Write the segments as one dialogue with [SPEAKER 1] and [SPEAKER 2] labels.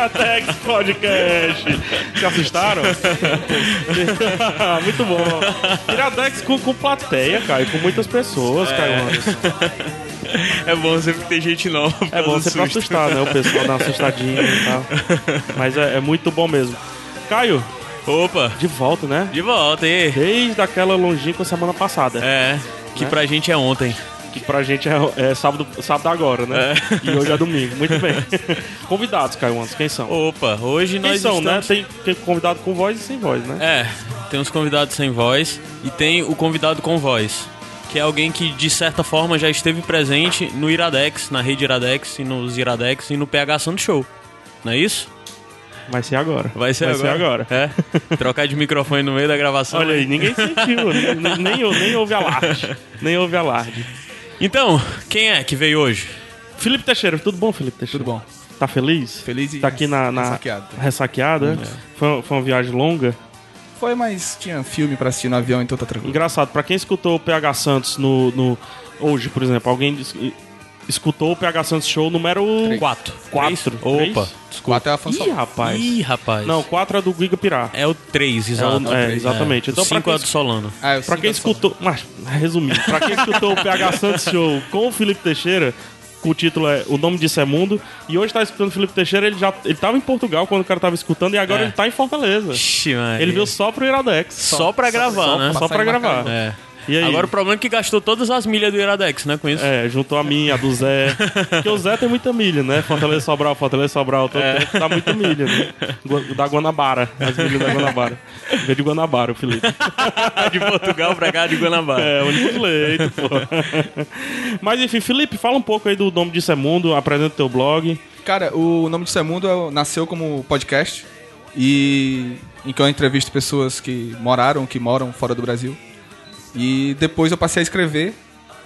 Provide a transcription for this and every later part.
[SPEAKER 1] Iratex Podcast. Se assustaram? Muito bom. Iratex com, com plateia, cara, e com muitas pessoas, Caio Anderson.
[SPEAKER 2] É bom sempre tem gente nova.
[SPEAKER 1] É bom sempre assustar, né? O pessoal dá uma assustadinha e tal. Mas é, é muito bom mesmo. Caio,
[SPEAKER 2] Opa,
[SPEAKER 1] de volta, né?
[SPEAKER 2] de volta aí.
[SPEAKER 1] Desde aquela longínqua semana passada.
[SPEAKER 2] É, que
[SPEAKER 1] Né?
[SPEAKER 2] pra gente é ontem.
[SPEAKER 1] Que pra gente é, é sábado, sábado agora, né? E hoje é domingo. Muito bem. Convidados, Caio Anderson, quem são?
[SPEAKER 2] Opa, hoje
[SPEAKER 1] Quem
[SPEAKER 2] nós
[SPEAKER 1] são, né?
[SPEAKER 2] estamos...
[SPEAKER 1] Tem, tem convidado com voz e sem voz, né?
[SPEAKER 2] É, tem os convidados sem voz e tem o convidado com voz, que é alguém que de certa forma já esteve presente no Iradex, na rede Iradex e nos Iradex e no PH Santo Show. Não é isso?
[SPEAKER 1] Vai ser agora.
[SPEAKER 2] Vai ser
[SPEAKER 1] Vai
[SPEAKER 2] agora.
[SPEAKER 1] ser agora.
[SPEAKER 2] É. Trocar de microfone no meio da gravação.
[SPEAKER 1] Olha aí, ninguém sentiu, nem, nem, nem, nem houve alarde. Nem houve alarde.
[SPEAKER 2] Então, quem é que veio hoje?
[SPEAKER 1] Felipe Teixeira, tudo bom, Felipe Teixeira?
[SPEAKER 3] Tudo bom.
[SPEAKER 1] Tá feliz?
[SPEAKER 3] Feliz e
[SPEAKER 1] Tá aqui na, na
[SPEAKER 3] ressaqueado.
[SPEAKER 1] ressaqueada?
[SPEAKER 2] É.
[SPEAKER 1] né? Foi, foi uma viagem longa.
[SPEAKER 3] Foi, mas tinha filme pra assistir no avião, então tá tranquilo.
[SPEAKER 1] Engraçado, pra quem escutou o PH Santos no, no hoje, por exemplo, alguém es- escutou o PH Santos Show número
[SPEAKER 2] Quatro.
[SPEAKER 1] Quatro.
[SPEAKER 2] Três? Opa.
[SPEAKER 1] Três?
[SPEAKER 3] Quatro é a fã
[SPEAKER 1] Ih, rapaz.
[SPEAKER 2] Ih, rapaz.
[SPEAKER 1] Não, quatro é do Giga Pirá.
[SPEAKER 2] É o 3,
[SPEAKER 1] É,
[SPEAKER 2] exato.
[SPEAKER 1] o- é, exatamente.
[SPEAKER 2] É.
[SPEAKER 1] Então,
[SPEAKER 2] o
[SPEAKER 1] pra
[SPEAKER 2] 5
[SPEAKER 1] quem
[SPEAKER 2] é do Solano.
[SPEAKER 3] Ah,
[SPEAKER 1] Pra quem escutou, mas resumindo, pra quem escutou o PH Santos Show com o Felipe Teixeira, o título é O Nome Disso é Mundo, e hoje tá escutando o Felipe Teixeira, ele já ele tava em Portugal quando o cara tava escutando, e agora
[SPEAKER 2] É.
[SPEAKER 1] ele tá em Fortaleza.
[SPEAKER 2] Ixi, Maria.
[SPEAKER 1] Ele veio só pro Iradex.
[SPEAKER 2] só pra gravar,
[SPEAKER 1] só,
[SPEAKER 2] né?
[SPEAKER 1] Só pra
[SPEAKER 3] Passar em
[SPEAKER 1] gravar.
[SPEAKER 2] É.
[SPEAKER 1] E aí?
[SPEAKER 2] Agora o problema é que gastou todas as milhas do Iradex, né? Com isso.
[SPEAKER 1] É, juntou a minha, a do Zé. Porque o Zé tem muita milha, né? Fortaleza Sobral, Fortaleza Sobral, todo
[SPEAKER 2] É.
[SPEAKER 1] tempo dá muita milha, né? Da Guanabara, as milhas da Guanabara. Veio de Guanabara, o Felipe.
[SPEAKER 2] de Portugal pra cá de Guanabara.
[SPEAKER 1] É, único leito, pô. Mas enfim, Felipe, fala um pouco aí do Nome Disso é Mundo, apresenta o teu blog.
[SPEAKER 3] Cara, o nome do Semundo é- nasceu como podcast e em que eu entrevisto pessoas que moraram, que moram fora do Brasil. E depois eu passei a escrever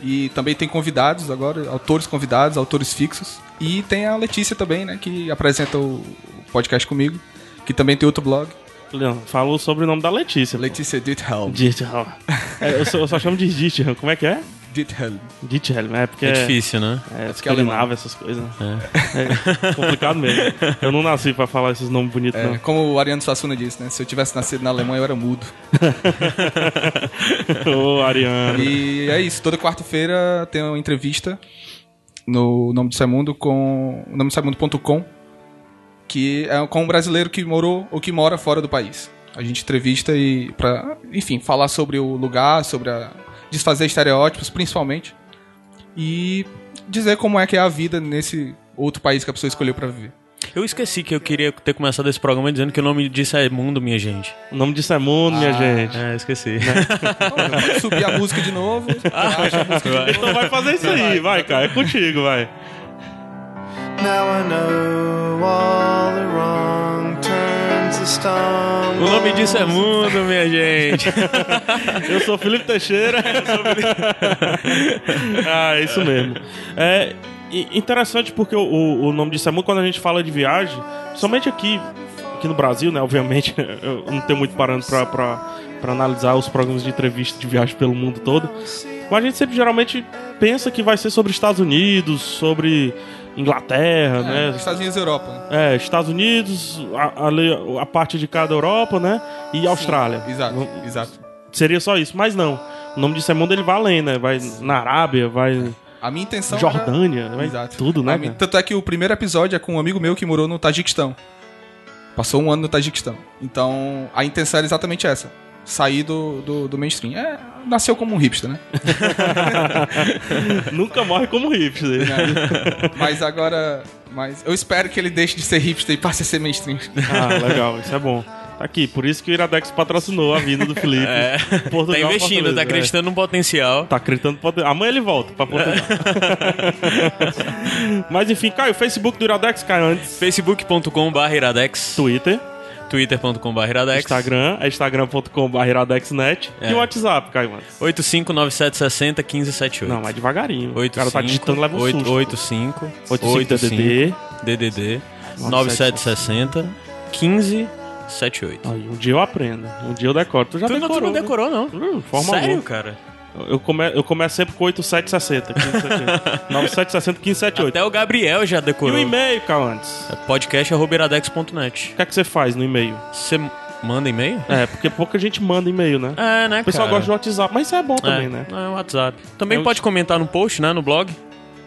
[SPEAKER 3] e também tem convidados agora, autores convidados, autores fixos. E tem a Letícia também, né, que apresenta o podcast comigo, que também tem outro blog,
[SPEAKER 1] Leandro, fala o sobrenome da Letícia.
[SPEAKER 3] Letícia Dithelm.
[SPEAKER 1] Dithelm. É, eu, só, eu só chamo de Dithelm. Como é que é?
[SPEAKER 3] Dithelm.
[SPEAKER 1] Dithelm, é porque...
[SPEAKER 2] É difícil, né?
[SPEAKER 1] É,
[SPEAKER 3] que é alemão.
[SPEAKER 1] escandinavo, essas coisas. É. complicado mesmo. Eu não nasci pra falar esses nomes bonitos,
[SPEAKER 3] É,
[SPEAKER 1] não.
[SPEAKER 3] como o Ariano Suassuna disse, né, se eu tivesse nascido na Alemanha eu era mudo.
[SPEAKER 1] Ô, Ariano.
[SPEAKER 3] E é isso, toda quarta-feira tem uma entrevista no Nome do Saimundo com o nome do Saimundo.com que é com um brasileiro que morou ou que mora fora do país. A gente entrevista e para, enfim, falar sobre o lugar, sobre a desfazer estereótipos, principalmente, e dizer como é que é a vida nesse outro país que a pessoa escolheu pra viver.
[SPEAKER 2] Eu esqueci que eu queria ter começado esse programa dizendo que o nome disso é Mundo, minha gente.
[SPEAKER 1] O nome disso é Mundo, minha gente.
[SPEAKER 2] É, esqueci.
[SPEAKER 3] Pode subir a música de novo, acha a música de novo.
[SPEAKER 1] Então vai fazer isso aí, vai, cara. É contigo, vai.
[SPEAKER 4] Now I know all the wrong.
[SPEAKER 2] O nome disso é Mundo, minha gente.
[SPEAKER 1] Eu sou Felipe Teixeira. ah, é isso mesmo. É interessante porque o, o- nome disso é muito quando a gente fala de viagem, somente aqui, aqui no Brasil, né? Obviamente, eu não tenho muito parâmetro pra, pra, pra analisar os programas de entrevista de viagem pelo mundo todo. Mas a gente sempre geralmente pensa que vai ser sobre Estados Unidos, sobre Inglaterra, né?
[SPEAKER 3] Estados Unidos e Europa. né?
[SPEAKER 1] É, Estados Unidos, a, ali, a parte de cada Europa, né? E Austrália.
[SPEAKER 3] Exato,
[SPEAKER 1] Não-
[SPEAKER 3] exato.
[SPEAKER 1] Seria só isso, mas não. O nome disso é mundo, ele vai além, né? Vai na Arábia, vai
[SPEAKER 3] A minha intenção era-
[SPEAKER 1] Jordânia, vai
[SPEAKER 3] Exato.
[SPEAKER 1] tudo, né?
[SPEAKER 3] A minha-? Tanto é que o primeiro episódio é com um amigo meu que morou no Tajiquistão. Passou um ano no Tajiquistão. Então, a intenção era exatamente essa. Sair do, do, do mainstream. É, nasceu como um hipster, né?
[SPEAKER 1] Nunca morre como hipster.
[SPEAKER 3] Mas agora. Mas eu espero que ele deixe de ser hipster e passe a ser mainstream.
[SPEAKER 1] Ah, legal, isso é bom. Tá aqui, por isso que o Iradex patrocinou a vinda do Felipe.
[SPEAKER 2] É.
[SPEAKER 1] Portugal,
[SPEAKER 2] tá investindo,
[SPEAKER 1] Fortaleza,
[SPEAKER 2] tá
[SPEAKER 1] é.
[SPEAKER 2] acreditando no potencial.
[SPEAKER 1] Tá acreditando poten- Amanhã ele volta pra Portugal. Mas enfim, Caio, Facebook do Iradex, Caio, antes.
[SPEAKER 2] facebook.com.br iradex,
[SPEAKER 1] Twitter,
[SPEAKER 2] twitter.com.br iradex,
[SPEAKER 1] Instagram, é instagram.com.br iradexnet.
[SPEAKER 2] É.
[SPEAKER 1] E o WhatsApp, Caio, antes.
[SPEAKER 2] 859760 1578.
[SPEAKER 1] Não, mas devagarinho.
[SPEAKER 2] 85,
[SPEAKER 1] o cara tá digitando, leva um susto.
[SPEAKER 2] 85
[SPEAKER 1] 85 DDD.
[SPEAKER 2] DDD 9760 1578.
[SPEAKER 1] Aí, um dia eu aprendo. Um dia eu decoro. Tu já
[SPEAKER 2] Tu, não- tu
[SPEAKER 1] decorou,
[SPEAKER 2] não
[SPEAKER 1] né?
[SPEAKER 2] decorou, não?
[SPEAKER 1] Hum, forma
[SPEAKER 2] Sério, cara?
[SPEAKER 1] Eu, come, eu começo sempre com 8760. 1578. 9760 1578.
[SPEAKER 2] Até o Gabriel já
[SPEAKER 1] E
[SPEAKER 2] decorou.
[SPEAKER 1] o e-mail, Caio, antes?
[SPEAKER 2] É podcast.iradex.net.
[SPEAKER 1] O que é que você faz no e-mail?
[SPEAKER 2] Você manda e-mail?
[SPEAKER 1] É, porque pouca gente manda e-mail, né?
[SPEAKER 2] É, né,
[SPEAKER 1] O pessoal
[SPEAKER 2] cara?
[SPEAKER 1] gosta do WhatsApp, mas isso é bom também,
[SPEAKER 2] é,
[SPEAKER 1] né?
[SPEAKER 2] É, o WhatsApp. Também pode comentar no post, né, no blog.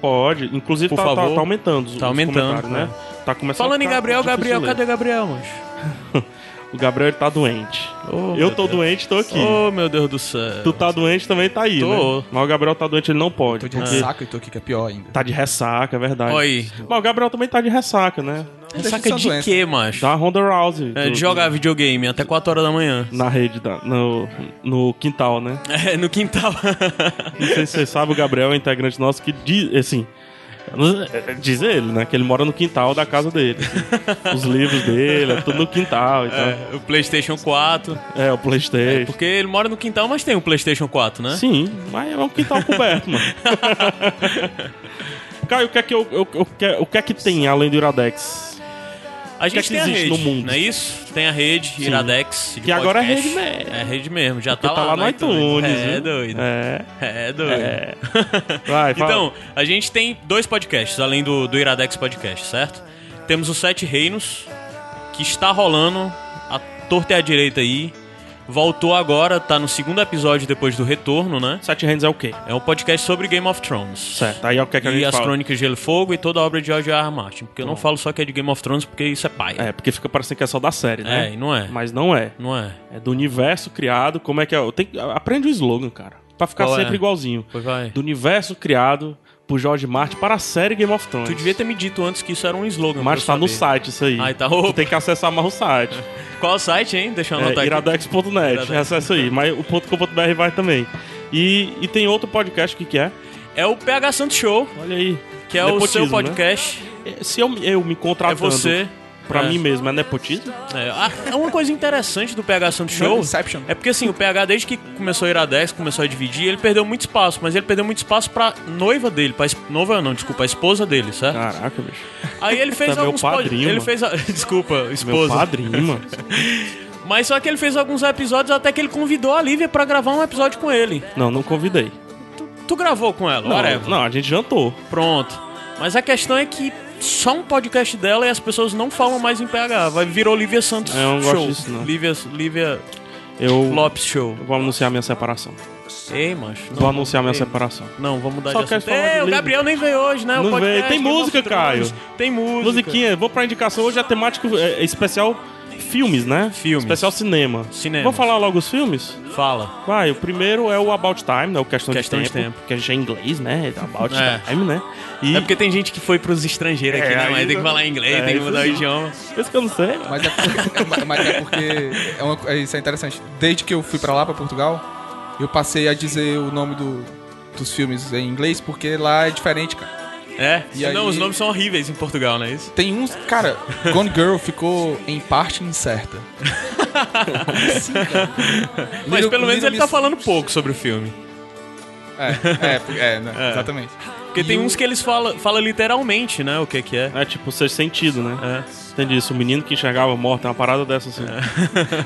[SPEAKER 1] Pode. Inclusive,
[SPEAKER 2] Por
[SPEAKER 1] tá, tá-
[SPEAKER 2] favor.
[SPEAKER 1] tá aumentando os,
[SPEAKER 2] Tá aumentando,
[SPEAKER 1] comentários, né? Tá começando
[SPEAKER 2] Falando em Gabriel, Gabriel,
[SPEAKER 1] ler.
[SPEAKER 2] cadê Gabriel, mancho?
[SPEAKER 1] O Gabriel ele tá doente.
[SPEAKER 2] Oh,
[SPEAKER 1] eu tô
[SPEAKER 2] Deus.
[SPEAKER 1] doente, tô aqui.
[SPEAKER 2] Oh, meu Deus do céu.
[SPEAKER 1] Tu tá doente também tá aí,
[SPEAKER 2] Tô.
[SPEAKER 1] né? Mas o Gabriel tá doente, ele não pode.
[SPEAKER 3] Tô de
[SPEAKER 1] porque
[SPEAKER 3] ressaca e tô aqui, que é pior ainda.
[SPEAKER 1] Tá de ressaca, é verdade.
[SPEAKER 2] Aí.
[SPEAKER 1] Mas o Gabriel também tá de ressaca, né?
[SPEAKER 2] Saca de
[SPEAKER 3] doença.
[SPEAKER 2] quê, macho?
[SPEAKER 1] Da Ronda Rousey.
[SPEAKER 2] É,
[SPEAKER 1] do-
[SPEAKER 2] de jogar videogame até 4 horas da manhã.
[SPEAKER 1] Na rede, da, no, no quintal, né?
[SPEAKER 2] É, no quintal.
[SPEAKER 1] Não sei se você sabe, o Gabriel é um integrante nosso que diz, assim... Diz ele, né? Que ele mora no quintal da casa dele. Os livros dele, é tudo no quintal e
[SPEAKER 2] É, o PlayStation 4.
[SPEAKER 1] tal. É, o Playstation.
[SPEAKER 2] Porque ele mora no quintal, mas tem um PlayStation 4, né?
[SPEAKER 1] Sim, mas é um quintal coberto, mano. Caio, o que é que, eu, eu- eu que- o que, é que tem além do Iradex?
[SPEAKER 2] A
[SPEAKER 1] que é
[SPEAKER 2] gente
[SPEAKER 1] que
[SPEAKER 2] tem a rede,
[SPEAKER 1] no mundo?
[SPEAKER 2] não é isso? Tem a rede, Iradex. de
[SPEAKER 1] Que agora é
[SPEAKER 2] podcast.
[SPEAKER 1] rede mesmo.
[SPEAKER 2] É rede mesmo, já
[SPEAKER 1] Porque
[SPEAKER 2] tá, lá,
[SPEAKER 1] no iTunes.
[SPEAKER 2] É,
[SPEAKER 1] viu?
[SPEAKER 2] doido.
[SPEAKER 1] É.
[SPEAKER 2] É, doido.
[SPEAKER 1] É. Vai, fala.
[SPEAKER 2] Então, a gente tem dois podcasts, além do, do Iradex Podcast, certo? Temos o Sete Reinos, que está rolando a torta e a direita aí. Voltou agora, tá no segundo episódio depois do retorno, né?
[SPEAKER 1] Sete Hands é o quê?
[SPEAKER 2] É um podcast sobre Game of Thrones.
[SPEAKER 1] Certo, aí é o que, é que a
[SPEAKER 2] E
[SPEAKER 1] gente
[SPEAKER 2] as
[SPEAKER 1] fala.
[SPEAKER 2] Crônicas de Gelo e Fogo e toda a obra de George R. R. Martin. Porque eu não falo só que é de Game of Thrones, porque isso é paia.
[SPEAKER 1] É, porque fica parecendo que é só da série, né?
[SPEAKER 2] É, e não é.
[SPEAKER 1] Mas não é.
[SPEAKER 2] Não é.
[SPEAKER 1] É do universo criado, como é que é? Tem, aprende o slogan, cara. Pra ficar
[SPEAKER 2] Qual é?
[SPEAKER 1] sempre igualzinho.
[SPEAKER 2] Pois vai.
[SPEAKER 1] Do universo criado por George Martin para a série Game of Thrones.
[SPEAKER 2] Tu devia ter me dito antes que isso era um slogan.
[SPEAKER 1] Mas tá
[SPEAKER 2] eu
[SPEAKER 1] no
[SPEAKER 2] saber.
[SPEAKER 1] site isso aí.
[SPEAKER 2] Aí tá,
[SPEAKER 1] Tu tem que acessar mais o site.
[SPEAKER 2] Qual o site, hein? Deixa eu anotar
[SPEAKER 1] É, iradex.net,
[SPEAKER 2] Iradex.
[SPEAKER 1] acessa aí. Mas o .com.br vai também. E, e tem outro podcast, o que, que é?
[SPEAKER 2] É o PH Santos Show,
[SPEAKER 1] Olha aí.
[SPEAKER 2] que é o
[SPEAKER 1] Nepotismo,
[SPEAKER 2] seu podcast.
[SPEAKER 1] né? Se eu, eu me
[SPEAKER 2] É
[SPEAKER 1] contratando
[SPEAKER 2] você.
[SPEAKER 1] Pra
[SPEAKER 2] É.
[SPEAKER 1] mim mesmo, é nepotismo?
[SPEAKER 2] É, ah, é uma coisa interessante do PH Santos Show.
[SPEAKER 3] Inception.
[SPEAKER 2] É porque assim, o PH, desde que começou a ir a 10, começou a dividir, ele perdeu muito espaço, mas ele perdeu muito espaço pra noiva dele, pra es- noiva não, desculpa, a esposa dele, certo?
[SPEAKER 1] Caraca, bicho.
[SPEAKER 2] Aí ele fez
[SPEAKER 1] Tá meu
[SPEAKER 2] alguns pod-
[SPEAKER 1] padrinho,
[SPEAKER 2] Ele fez. a- Desculpa,
[SPEAKER 1] Meu
[SPEAKER 2] esposa.
[SPEAKER 1] padrinho, mano.
[SPEAKER 2] Mas só que ele fez alguns episódios até que ele convidou a Lívia pra gravar um episódio com ele.
[SPEAKER 1] Não, não convidei.
[SPEAKER 2] Tu gravou com ela,
[SPEAKER 1] Não,
[SPEAKER 2] whatever.
[SPEAKER 1] não, a gente jantou.
[SPEAKER 2] Pronto. Mas a questão é que só um podcast dela e as pessoas não falam mais em PH. Vai virou Lívia Santos
[SPEAKER 1] Eu não
[SPEAKER 2] Show.
[SPEAKER 1] gosto disso, não.
[SPEAKER 2] Lívia, Lívia
[SPEAKER 1] Eu
[SPEAKER 2] Lopes Show.
[SPEAKER 1] vou anunciar minha separação.
[SPEAKER 2] Ei, macho. Não,
[SPEAKER 1] Vou anunciar minha
[SPEAKER 2] ei,
[SPEAKER 1] separação.
[SPEAKER 2] Não, vamos mudar
[SPEAKER 1] Só
[SPEAKER 2] de assunto.
[SPEAKER 1] de
[SPEAKER 2] Ei, o. Gabriel nem veio hoje, né?
[SPEAKER 1] Não veio. Tem música. Caio.
[SPEAKER 2] Tem música.
[SPEAKER 1] Musiquinha, vou pra indicação hoje a temática é, é especial filmes, né?
[SPEAKER 2] Filmes.
[SPEAKER 1] Especial cinema.
[SPEAKER 2] Cinema.
[SPEAKER 1] Vou falar logo os filmes?
[SPEAKER 2] Fala.
[SPEAKER 1] Vai, o primeiro é o About Time, né? O Questão,
[SPEAKER 2] Questão
[SPEAKER 1] de,
[SPEAKER 2] de
[SPEAKER 1] tempo,
[SPEAKER 2] Tempo.
[SPEAKER 1] Que a gente é em inglês, né? About
[SPEAKER 2] É.
[SPEAKER 1] Time, né? E
[SPEAKER 2] É porque tem gente que foi pros estrangeiros aqui,
[SPEAKER 1] É,
[SPEAKER 2] né? Mas tem que falar inglês,
[SPEAKER 1] é,
[SPEAKER 2] tem que
[SPEAKER 1] isso
[SPEAKER 2] mudar o idioma.
[SPEAKER 1] Esse que eu não sei.
[SPEAKER 3] Mas é porque, mas é porque é uma- é, isso é interessante. Desde que eu fui pra lá, pra Portugal, eu passei a dizer o nome do- dos filmes em inglês, porque lá é diferente, cara.
[SPEAKER 2] É?
[SPEAKER 3] E aí-
[SPEAKER 2] os nomes são horríveis em Portugal, não é isso?
[SPEAKER 3] Tem uns. Cara, Gone Girl ficou em parte incerta. Assim?
[SPEAKER 2] Mas pelo menos ele tá falando pouco sobre o filme.
[SPEAKER 3] É, é, é, né, exatamente.
[SPEAKER 2] Porque
[SPEAKER 3] E
[SPEAKER 2] tem
[SPEAKER 3] o-
[SPEAKER 2] uns que eles falam fala literalmente, né? O que que é.
[SPEAKER 1] É tipo, sexto sentido, né?
[SPEAKER 2] É.
[SPEAKER 1] Entendi isso. O menino que enxergava morto, é uma parada dessa assim.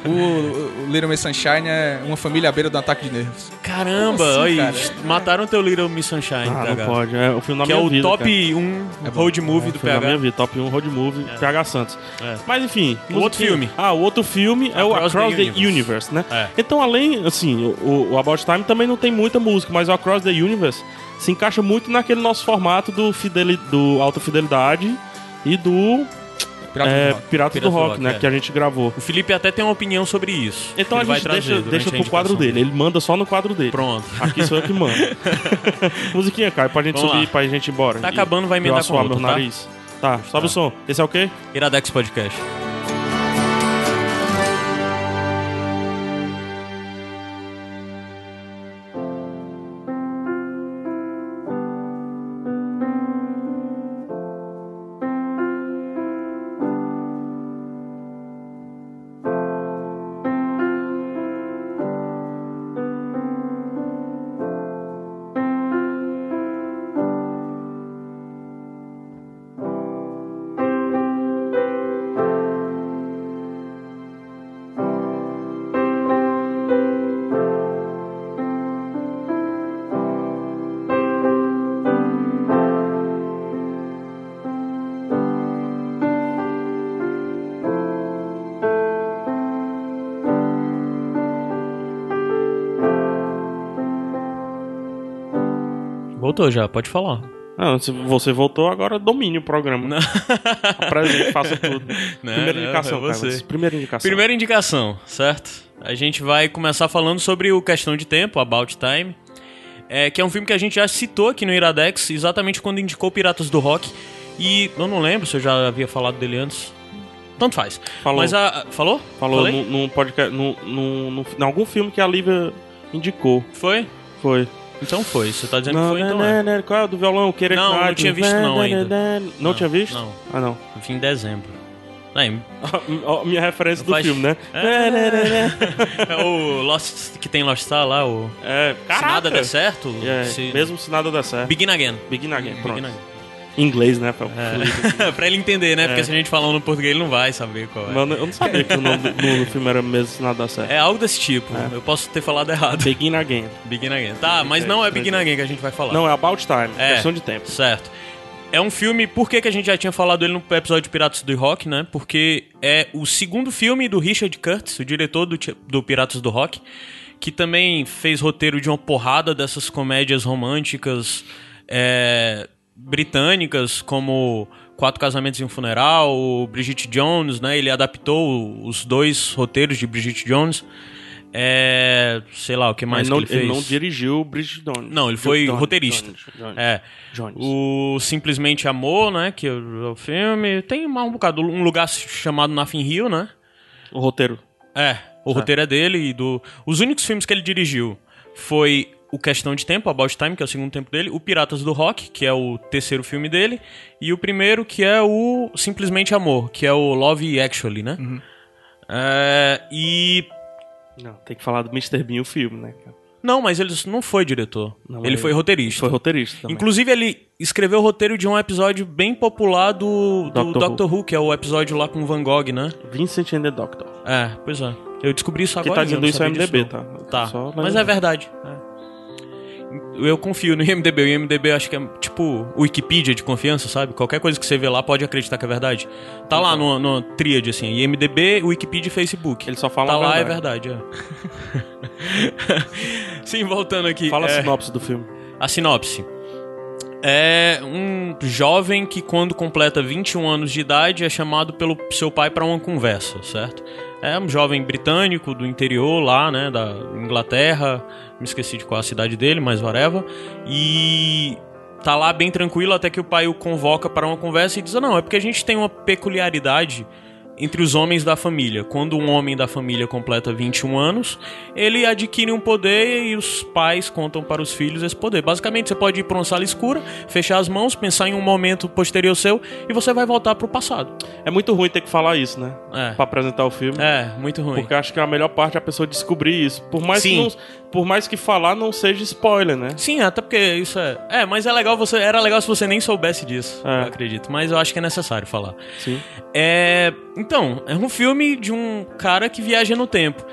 [SPEAKER 3] O, o Little Miss Sunshine é uma família à beira do ataque de nervos.
[SPEAKER 2] Caramba,
[SPEAKER 3] assim, cara?
[SPEAKER 2] Mataram teu Little Miss Sunshine,
[SPEAKER 1] Ah,
[SPEAKER 2] PH.
[SPEAKER 1] não pode. É o filme da
[SPEAKER 2] Que é
[SPEAKER 1] minha
[SPEAKER 2] o
[SPEAKER 1] vida,
[SPEAKER 2] top
[SPEAKER 1] cara.
[SPEAKER 2] 1
[SPEAKER 3] bom.
[SPEAKER 2] road movie
[SPEAKER 1] É,
[SPEAKER 2] do
[SPEAKER 1] foi da minha
[SPEAKER 2] PH.
[SPEAKER 1] vida, top 1 road movie, PH Santos.
[SPEAKER 2] É.
[SPEAKER 1] Mas enfim,
[SPEAKER 2] O outro filme.
[SPEAKER 1] Ah, o outro filme é o
[SPEAKER 2] Across
[SPEAKER 1] Across
[SPEAKER 2] the
[SPEAKER 1] the,
[SPEAKER 2] Universe.
[SPEAKER 1] Universe, né?
[SPEAKER 2] É.
[SPEAKER 1] Então, além, assim, o, o About Time também não tem muita música, mas o Across the Universe se encaixa muito naquele nosso formato do, fideli do Alta Fidelidade e do
[SPEAKER 3] Piratas
[SPEAKER 1] É,
[SPEAKER 3] do Rock.
[SPEAKER 1] Piratas do
[SPEAKER 2] Piratas do
[SPEAKER 1] Rock,
[SPEAKER 2] Rock,
[SPEAKER 1] né?
[SPEAKER 2] é.
[SPEAKER 1] Que a gente gravou.
[SPEAKER 2] O Felipe até tem uma opinião sobre isso.
[SPEAKER 1] Então
[SPEAKER 2] Ele
[SPEAKER 1] a gente deixa, deixa pro quadro dele. Ele manda só no quadro dele.
[SPEAKER 2] Pronto.
[SPEAKER 1] Aqui sou eu que mando. Musiquinha, Caio, pra gente
[SPEAKER 2] Vamos
[SPEAKER 1] subir,
[SPEAKER 2] lá.
[SPEAKER 1] pra gente ir embora.
[SPEAKER 2] Tá
[SPEAKER 1] E-
[SPEAKER 2] acabando, vai emendar com
[SPEAKER 1] meu
[SPEAKER 2] outro, tá?
[SPEAKER 1] nariz. Tá, sobe
[SPEAKER 2] Tá.
[SPEAKER 1] o som. Esse é o quê?
[SPEAKER 2] Iradex Podcast. Voltou já, pode falar.
[SPEAKER 1] Não, se você voltou, agora domine o programa. Apresente, faça tudo.
[SPEAKER 2] Não,
[SPEAKER 1] Primeira
[SPEAKER 2] não,
[SPEAKER 1] indicação,
[SPEAKER 2] é você.
[SPEAKER 1] Carlos. Primeira indicação.
[SPEAKER 2] Primeira indicação, certo? A gente vai começar falando sobre o Questão de Tempo, About Time, é, que é um filme que a gente já citou aqui no Iradex, exatamente quando indicou Piratas do Rock. E eu não lembro se eu já havia falado dele antes. Tanto faz.
[SPEAKER 1] Falou.
[SPEAKER 2] Mas a. Falou?
[SPEAKER 1] Falou num, podcast, num, num, num- em algum filme que a Lívia indicou.
[SPEAKER 2] Foi?
[SPEAKER 1] Foi.
[SPEAKER 2] Então foi. Você tá dizendo
[SPEAKER 1] Não,
[SPEAKER 2] que foi, então
[SPEAKER 1] né,
[SPEAKER 2] é.
[SPEAKER 1] né, né, Qual é o do violão? Querer
[SPEAKER 2] Não,
[SPEAKER 1] que
[SPEAKER 2] não tinha visto não ainda.
[SPEAKER 1] Não,
[SPEAKER 2] Não,
[SPEAKER 1] tinha visto?
[SPEAKER 2] não.
[SPEAKER 1] Ah, não.
[SPEAKER 2] Eu vim em dezembro.
[SPEAKER 1] Ó, Minha referência do
[SPEAKER 2] Faz-
[SPEAKER 1] filme, né?
[SPEAKER 2] É.
[SPEAKER 1] Né, né, né, né.
[SPEAKER 2] é o Lost que tem Lost Star lá, o.
[SPEAKER 1] É,
[SPEAKER 2] Se
[SPEAKER 1] caraca.
[SPEAKER 2] nada der certo.
[SPEAKER 1] É,
[SPEAKER 2] se...
[SPEAKER 1] Mesmo se nada der certo.
[SPEAKER 2] Begin again.
[SPEAKER 1] Begin again, pronto.
[SPEAKER 2] Begin again.
[SPEAKER 1] Em inglês, né? Pra...
[SPEAKER 2] É. pra ele entender, né? Porque
[SPEAKER 1] É.
[SPEAKER 2] se a gente falar no português, ele não vai saber qual é.
[SPEAKER 1] Mano, eu não sabia que o nome do, do filme era mesmo nada certo.
[SPEAKER 2] É algo desse tipo.
[SPEAKER 1] É.
[SPEAKER 2] Eu posso ter falado errado.
[SPEAKER 1] Begin Again.
[SPEAKER 2] Begin Again. Tá, mas não é Begin Again que a gente vai falar.
[SPEAKER 1] Não, é About Time.
[SPEAKER 2] É.
[SPEAKER 1] Questão de tempo.
[SPEAKER 2] Certo. É um filme, por que, que a gente já tinha falado dele no episódio de Piratas do Rock, né? Porque é o segundo filme do Richard Curtis, o diretor do, do Piratas do Rock, que também fez roteiro de uma porrada dessas comédias românticas é, britânicas, como Quatro Casamentos e um Funeral, o Bridget Jones, né? Ele adaptou os dois roteiros de Bridget Jones. É, sei lá, o que mais
[SPEAKER 1] ele, não,
[SPEAKER 2] que ele fez?
[SPEAKER 1] ele não dirigiu Bridget Jones.
[SPEAKER 2] Não, ele foi
[SPEAKER 1] Jones,
[SPEAKER 2] roteirista.
[SPEAKER 1] Jones, Jones.
[SPEAKER 2] É.
[SPEAKER 1] Jones.
[SPEAKER 2] O Simplesmente Amor, né? Que é o filme. Tem um bocado. Um lugar chamado Nothing Hill, né?
[SPEAKER 1] O roteiro.
[SPEAKER 2] É. O roteiro é dele e do. Os únicos filmes que ele dirigiu foi o Questão de Tempo, About Time, que é o segundo tempo dele, o Piratas do Rock, que é o terceiro filme dele, e o primeiro, que é o Simplesmente Amor, que é o Love Actually, né? É, e.
[SPEAKER 1] Não, tem que falar do Mr. Bean, o filme, né?
[SPEAKER 2] Não, mas ele não foi diretor.
[SPEAKER 1] Não,
[SPEAKER 2] ele foi roteirista.
[SPEAKER 1] Foi roteirista também.
[SPEAKER 2] Inclusive, ele escreveu o roteiro de um episódio bem popular do, do
[SPEAKER 1] Doctor
[SPEAKER 2] Doctor, Who. que é o episódio lá com o Van Gogh, né?
[SPEAKER 1] Vincent and the Doctor.
[SPEAKER 2] É, pois é. Eu descobri isso
[SPEAKER 1] Quem
[SPEAKER 2] agora.
[SPEAKER 1] tá dizendo isso é
[SPEAKER 2] sabia
[SPEAKER 1] MDB,
[SPEAKER 2] disso, não.
[SPEAKER 1] tá?
[SPEAKER 2] Tá,
[SPEAKER 1] Só
[SPEAKER 2] mas é verdade. é. Eu confio no IMDB. O IMDB acho que é tipo Wikipedia de confiança, sabe? Qualquer coisa que você vê lá pode acreditar que é verdade. Tá lá no, no tríade, assim. IMDB, Wikipedia e Facebook.
[SPEAKER 1] Ele só fala
[SPEAKER 2] Tá lá, é
[SPEAKER 1] verdade.
[SPEAKER 2] verdade, é. Sim, voltando aqui.
[SPEAKER 1] Fala
[SPEAKER 2] é...
[SPEAKER 1] a sinopse do filme.
[SPEAKER 2] A sinopse. É um jovem que, quando completa 21 anos de idade, é chamado pelo seu pai para uma conversa, certo? É um jovem britânico do interior lá, né, da Inglaterra. Me esqueci de qual a cidade dele, mas whatever. E tá lá bem tranquilo até que o pai o convoca para uma conversa e diz: "Ah, "Não, é porque a gente tem uma peculiaridade entre os homens da família. Quando um homem da família completa 21 anos, ele adquire um poder e os pais contam para os filhos esse poder. Basicamente, você pode ir para uma sala escura, fechar as mãos, pensar em um momento posterior seu e você vai voltar pro passado.
[SPEAKER 1] É muito ruim ter que falar isso, né?
[SPEAKER 2] É.
[SPEAKER 1] Pra apresentar o filme.
[SPEAKER 2] É, muito ruim.
[SPEAKER 1] Porque acho que a melhor parte é a pessoa descobrir isso. Por mais, que,
[SPEAKER 2] Sim.
[SPEAKER 1] não, por mais que falar não seja spoiler, né?
[SPEAKER 2] Sim, até porque isso é. É, mas é legal você. Era legal se você nem soubesse disso,
[SPEAKER 1] É.
[SPEAKER 2] eu acredito. Mas eu acho que é necessário falar.
[SPEAKER 1] Sim.
[SPEAKER 2] É. Então, é um filme de um cara que viaja no tempo.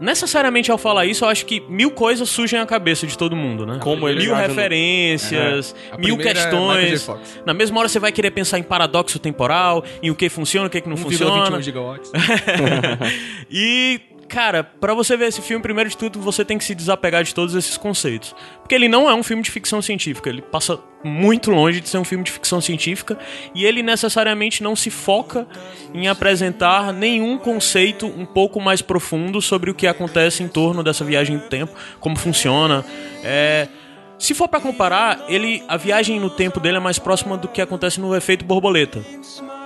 [SPEAKER 2] Necessariamente ao falar isso, eu acho que mil coisas surgem à cabeça de todo mundo, né?
[SPEAKER 1] Como ele
[SPEAKER 2] mil
[SPEAKER 1] viaja no-
[SPEAKER 2] referências,
[SPEAKER 3] É.
[SPEAKER 2] Mil
[SPEAKER 3] é
[SPEAKER 2] questões.
[SPEAKER 3] Fox.
[SPEAKER 2] Na mesma hora você vai querer pensar em paradoxo temporal, em o que funciona, o que, que não
[SPEAKER 3] 1,21
[SPEAKER 2] funciona.
[SPEAKER 3] gigawatts.
[SPEAKER 2] e cara, pra você ver esse filme, primeiro de tudo, você tem que se desapegar de todos esses conceitos. Porque ele não é um filme de ficção científica, ele passa muito longe de ser um filme de ficção científica e ele necessariamente não se foca em apresentar nenhum conceito um pouco mais profundo sobre o que acontece em torno dessa viagem do tempo, como funciona. É, se for pra comparar, ele a viagem no tempo dele é mais próxima do que acontece no efeito borboleta.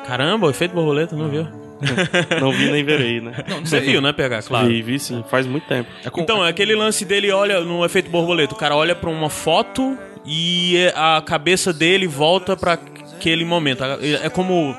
[SPEAKER 2] Caramba, o efeito borboleta, não viu?
[SPEAKER 1] Não vi nem verei, né?
[SPEAKER 2] Você viu, né, PH? Claro.
[SPEAKER 1] Vi, vi sim, faz muito tempo.
[SPEAKER 3] É com-
[SPEAKER 2] Então, é aquele lance dele, olha, no efeito borboleta, o cara olha pra uma foto e a cabeça dele volta pra aquele momento. É como,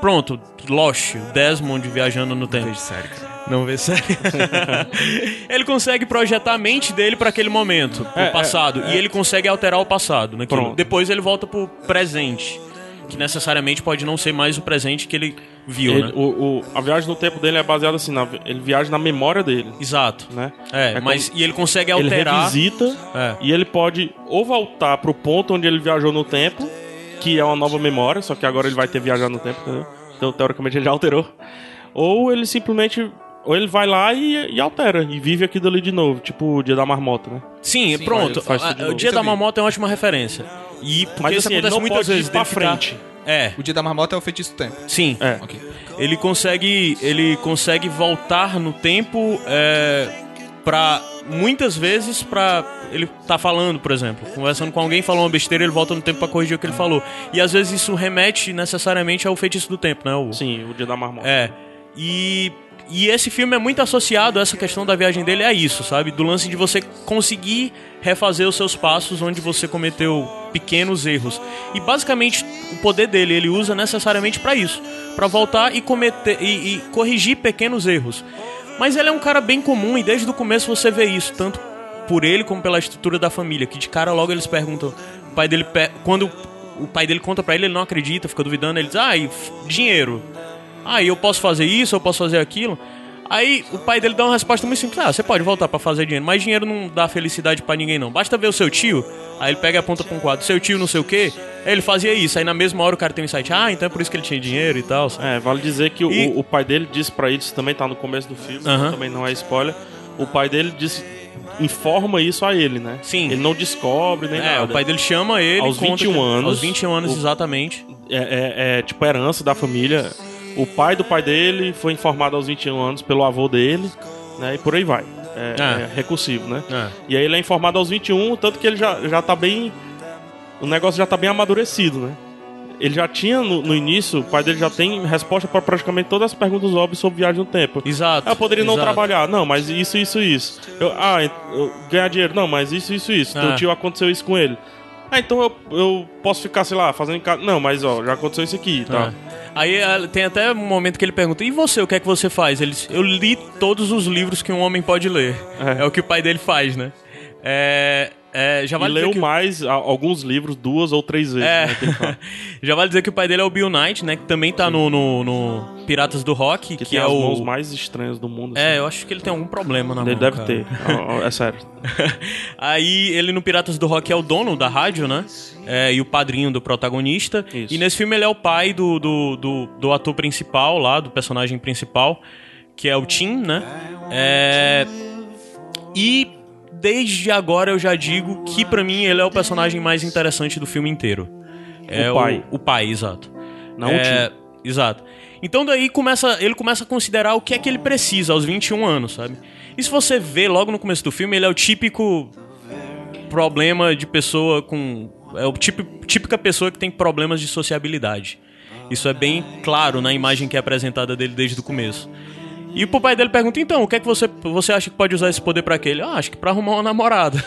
[SPEAKER 2] pronto, Lost, Desmond viajando no tempo.
[SPEAKER 3] Vejo sério, cara.
[SPEAKER 2] Não vê sério. ele consegue projetar a mente dele pra aquele momento, pro
[SPEAKER 1] É, é,
[SPEAKER 2] passado, e ele consegue alterar o passado naquilo.
[SPEAKER 1] Pronto.
[SPEAKER 2] Depois ele volta pro presente, que necessariamente pode não ser mais o presente que ele viu,
[SPEAKER 1] Ele-
[SPEAKER 2] né?
[SPEAKER 1] o, o- a viagem no tempo dele é baseada assim, na- ele viaja na memória dele,
[SPEAKER 2] Exato.
[SPEAKER 1] né?
[SPEAKER 2] É,
[SPEAKER 1] É
[SPEAKER 2] mas e ele consegue
[SPEAKER 1] Ele
[SPEAKER 2] alterar.
[SPEAKER 1] revisita
[SPEAKER 2] É.
[SPEAKER 1] e ele pode ou voltar pro ponto onde ele viajou no tempo, que é uma nova memória, só que agora ele vai ter viajado no tempo, entendeu? Então, teoricamente, ele já alterou. Ou ele simplesmente... Ou ele vai lá e, e altera, e vive aquilo ali de novo, tipo o Dia da Marmota, né?
[SPEAKER 2] Sim, pronto.
[SPEAKER 1] faz de
[SPEAKER 2] o. Dia da. Marmota é uma ótima referência. E porque
[SPEAKER 1] Mas
[SPEAKER 2] isso
[SPEAKER 1] assim, ele
[SPEAKER 2] acontece
[SPEAKER 1] não
[SPEAKER 2] muitas
[SPEAKER 1] pode ir
[SPEAKER 2] vezes
[SPEAKER 1] pra
[SPEAKER 2] ficar-
[SPEAKER 1] frente.
[SPEAKER 2] É,
[SPEAKER 3] O dia da marmota é o feitiço do tempo.
[SPEAKER 2] sim.
[SPEAKER 1] É.
[SPEAKER 3] Ok.
[SPEAKER 2] Ele consegue, ele consegue voltar no tempo é, para muitas vezes pra ele tá falando, por exemplo, conversando com alguém, falou uma besteira, ele volta no tempo pra corrigir o que ele falou. E às vezes isso remete necessariamente ao feitiço do tempo, né? O,
[SPEAKER 1] Sim, o Dia da Marmota.
[SPEAKER 2] É. E, e esse filme é muito associado a essa questão da viagem dele a isso, sabe? Do lance de você conseguir refazer os seus passos onde você cometeu pequenos erros. E basicamente o poder dele ele usa necessariamente pra isso, Pra voltar e cometer e, e corrigir pequenos erros. Mas ele é um cara bem comum e desde o começo você vê isso, tanto por ele como pela estrutura da família, que de cara logo eles perguntam, o pai dele quando o pai dele conta pra ele, ele não acredita, fica duvidando, ele diz: "Ah, dinheiro. Ah, eu posso fazer isso, eu posso fazer aquilo. Aí o pai dele dá uma resposta muito simples: Ah, você pode voltar pra fazer dinheiro, mas dinheiro não dá felicidade pra ninguém, não. Basta ver o seu tio. Aí ele pega e aponta pra um quadro: Seu tio não sei o quê. Aí ele fazia isso. Aí na mesma hora o cara tem um insight: Ah, então é por isso que ele tinha dinheiro e tal.
[SPEAKER 1] É, vale dizer que o-
[SPEAKER 2] E-
[SPEAKER 1] o, o pai dele disse pra ele, isso também tá no começo do filme,
[SPEAKER 2] Aham.
[SPEAKER 1] também não é spoiler. O pai dele disse, informa isso a ele, né?
[SPEAKER 2] Sim.
[SPEAKER 1] Ele não descobre nem
[SPEAKER 2] É,
[SPEAKER 1] nada.
[SPEAKER 2] o pai dele chama ele.
[SPEAKER 1] Aos
[SPEAKER 2] conta
[SPEAKER 1] 21
[SPEAKER 2] que-
[SPEAKER 1] anos,
[SPEAKER 2] Aos 21 anos,
[SPEAKER 1] o-
[SPEAKER 2] exatamente.
[SPEAKER 1] É, é- é, tipo herança da família. O pai do pai dele foi informado aos 21 anos pelo avô dele, né? E por aí vai. É,
[SPEAKER 2] Ah.
[SPEAKER 1] é recursivo, né?
[SPEAKER 2] É.
[SPEAKER 1] E aí ele é informado aos 21, tanto que ele já, já tá bem. O negócio já tá bem amadurecido, né? Ele já tinha no, no início, o pai dele já tem resposta para praticamente todas as perguntas óbvias sobre viagem no tempo.
[SPEAKER 2] Exato.
[SPEAKER 1] Eu poderia não
[SPEAKER 2] exato.
[SPEAKER 1] trabalhar. Não, mas isso, isso, isso. Eu, ah, eu, ganhar dinheiro. Não, mas isso, isso, isso.
[SPEAKER 2] Ah.
[SPEAKER 1] Teu tio aconteceu isso com ele. Ah, então eu, eu posso ficar, sei lá, fazendo em casa. Não, mas ó, já aconteceu isso aqui e tal.
[SPEAKER 2] É. Aí eh, tem até um momento que ele pergunta: E você, o que é que você faz? Ele diz, Eu li todos os livros que um homem pode ler. É,
[SPEAKER 1] É.
[SPEAKER 2] o que o pai dele faz, né? É, é, já
[SPEAKER 1] E
[SPEAKER 2] vale dizer
[SPEAKER 1] leu
[SPEAKER 2] que...
[SPEAKER 1] mais alguns livros duas ou três vezes.
[SPEAKER 2] É.
[SPEAKER 1] né,
[SPEAKER 2] já vale dizer que o pai dele é o Bill Knight, né? Que também tá no, no, no Piratas do Rock,
[SPEAKER 1] Que,
[SPEAKER 2] que, é o.
[SPEAKER 1] mãos mais estranhas do mundo.
[SPEAKER 2] É,
[SPEAKER 1] assim.
[SPEAKER 2] eu acho que ele tem algum problema na
[SPEAKER 1] Ele
[SPEAKER 2] mão.
[SPEAKER 1] deve
[SPEAKER 2] cara.
[SPEAKER 1] ter. É sério.
[SPEAKER 2] Aí ele no Piratas do Rock é o dono da rádio, né? É, e o padrinho do protagonista.
[SPEAKER 1] Isso.
[SPEAKER 2] E nesse filme ele é o pai do, do, do, do ator principal lá, do personagem principal, que é o Tim, né? É... E desde agora eu já digo que pra mim ele é o personagem mais interessante do filme inteiro. É
[SPEAKER 1] pai.
[SPEAKER 2] O, o pai, exato.
[SPEAKER 1] Não o
[SPEAKER 2] é, Exato. Então daí começa, ele começa a considerar o que é que ele precisa aos 21 anos, sabe? E se você vê logo no começo do filme, ele é o típico problema de pessoa com. É o tipo, típica pessoa que tem problemas de sociabilidade. Isso é bem claro na imagem que é apresentada dele desde o começo. E o pai dele pergunta: então, o que é que você, você acha que pode usar esse poder pra quê? Ele, ah, acho que pra arrumar uma namorada.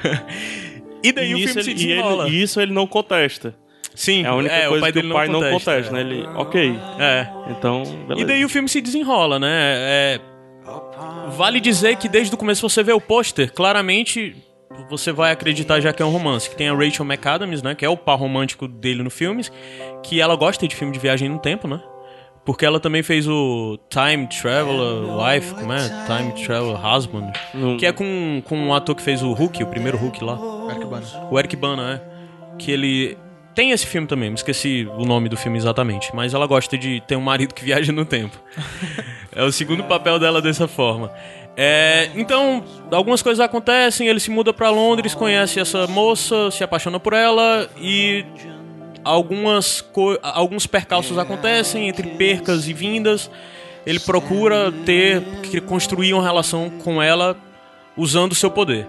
[SPEAKER 2] e daí
[SPEAKER 1] E
[SPEAKER 2] o filme se
[SPEAKER 1] ele, e
[SPEAKER 2] desenrola.
[SPEAKER 1] ele- e isso ele não contesta.
[SPEAKER 2] Sim,
[SPEAKER 1] É a única
[SPEAKER 2] é,
[SPEAKER 1] coisa
[SPEAKER 2] o pai
[SPEAKER 1] que o pai não
[SPEAKER 2] contesta.
[SPEAKER 1] contesta, né? Ele, ok.
[SPEAKER 2] É.
[SPEAKER 1] Então, beleza.
[SPEAKER 2] E daí o filme se desenrola, né? É, Vale dizer que desde o começo você vê o pôster, claramente você vai acreditar já que é um romance. Que tem a Rachel McAdams, né? Que é o par romântico dele no filme. Que ela gosta de filme de viagem no tempo, né? Porque ela também fez o Time Traveler Wife, como é? Time Traveler Husband.
[SPEAKER 1] Não-
[SPEAKER 2] Que é com, com um ator que fez o Hulk, o primeiro Hulk lá.
[SPEAKER 3] Eric Bana.
[SPEAKER 2] O Eric Bana, é. Que ele. Tem esse filme também, me esqueci o nome do filme exatamente, mas ela gosta de ter um marido que viaja no tempo. é o segundo papel dela dessa forma. É, então, algumas coisas acontecem, ele se muda pra Londres, conhece essa moça, se apaixona por ela e algumas alguns percalços acontecem entre percas e vindas. Ele procura ter que construir uma relação com ela usando o seu poder.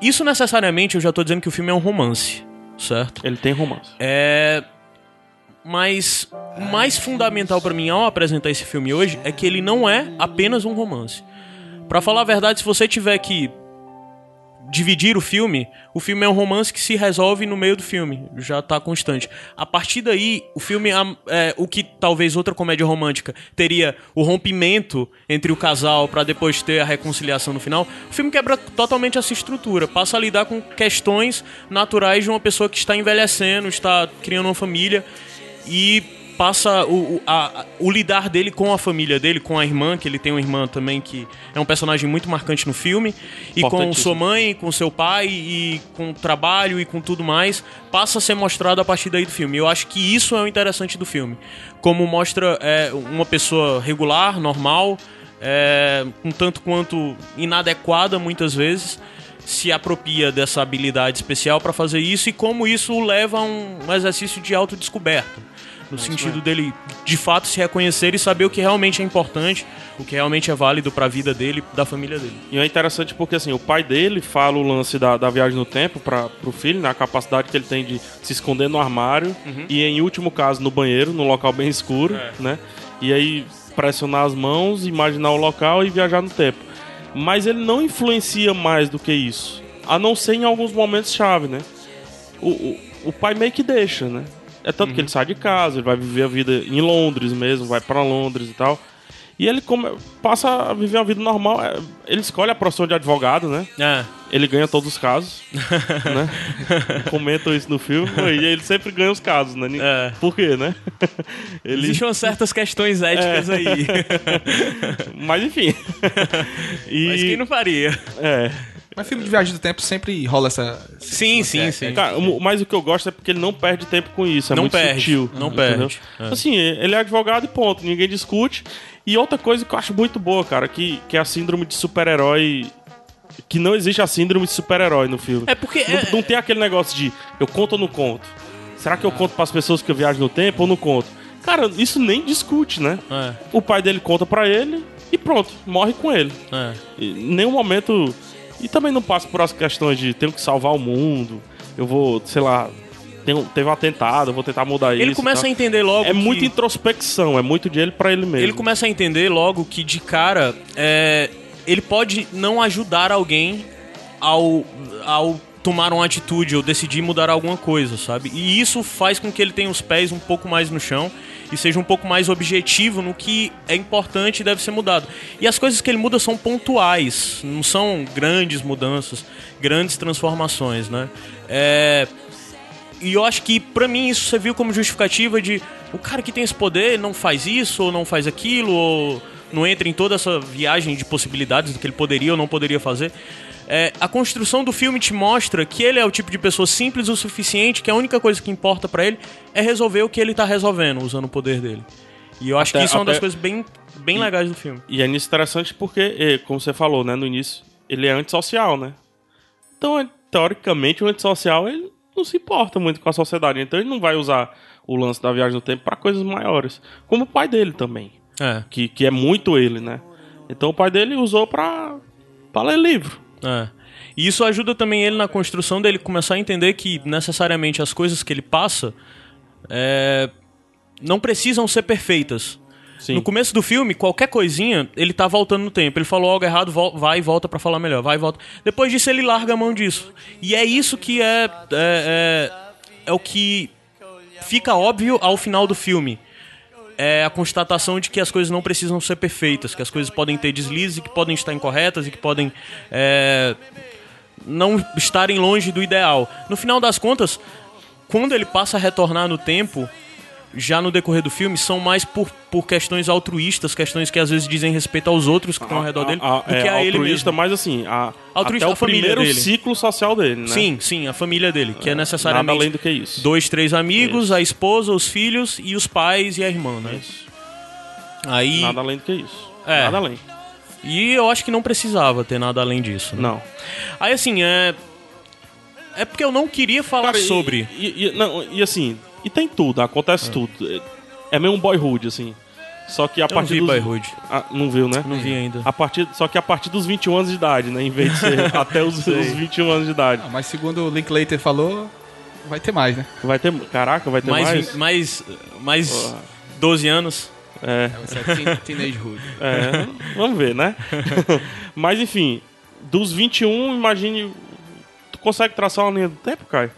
[SPEAKER 2] Isso necessariamente eu já tô dizendo que o filme é um romance, certo?
[SPEAKER 1] Ele tem romance.
[SPEAKER 2] É. Mas o mais fundamental pra mim ao apresentar esse filme hoje é que ele não é apenas um romance. Pra falar a verdade, se você tiver que dividir o filme, o filme é um romance que se resolve no meio do filme, já tá constante. A partir daí, o filme é, o que talvez outra comédia romântica teria o rompimento entre o casal pra depois ter a reconciliação no final. O filme quebra totalmente essa estrutura, passa a lidar com questões naturais de uma pessoa que está envelhecendo, está criando uma família e passa o, o, a- o lidar dele com a família dele, com a irmã, que ele tem uma irmã também que é um personagem muito marcante no filme, e com sua mãe, com seu pai, e com o trabalho e com tudo mais, passa a ser mostrado a partir daí do filme. Eu acho que isso é o interessante do filme. Como mostra é, uma pessoa regular, normal, é, um tanto quanto inadequada muitas vezes, se apropria dessa habilidade especial para fazer isso e como isso o leva a um exercício de autodescoberta. No sentido dele, de fato, se reconhecer e saber o que realmente é importante, o que realmente é válido para a vida dele, da família dele.
[SPEAKER 1] E é interessante porque assim, o pai dele fala o lance da, da viagem no tempo para pro filho, né, a capacidade que ele tem de se esconder no armário e em último caso no banheiro, num local bem escuro, né? E aí pressionar as mãos, imaginar o local e viajar no tempo. Mas ele não influencia mais do que isso, a não ser em alguns momentos chave, né? O, o, o pai meio que deixa, né? É tanto que ele sai de casa, ele vai viver a vida em Londres mesmo, vai pra Londres e tal. E ele come- passa a viver uma vida normal. é, Ele escolhe a profissão de advogado, né?
[SPEAKER 2] É,
[SPEAKER 1] Ele ganha todos os casos, né? Comentam isso no filme. E ele sempre ganha os casos, né?
[SPEAKER 2] É.
[SPEAKER 1] Por quê, né? Ele...
[SPEAKER 2] existem certas questões éticas aí.
[SPEAKER 1] Mas enfim. e...
[SPEAKER 2] Mas quem não faria?
[SPEAKER 1] É.
[SPEAKER 3] Mas filme de viagem do tempo sempre rola essa.
[SPEAKER 2] Sim, sim,
[SPEAKER 3] é,
[SPEAKER 2] sim.
[SPEAKER 1] Cara, o- mas o que eu gosto é porque ele não perde tempo com isso. É
[SPEAKER 2] Não
[SPEAKER 1] muito
[SPEAKER 2] perde,
[SPEAKER 1] sutil.
[SPEAKER 2] não
[SPEAKER 1] entendeu?
[SPEAKER 2] perde, é.
[SPEAKER 1] Assim, ele é advogado e ponto. Ninguém discute. E outra coisa que eu acho muito boa, cara, que, que é a síndrome de super-herói. Que não existe a síndrome de super-herói no filme.
[SPEAKER 2] É porque
[SPEAKER 1] Não,
[SPEAKER 2] é-
[SPEAKER 1] não tem aquele negócio de eu conto ou não conto. Será que eu conto pras pessoas que eu viajo no tempo ou não conto? Cara, isso nem discute, né?
[SPEAKER 2] É,
[SPEAKER 1] O pai dele conta pra ele e pronto, morre com ele.
[SPEAKER 2] é.
[SPEAKER 1] E em nenhum momento. E também não passa por as questões de tenho que salvar o mundo, eu vou, sei lá, tem teve um atentado, eu vou tentar mudar isso.
[SPEAKER 2] Ele começa a
[SPEAKER 1] tal.
[SPEAKER 2] entender logo
[SPEAKER 1] É
[SPEAKER 2] que...
[SPEAKER 1] muita introspecção, é muito de ele pra ele mesmo.
[SPEAKER 2] Ele começa a entender logo que de cara é, ele pode não ajudar alguém ao, ao tomar uma atitude ou decidir mudar alguma coisa, sabe? E isso faz com que ele tenha os pés um pouco mais no chão e seja um pouco mais objetivo no que é importante e deve ser mudado. E as coisas que ele muda são pontuais, não são grandes mudanças, grandes transformações, né? É, e eu acho que pra mim isso serviu como justificativa de o cara que tem esse poder não faz isso ou não faz aquilo ou não entra em toda essa viagem de possibilidades do que ele poderia ou não poderia fazer. É, a construção do filme te mostra que ele é o tipo de pessoa simples o suficiente que a única coisa que importa pra ele é resolver o que ele tá resolvendo usando o poder dele. E eu acho
[SPEAKER 1] Até-
[SPEAKER 2] que isso é uma das
[SPEAKER 1] até-
[SPEAKER 2] coisas bem, bem legais do filme.
[SPEAKER 1] E é nisso interessante porque, como você falou, né, no início, ele é antissocial, né? Então, teoricamente, o antissocial ele não se importa muito com a sociedade. Então, ele não vai usar o lance da viagem no tempo pra coisas maiores. Como o pai dele também.
[SPEAKER 2] É,
[SPEAKER 1] Que, que é muito ele, né? Então, o pai dele usou pra, pra ler livro.
[SPEAKER 2] É. E isso ajuda também ele na construção dele começar a entender que necessariamente as coisas que ele passa é, não precisam ser perfeitas.
[SPEAKER 1] Sim.
[SPEAKER 2] No começo do filme, qualquer coisinha, ele tá voltando no tempo. Ele falou algo errado, vai e volta pra falar melhor, vai e volta. Depois disso, ele larga a mão disso. E é isso que é, é, é, é o que fica óbvio ao final do filme. É a constatação de que as coisas não precisam ser perfeitas, que as coisas podem ter deslizes, que podem estar incorretas e que podem é, não estarem longe do ideal. No final das contas, quando ele passa a retornar no tempo, já no decorrer do filme são mais por, por questões altruístas, questões que às vezes dizem respeito aos outros que estão ao redor dele,
[SPEAKER 1] A- a-
[SPEAKER 2] do
[SPEAKER 1] é,
[SPEAKER 2] que a ele mesmo.
[SPEAKER 1] mas assim, a,
[SPEAKER 2] Altruísta,
[SPEAKER 1] até o primeiro
[SPEAKER 2] dele.
[SPEAKER 1] ciclo social dele, né?
[SPEAKER 2] Sim, sim, a família dele, que é
[SPEAKER 1] Nada
[SPEAKER 2] necessariamente
[SPEAKER 1] além do que isso.
[SPEAKER 2] dois, três amigos,
[SPEAKER 1] Isso.
[SPEAKER 2] a esposa, os filhos e os pais e a irmã, né? Aí,
[SPEAKER 1] Nada além do que isso.
[SPEAKER 2] É.
[SPEAKER 1] Nada além.
[SPEAKER 2] e eu acho que não precisava ter nada além disso. Né?
[SPEAKER 1] Não.
[SPEAKER 2] Aí assim, é é porque eu não queria falar
[SPEAKER 1] Cara, e-
[SPEAKER 2] sobre.
[SPEAKER 1] E, e- não, e assim, e tem tudo, acontece tudo. É- É meio um boyhood, assim. Só que a
[SPEAKER 2] Eu
[SPEAKER 1] partir
[SPEAKER 2] vi
[SPEAKER 1] dos.
[SPEAKER 2] Boyhood.
[SPEAKER 1] Ah, não viu, né?
[SPEAKER 2] Não vi ainda.
[SPEAKER 1] A partir, só que a partir dos 21 anos de idade, né? Em vez de ser até os, os 21 anos de idade.
[SPEAKER 3] Ah, mas segundo o Linklater falou, vai ter mais, né?
[SPEAKER 1] Vai ter. Caraca, vai ter mais.
[SPEAKER 2] Mais, mais, mais 12 anos.
[SPEAKER 1] É,
[SPEAKER 3] Vai ser teen- Teenage Hood.
[SPEAKER 1] é. vamos ver, né? Mas enfim, dos 21, imagine. Tu consegue traçar uma linha do tempo, Caio?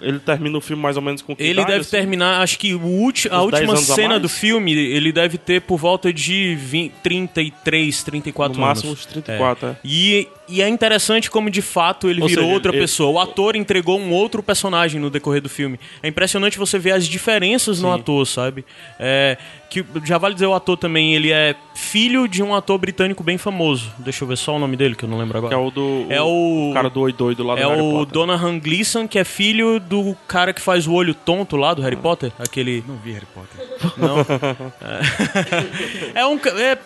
[SPEAKER 1] Ele termina o filme mais ou menos com que
[SPEAKER 2] Ele
[SPEAKER 1] idade,
[SPEAKER 2] deve
[SPEAKER 1] assim?
[SPEAKER 2] terminar, acho que o ulti, a
[SPEAKER 1] Uns 10
[SPEAKER 2] última
[SPEAKER 1] a
[SPEAKER 2] cena
[SPEAKER 1] mais?
[SPEAKER 2] do filme, ele deve ter por volta de 20, 33, 34
[SPEAKER 1] No
[SPEAKER 2] anos.
[SPEAKER 1] máximo uns 34, é.
[SPEAKER 2] E, e é interessante como de fato ele
[SPEAKER 1] Ou
[SPEAKER 2] virou
[SPEAKER 1] seja,
[SPEAKER 2] outra
[SPEAKER 1] ele-
[SPEAKER 2] pessoa. O ator entregou um outro personagem no decorrer do filme. É impressionante você ver as diferenças no
[SPEAKER 1] Sim.
[SPEAKER 2] ator, sabe? É, que já vale dizer o ator também, ele é filho de um ator britânico bem famoso. Deixa eu ver só o nome dele que eu não lembro agora.
[SPEAKER 1] Que é o do.
[SPEAKER 2] É o-
[SPEAKER 1] cara do Oi Doido lá do
[SPEAKER 2] É
[SPEAKER 1] Harry
[SPEAKER 2] o
[SPEAKER 1] Potter.
[SPEAKER 2] Donahan Gleeson, que é filho do cara que faz o olho tonto lá do Harry Potter. Aquele.
[SPEAKER 3] Não vi Harry Potter.
[SPEAKER 2] Não. É, é um. É,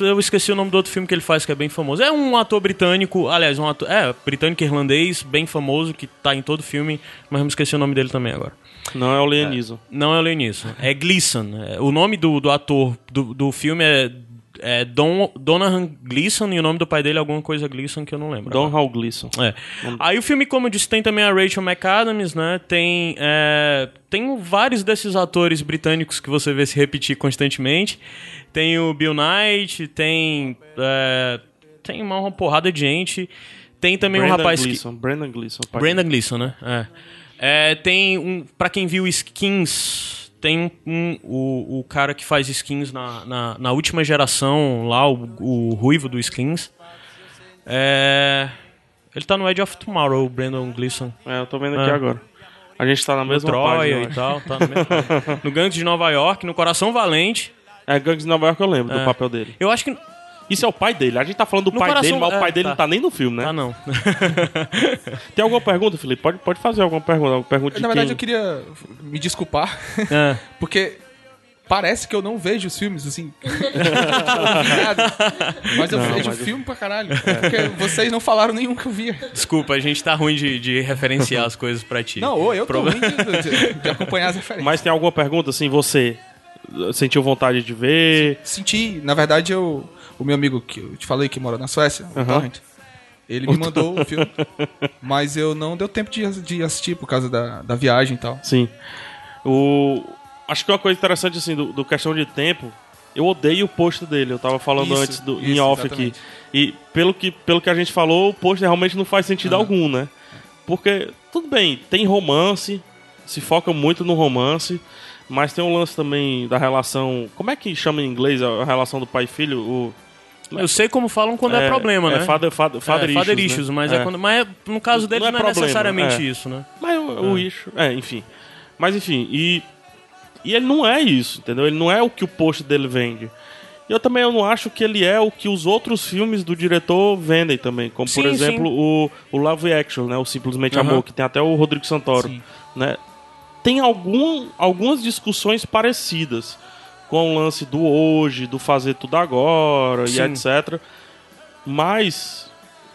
[SPEAKER 2] eu esqueci o nome do outro filme que ele faz, que é bem famoso. É um ator britânico, aliás, um ator. É, britânico irlandês, bem famoso, que tá em todo filme, mas eu me esqueci o nome dele também agora.
[SPEAKER 1] Não é o Liam Neeson.
[SPEAKER 2] Não é o Leonisson, é Gleeson. É, O nome do, do ator do, do filme é, é Don, Donahan Gleeson e o nome do pai dele é alguma coisa Gleeson que eu não lembro.
[SPEAKER 1] Don
[SPEAKER 2] agora.
[SPEAKER 1] Hal Gleason.
[SPEAKER 2] É. Aí o filme, como eu disse, tem também a Rachel McAdams, né? Tem, é, tem vários desses atores britânicos que você vê se repetir constantemente. Tem o Bill Knight, tem. é, tem uma, porrada de gente. Tem também um
[SPEAKER 1] Brendan
[SPEAKER 2] rapaz que.
[SPEAKER 1] Gleeson. Brendan Gleeson. pai
[SPEAKER 2] Brendan Gleeson, né? É. É, tem um. Pra quem viu skins, tem um. O, o cara que faz skins na, na, na última geração lá, o, o ruivo do skins. É. Ele tá no Edge of Tomorrow, o Brandon Gleeson.
[SPEAKER 1] É, eu tô vendo aqui
[SPEAKER 2] É.
[SPEAKER 1] agora. A gente tá na
[SPEAKER 2] No
[SPEAKER 1] mesma
[SPEAKER 2] Troia
[SPEAKER 1] página.
[SPEAKER 2] e
[SPEAKER 1] acho.
[SPEAKER 2] tal, tá no, mesmo, no Gangs de Nova York, no Coração Valente.
[SPEAKER 1] É, Gangs de Nova York eu lembro
[SPEAKER 2] É.
[SPEAKER 1] do papel dele.
[SPEAKER 2] Eu acho que.
[SPEAKER 1] Isso é o pai dele. A gente tá falando do
[SPEAKER 2] No
[SPEAKER 1] pai
[SPEAKER 2] coração-
[SPEAKER 1] dele, mas
[SPEAKER 2] é,
[SPEAKER 1] o pai dele
[SPEAKER 2] tá.
[SPEAKER 1] não tá nem no filme, né?
[SPEAKER 2] Ah, não.
[SPEAKER 1] Tem alguma pergunta, Felipe? Pode, pode fazer alguma pergunta. Alguma pergunta de
[SPEAKER 3] Na verdade,
[SPEAKER 1] quem?
[SPEAKER 3] eu queria me desculpar,
[SPEAKER 2] É.
[SPEAKER 3] porque parece que eu não vejo os filmes, assim. Mas eu
[SPEAKER 1] Não,
[SPEAKER 3] vejo
[SPEAKER 1] mas
[SPEAKER 3] filme pra caralho. Porque vocês não falaram nenhum que eu via.
[SPEAKER 2] Desculpa, a gente tá ruim de, de referenciar as coisas pra ti.
[SPEAKER 3] Não, ou eu tô
[SPEAKER 2] Proble-
[SPEAKER 3] ruim de, de- de acompanhar as referências.
[SPEAKER 1] Mas tem alguma pergunta, assim, você sentiu vontade de ver?
[SPEAKER 3] Senti, na verdade, eu, o meu amigo que eu te falei que mora na Suécia, o. Torrent, ele me mandou o filme, mas eu não deu tempo de, de assistir por causa da, da viagem e tal.
[SPEAKER 1] Sim. O... Acho que uma coisa interessante, assim, do, do questão de tempo, eu odeio o post dele. Eu tava falando
[SPEAKER 3] Isso,
[SPEAKER 1] antes do, em
[SPEAKER 3] isso,
[SPEAKER 1] off
[SPEAKER 3] exatamente.
[SPEAKER 1] aqui. E pelo que, pelo que a gente falou, o post realmente não faz sentido algum, né? Porque, tudo bem, tem romance, se foca muito no romance, mas tem um lance também da relação. Como é que chama em inglês a relação do pai e filho? O,
[SPEAKER 2] Eu sei como falam quando é, problema, né?
[SPEAKER 1] É father, father
[SPEAKER 2] é,
[SPEAKER 1] issues, né?
[SPEAKER 2] mas
[SPEAKER 1] É.
[SPEAKER 2] é. quando, mas é- no caso dele
[SPEAKER 1] Não
[SPEAKER 2] não
[SPEAKER 1] é
[SPEAKER 2] é,
[SPEAKER 1] problema,
[SPEAKER 2] necessariamente
[SPEAKER 1] é.
[SPEAKER 2] isso, né?
[SPEAKER 1] Mas o, o issue. É, enfim. Mas enfim, e. E ele não é isso, entendeu? Ele não é o que o post dele vende. E eu também eu não acho que ele é o que os outros filmes do diretor vendem também. Como, por
[SPEAKER 2] Sim,
[SPEAKER 1] exemplo, o, o Love Action, né? O Simplesmente
[SPEAKER 2] Aham.
[SPEAKER 1] Amor, que tem até o Rodrigo Santoro.
[SPEAKER 3] Sim.
[SPEAKER 1] Né? Tem algum, algumas discussões parecidas com o lance do hoje, do fazer tudo agora
[SPEAKER 2] Sim.
[SPEAKER 1] e etc. Mas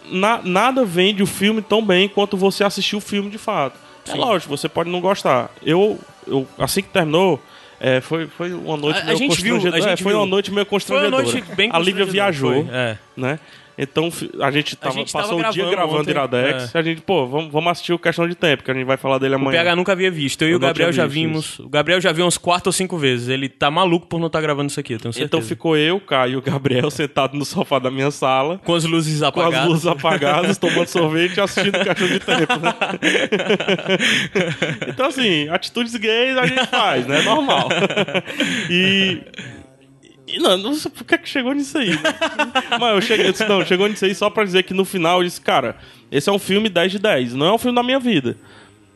[SPEAKER 1] na- nada vende o filme tão bem quanto você assistir o filme de fato. É lógico, você pode não gostar. Eu, eu assim que terminou, é, foi, foi uma noite
[SPEAKER 2] A- a
[SPEAKER 1] meio
[SPEAKER 2] gente viu,
[SPEAKER 1] constrangedora.
[SPEAKER 2] a
[SPEAKER 1] É,
[SPEAKER 2] gente
[SPEAKER 1] foi
[SPEAKER 2] viu.
[SPEAKER 1] uma noite meio
[SPEAKER 2] Foi uma
[SPEAKER 1] constrangedora.
[SPEAKER 2] noite bem
[SPEAKER 1] a Lívia
[SPEAKER 2] constrangedora,
[SPEAKER 1] viajou,
[SPEAKER 2] foi, é.
[SPEAKER 1] né? Então a gente, tava,
[SPEAKER 2] gente tava
[SPEAKER 1] passou o dia
[SPEAKER 2] gravando ontem,
[SPEAKER 1] Iradex.
[SPEAKER 2] é.
[SPEAKER 1] A gente, pô, vamos, vamos assistir o Questão de Tempo, que a gente vai falar dele
[SPEAKER 2] O
[SPEAKER 1] amanhã.
[SPEAKER 2] PH nunca havia visto. Eu, e
[SPEAKER 1] Eu
[SPEAKER 2] o
[SPEAKER 1] não
[SPEAKER 2] Gabriel já vimos. O Gabriel já viu uns quatro ou cinco vezes. Ele tá maluco por não estar gravando isso aqui, eu tenho certeza.
[SPEAKER 1] Então ficou eu, Caio e o Gabriel sentados no sofá da minha sala.
[SPEAKER 2] Com as luzes
[SPEAKER 1] Com
[SPEAKER 2] apagadas.
[SPEAKER 1] as luzes apagadas, tomando sorvete e assistindo Questão de Tempo. né? então, assim, atitudes gays a gente faz, né? Normal. E. Não, não sei por que, que chegou nisso aí. né? Mas eu cheguei, eu disse, não, chegou nisso aí só pra dizer que no final eu disse, cara, esse é um filme 10 de 10. Não é um filme da minha vida.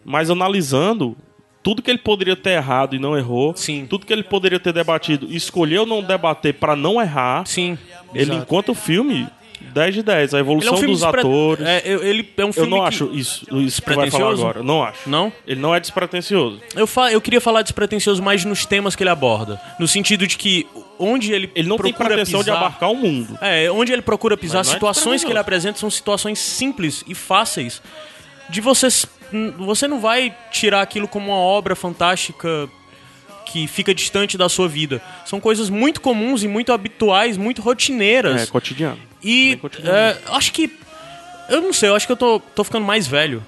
[SPEAKER 1] Mas analisando, tudo que ele poderia ter errado e não errou.
[SPEAKER 2] Sim.
[SPEAKER 1] Tudo que ele poderia ter debatido e escolheu não debater pra não errar.
[SPEAKER 2] Sim.
[SPEAKER 1] Ele,
[SPEAKER 2] exato.
[SPEAKER 1] enquanto o filme, 10 de 10. A
[SPEAKER 2] Ele é
[SPEAKER 1] evolução
[SPEAKER 2] um filme
[SPEAKER 1] dos
[SPEAKER 2] despre-
[SPEAKER 1] atores.
[SPEAKER 2] É, eu- ele é um
[SPEAKER 1] eu
[SPEAKER 2] filme
[SPEAKER 1] não
[SPEAKER 2] que-
[SPEAKER 1] acho isso, isso que vai falar agora. Não acho.
[SPEAKER 2] Não?
[SPEAKER 1] Ele não é despretensioso.
[SPEAKER 2] Eu, fa... eu queria falar despretensioso mais nos temas que ele aborda. No sentido de que onde ele
[SPEAKER 1] Ele não tem
[SPEAKER 2] procura
[SPEAKER 1] pretensão de
[SPEAKER 2] pisar-
[SPEAKER 1] abarcar o mundo.
[SPEAKER 2] É, onde ele procura pisar,
[SPEAKER 1] Mas é
[SPEAKER 2] situações que ele apresenta são situações simples e fáceis. De você. Você não vai tirar aquilo como uma obra fantástica que fica distante da sua vida. São coisas muito comuns e muito habituais, muito rotineiras.
[SPEAKER 1] É, cotidiano.
[SPEAKER 2] E é, acho que. Eu não sei, eu acho que eu tô, tô ficando mais velho.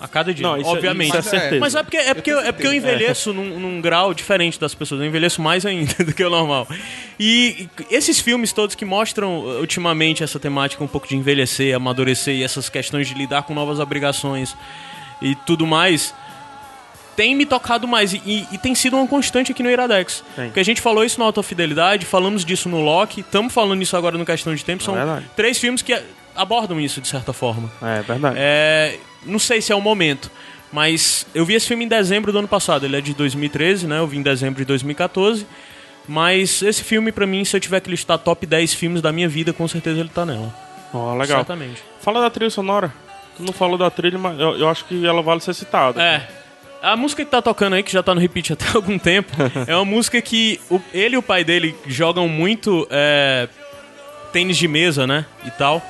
[SPEAKER 2] A cada dia,
[SPEAKER 1] Não, isso é-
[SPEAKER 2] obviamente.
[SPEAKER 1] isso é certeza.
[SPEAKER 2] Mas é porque, é porque, eu, é porque eu envelheço num, num grau diferente das pessoas. Eu envelheço mais ainda do que o normal. E esses filmes todos que mostram uh, ultimamente essa temática um pouco de envelhecer, amadurecer e essas questões de lidar com novas obrigações e tudo mais, tem me tocado mais e, e- tem sido uma constante aqui no Iradex.
[SPEAKER 1] Tem.
[SPEAKER 2] Porque a gente falou isso no Alta Fidelidade, falamos disso no Loki, estamos falando isso agora no Questão de Tempo. São
[SPEAKER 1] verdade.
[SPEAKER 2] três filmes que abordam isso de certa forma.
[SPEAKER 1] É verdade.
[SPEAKER 2] É, não sei se é o momento, mas eu vi esse filme em dezembro do ano passado. Ele é de 2013, né? Eu vi em dezembro de 2014. Mas esse filme, pra mim, se eu tiver que listar top 10 filmes da minha vida, com certeza ele tá nela.
[SPEAKER 1] Ó, legal.
[SPEAKER 2] Certamente.
[SPEAKER 1] Fala da trilha sonora. Tu não falou da trilha, mas eu, eu acho que ela vale ser citada.
[SPEAKER 2] É. A música que tá tocando aí, que já tá no repeat até algum tempo, é uma música que o- ele e o pai dele jogam muito é, tênis de mesa, né? E tal.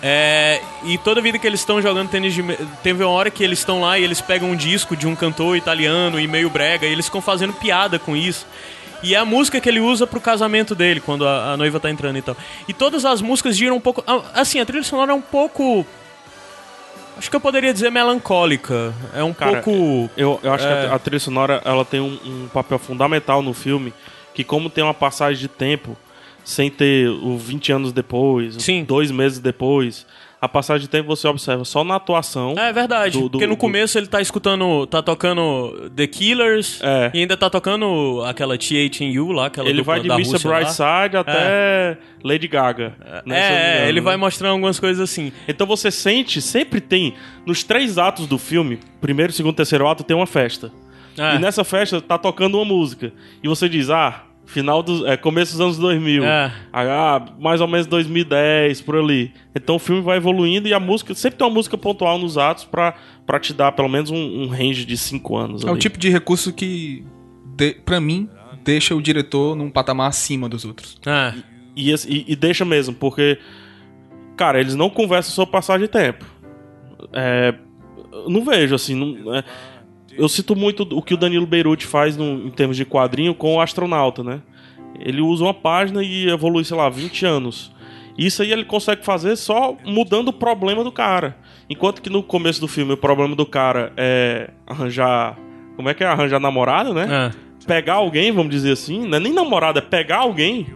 [SPEAKER 2] É, e toda vida que eles estão jogando tênis de mesa. Teve uma hora que eles estão lá e eles pegam um disco de um cantor italiano e meio brega e eles ficam fazendo piada com isso. E é a música que ele usa pro casamento dele, quando a, a noiva tá entrando e tal. E todas as músicas giram um pouco. Assim, a trilha sonora é um pouco. Acho que eu poderia dizer melancólica. É um
[SPEAKER 1] Cara,
[SPEAKER 2] pouco.
[SPEAKER 1] Eu, eu acho
[SPEAKER 2] É.
[SPEAKER 1] que a, a trilha sonora ela tem um, um papel fundamental no filme, que como tem uma passagem de tempo, sem ter o 20 anos depois,
[SPEAKER 2] Sim.
[SPEAKER 1] dois meses depois, a passagem de tempo você observa só na atuação.
[SPEAKER 2] É verdade,
[SPEAKER 1] do- do-
[SPEAKER 2] porque no
[SPEAKER 1] do-
[SPEAKER 2] começo ele tá escutando, tá tocando The Killers
[SPEAKER 1] É.
[SPEAKER 2] e ainda tá tocando aquela THU lá, aquela
[SPEAKER 1] Ele vai de Mr. Brightside até Lady Gaga. né,
[SPEAKER 2] É,
[SPEAKER 1] engano,
[SPEAKER 2] ele vai mostrando algumas coisas assim.
[SPEAKER 1] Então você sente, sempre tem, nos três atos do filme, primeiro, segundo, terceiro ato, tem uma festa.
[SPEAKER 2] É.
[SPEAKER 1] E nessa festa tá tocando uma música. E você diz, ah, final dos. É, começo dos anos 2000.
[SPEAKER 2] É.
[SPEAKER 1] Ah, mais ou menos 2010, por ali. Então o filme vai evoluindo e a música. Sempre tem uma música pontual nos atos pra, pra te dar pelo menos um, um range de cinco anos.
[SPEAKER 3] É o tipo de recurso que, de, pra mim, deixa o diretor num patamar acima dos outros.
[SPEAKER 2] É.
[SPEAKER 1] E, e- e deixa mesmo, porque. Cara, eles não conversam sobre passagem de tempo. É, não vejo, assim. não- é, eu cito muito o que o Danilo Beirute faz no- em termos de quadrinho com o astronauta, né? Ele usa uma página e evolui, sei lá, 20 anos. Isso aí ele consegue fazer só mudando o problema do cara. Enquanto que no começo do filme o problema do cara é arranjar. Como é que é? Arranjar namorada, né?
[SPEAKER 2] É.
[SPEAKER 1] pegar alguém, vamos dizer assim, não é nem namorada, é pegar alguém.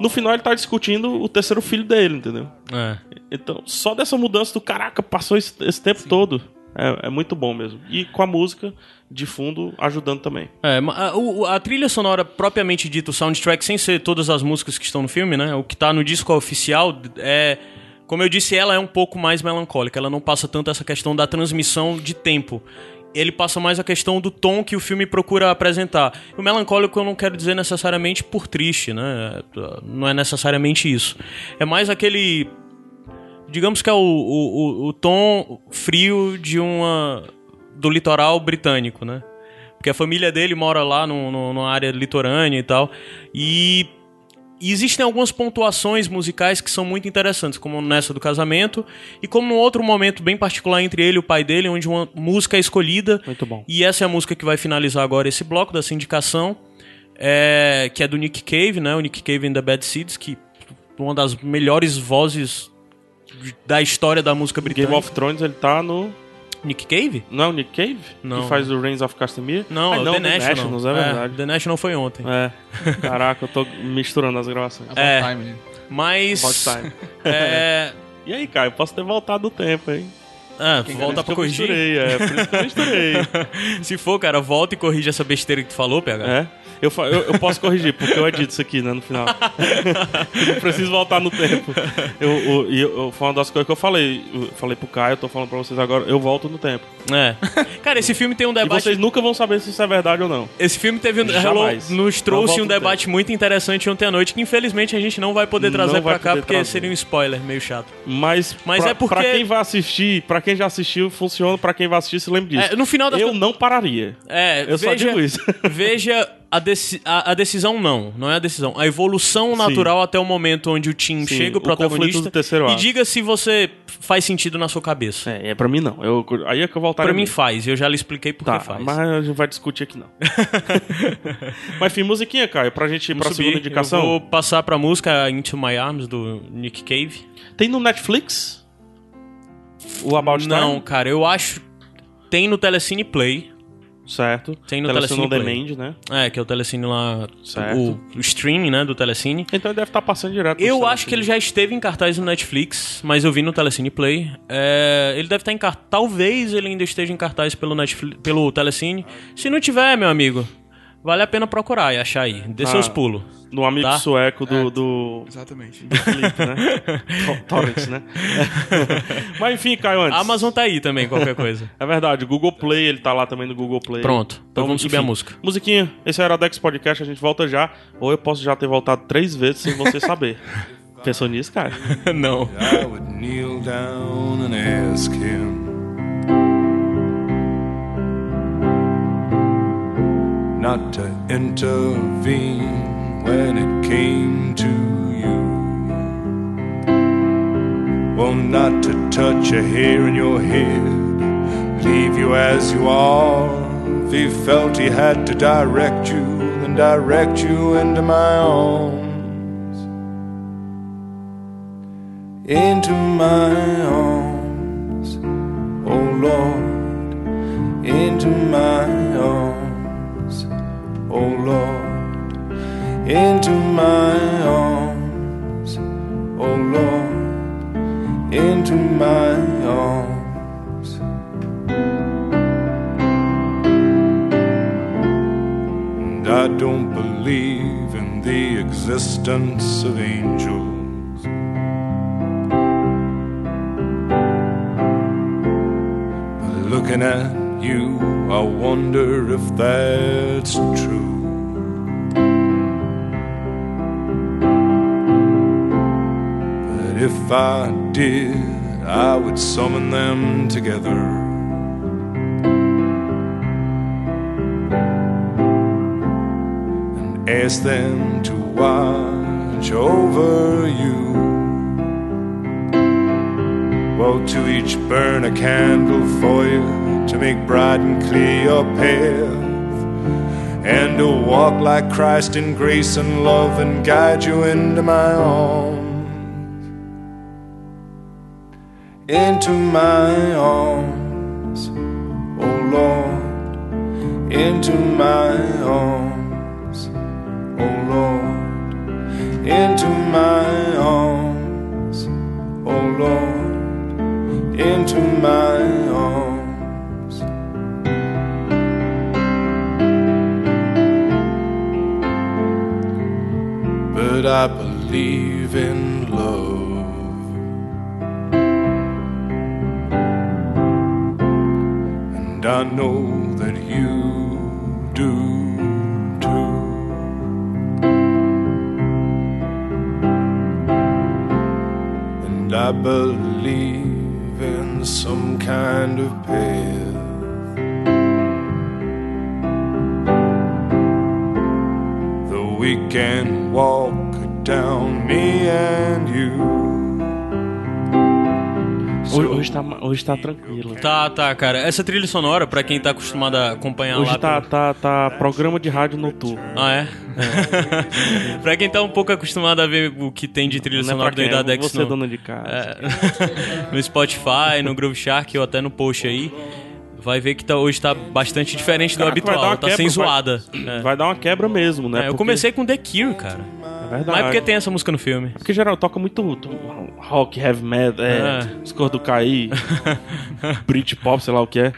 [SPEAKER 1] No final ele tá discutindo o terceiro filho dele, entendeu?
[SPEAKER 2] É.
[SPEAKER 1] Então, só dessa mudança do caraca, passou esse, esse tempo todo. É, é muito bom mesmo. E com a música de fundo ajudando também.
[SPEAKER 2] É, a, a trilha sonora propriamente dita, o soundtrack, sem ser todas as músicas que estão no filme, né? O que tá no disco oficial é. Como eu disse, ela é um pouco mais melancólica. Ela não passa tanto essa questão da transmissão de tempo. Ele passa mais a questão do tom que o filme procura apresentar. O melancólico eu não quero dizer necessariamente por triste, né? Não é necessariamente isso. É mais aquele. Digamos que é o, o, o- tom frio de uma. do litoral britânico, né? Porque a família dele mora lá no, no- numa área litorânea e tal. E, existem algumas pontuações musicais que são muito interessantes, como nessa do casamento, e como num outro momento bem particular entre ele e o pai dele, onde uma música é escolhida.
[SPEAKER 1] Muito bom.
[SPEAKER 2] E essa é a música que vai finalizar agora esse bloco da sindicação, é, que é do Nick Cave, né? O Nick Cave and the Bad Seeds, que uma das melhores vozes da história da música britânica.
[SPEAKER 1] Game of Thrones ele tá no.
[SPEAKER 2] Nick Cave?
[SPEAKER 1] Não é o Nick Cave?
[SPEAKER 2] Não.
[SPEAKER 1] Que faz o Reigns of Castamere?
[SPEAKER 2] Não,
[SPEAKER 1] Ah,
[SPEAKER 2] é o The, National.
[SPEAKER 1] Nationals, é verdade.
[SPEAKER 2] The National foi ontem.
[SPEAKER 1] É. Caraca, eu tô misturando as gravações.
[SPEAKER 2] É.
[SPEAKER 3] Time, né?
[SPEAKER 2] Mas.
[SPEAKER 1] About time.
[SPEAKER 2] É.
[SPEAKER 1] E aí, Caio, posso ter voltado o tempo, hein?
[SPEAKER 2] Ah,
[SPEAKER 1] Por
[SPEAKER 2] volta
[SPEAKER 1] isso
[SPEAKER 2] pra
[SPEAKER 1] que eu
[SPEAKER 2] corrigir.
[SPEAKER 1] misturei, é, por isso que eu misturei.
[SPEAKER 2] Se for, cara, volta e corrige essa besteira que tu falou, PH.
[SPEAKER 1] É. Eu, eu, eu posso corrigir, porque eu edito isso aqui, né, no final. não preciso voltar no tempo. Eu, eu, e eu, foi uma das coisas que eu falei. Eu falei pro Caio, eu tô falando pra vocês agora, eu volto no tempo.
[SPEAKER 2] É. Cara, esse filme tem um
[SPEAKER 1] E
[SPEAKER 2] debate.
[SPEAKER 1] vocês nunca vão saber se isso é verdade ou não.
[SPEAKER 2] Esse filme teve um,
[SPEAKER 1] Jamais.
[SPEAKER 2] nos trouxe um debate muito interessante ontem à noite que infelizmente a gente não vai poder
[SPEAKER 1] Não
[SPEAKER 2] trazer
[SPEAKER 1] vai
[SPEAKER 2] pra cá porque
[SPEAKER 1] trazer.
[SPEAKER 2] seria um spoiler meio chato.
[SPEAKER 1] Mas,
[SPEAKER 2] Mas
[SPEAKER 1] pra,
[SPEAKER 2] é porque-
[SPEAKER 1] pra quem vai assistir, pra quem já assistiu, funciona. Pra quem vai assistir, se lembre disso.
[SPEAKER 2] É, no final das
[SPEAKER 1] eu não pararia.
[SPEAKER 2] É,
[SPEAKER 1] Eu só
[SPEAKER 2] veja,
[SPEAKER 1] digo isso.
[SPEAKER 2] veja a, deci- a- a decisão não, não é a decisão. A evolução natural até o momento onde o Tim
[SPEAKER 1] Sim,
[SPEAKER 2] chega, o
[SPEAKER 1] o
[SPEAKER 2] protagonista,
[SPEAKER 1] terceiro
[SPEAKER 2] e diga se você faz sentido na sua cabeça.
[SPEAKER 1] É, é pra mim não. Eu, aí é que eu voltaria.
[SPEAKER 2] Pra mim faz, eu já lhe expliquei por
[SPEAKER 1] Tá,
[SPEAKER 2] que faz.
[SPEAKER 1] mas a gente vai discutir aqui não. mas enfim, musiquinha, Caio, pra gente ir
[SPEAKER 2] Vamos
[SPEAKER 1] pra
[SPEAKER 2] subir.
[SPEAKER 1] segunda indicação.
[SPEAKER 2] Eu vou passar pra música Into My Arms, do Nick Cave.
[SPEAKER 1] Tem no Netflix? O About
[SPEAKER 2] Não,
[SPEAKER 1] Time?
[SPEAKER 2] cara, eu acho... Tem no Telecine Play.
[SPEAKER 1] Certo.
[SPEAKER 2] Tem no
[SPEAKER 1] Telecine
[SPEAKER 2] Telecine.
[SPEAKER 1] Demand, né?
[SPEAKER 2] É, que é o Telecine lá...
[SPEAKER 1] Certo.
[SPEAKER 2] O, o streaming, né, do Telecine.
[SPEAKER 1] Então ele deve estar passando direto.
[SPEAKER 2] Eu
[SPEAKER 1] Telecine.
[SPEAKER 2] acho que ele já esteve em cartaz no Netflix, mas eu vi no Telecine Play. É, ele deve estar em cartaz. Talvez ele ainda esteja em cartaz pelo, Netflix, pelo Telecine. Se não tiver, meu amigo, vale a pena procurar e achar aí. Dê
[SPEAKER 1] Ah.
[SPEAKER 2] seus pulos.
[SPEAKER 1] No amigo
[SPEAKER 2] Tá?
[SPEAKER 1] sueco do, do,
[SPEAKER 3] Exatamente.
[SPEAKER 1] do Felipe, né? To- Torrents, né? Mas enfim, Caio, antes.
[SPEAKER 2] A Amazon tá aí também, qualquer coisa.
[SPEAKER 1] É verdade, o Google Play, ele tá lá também no Google Play.
[SPEAKER 2] Pronto, então vamos subir a
[SPEAKER 1] enfim,
[SPEAKER 2] música.
[SPEAKER 1] Musiquinha, esse é o Aerodex Podcast, a gente volta já. Ou eu posso já ter voltado três vezes sem você saber. Pensou nisso, cara?
[SPEAKER 2] não.
[SPEAKER 5] I would kneel down and ask him not to intervene when it came to you. Well, not to touch a hair in your head, leave you as you are. If he felt he had to direct you, then direct you into my arms into my arms, oh Lord, into my oh Lord, into my arms, oh Lord, into my arms. And I don't believe in the existence of angels. But looking at you, I wonder if that's true. But if I did, I would summon them together. And ask them to watch over you. To each burn a candle for you to make bright and clear your path, and to walk like Christ in grace and love and guide you into my arms. Into my arms, oh Lord, into my arms, oh Lord, into my arms, oh Lord into my arms. But I believe in love. And I know that you do I believe some kind of path. Though we can walk down, me and you.
[SPEAKER 1] Hoje, hoje, tá, hoje tá tranquilo.
[SPEAKER 2] Tá, tá, cara. Essa trilha sonora, pra quem tá acostumado a acompanhar
[SPEAKER 1] Hoje
[SPEAKER 2] lá...
[SPEAKER 1] tá,
[SPEAKER 2] pelo-
[SPEAKER 1] tá, tá programa de rádio noturno.
[SPEAKER 2] Ah, é? pra quem tá um pouco acostumado a ver o que tem de trilha
[SPEAKER 1] Não é
[SPEAKER 2] sonora
[SPEAKER 1] pra
[SPEAKER 2] do
[SPEAKER 1] quem?
[SPEAKER 2] Iradex
[SPEAKER 1] Você,
[SPEAKER 2] no,
[SPEAKER 1] dona de casa.
[SPEAKER 2] é, no Spotify, no Groove Shark ou até no post aí, vai ver que tá, hoje tá bastante diferente do
[SPEAKER 1] Caraca, vai dar
[SPEAKER 2] habitual, tá sem
[SPEAKER 1] vai-
[SPEAKER 2] zoada. É.
[SPEAKER 1] Vai dar uma quebra mesmo, né?
[SPEAKER 2] É, eu
[SPEAKER 1] Porque-
[SPEAKER 2] comecei com The Cure, cara.
[SPEAKER 1] É verdade.
[SPEAKER 2] Mas é porque tem essa música no filme.
[SPEAKER 1] Porque geral toca muito, muito rock, heavy metal, é,
[SPEAKER 2] É.
[SPEAKER 1] do Caí, Britpop, sei lá o que é.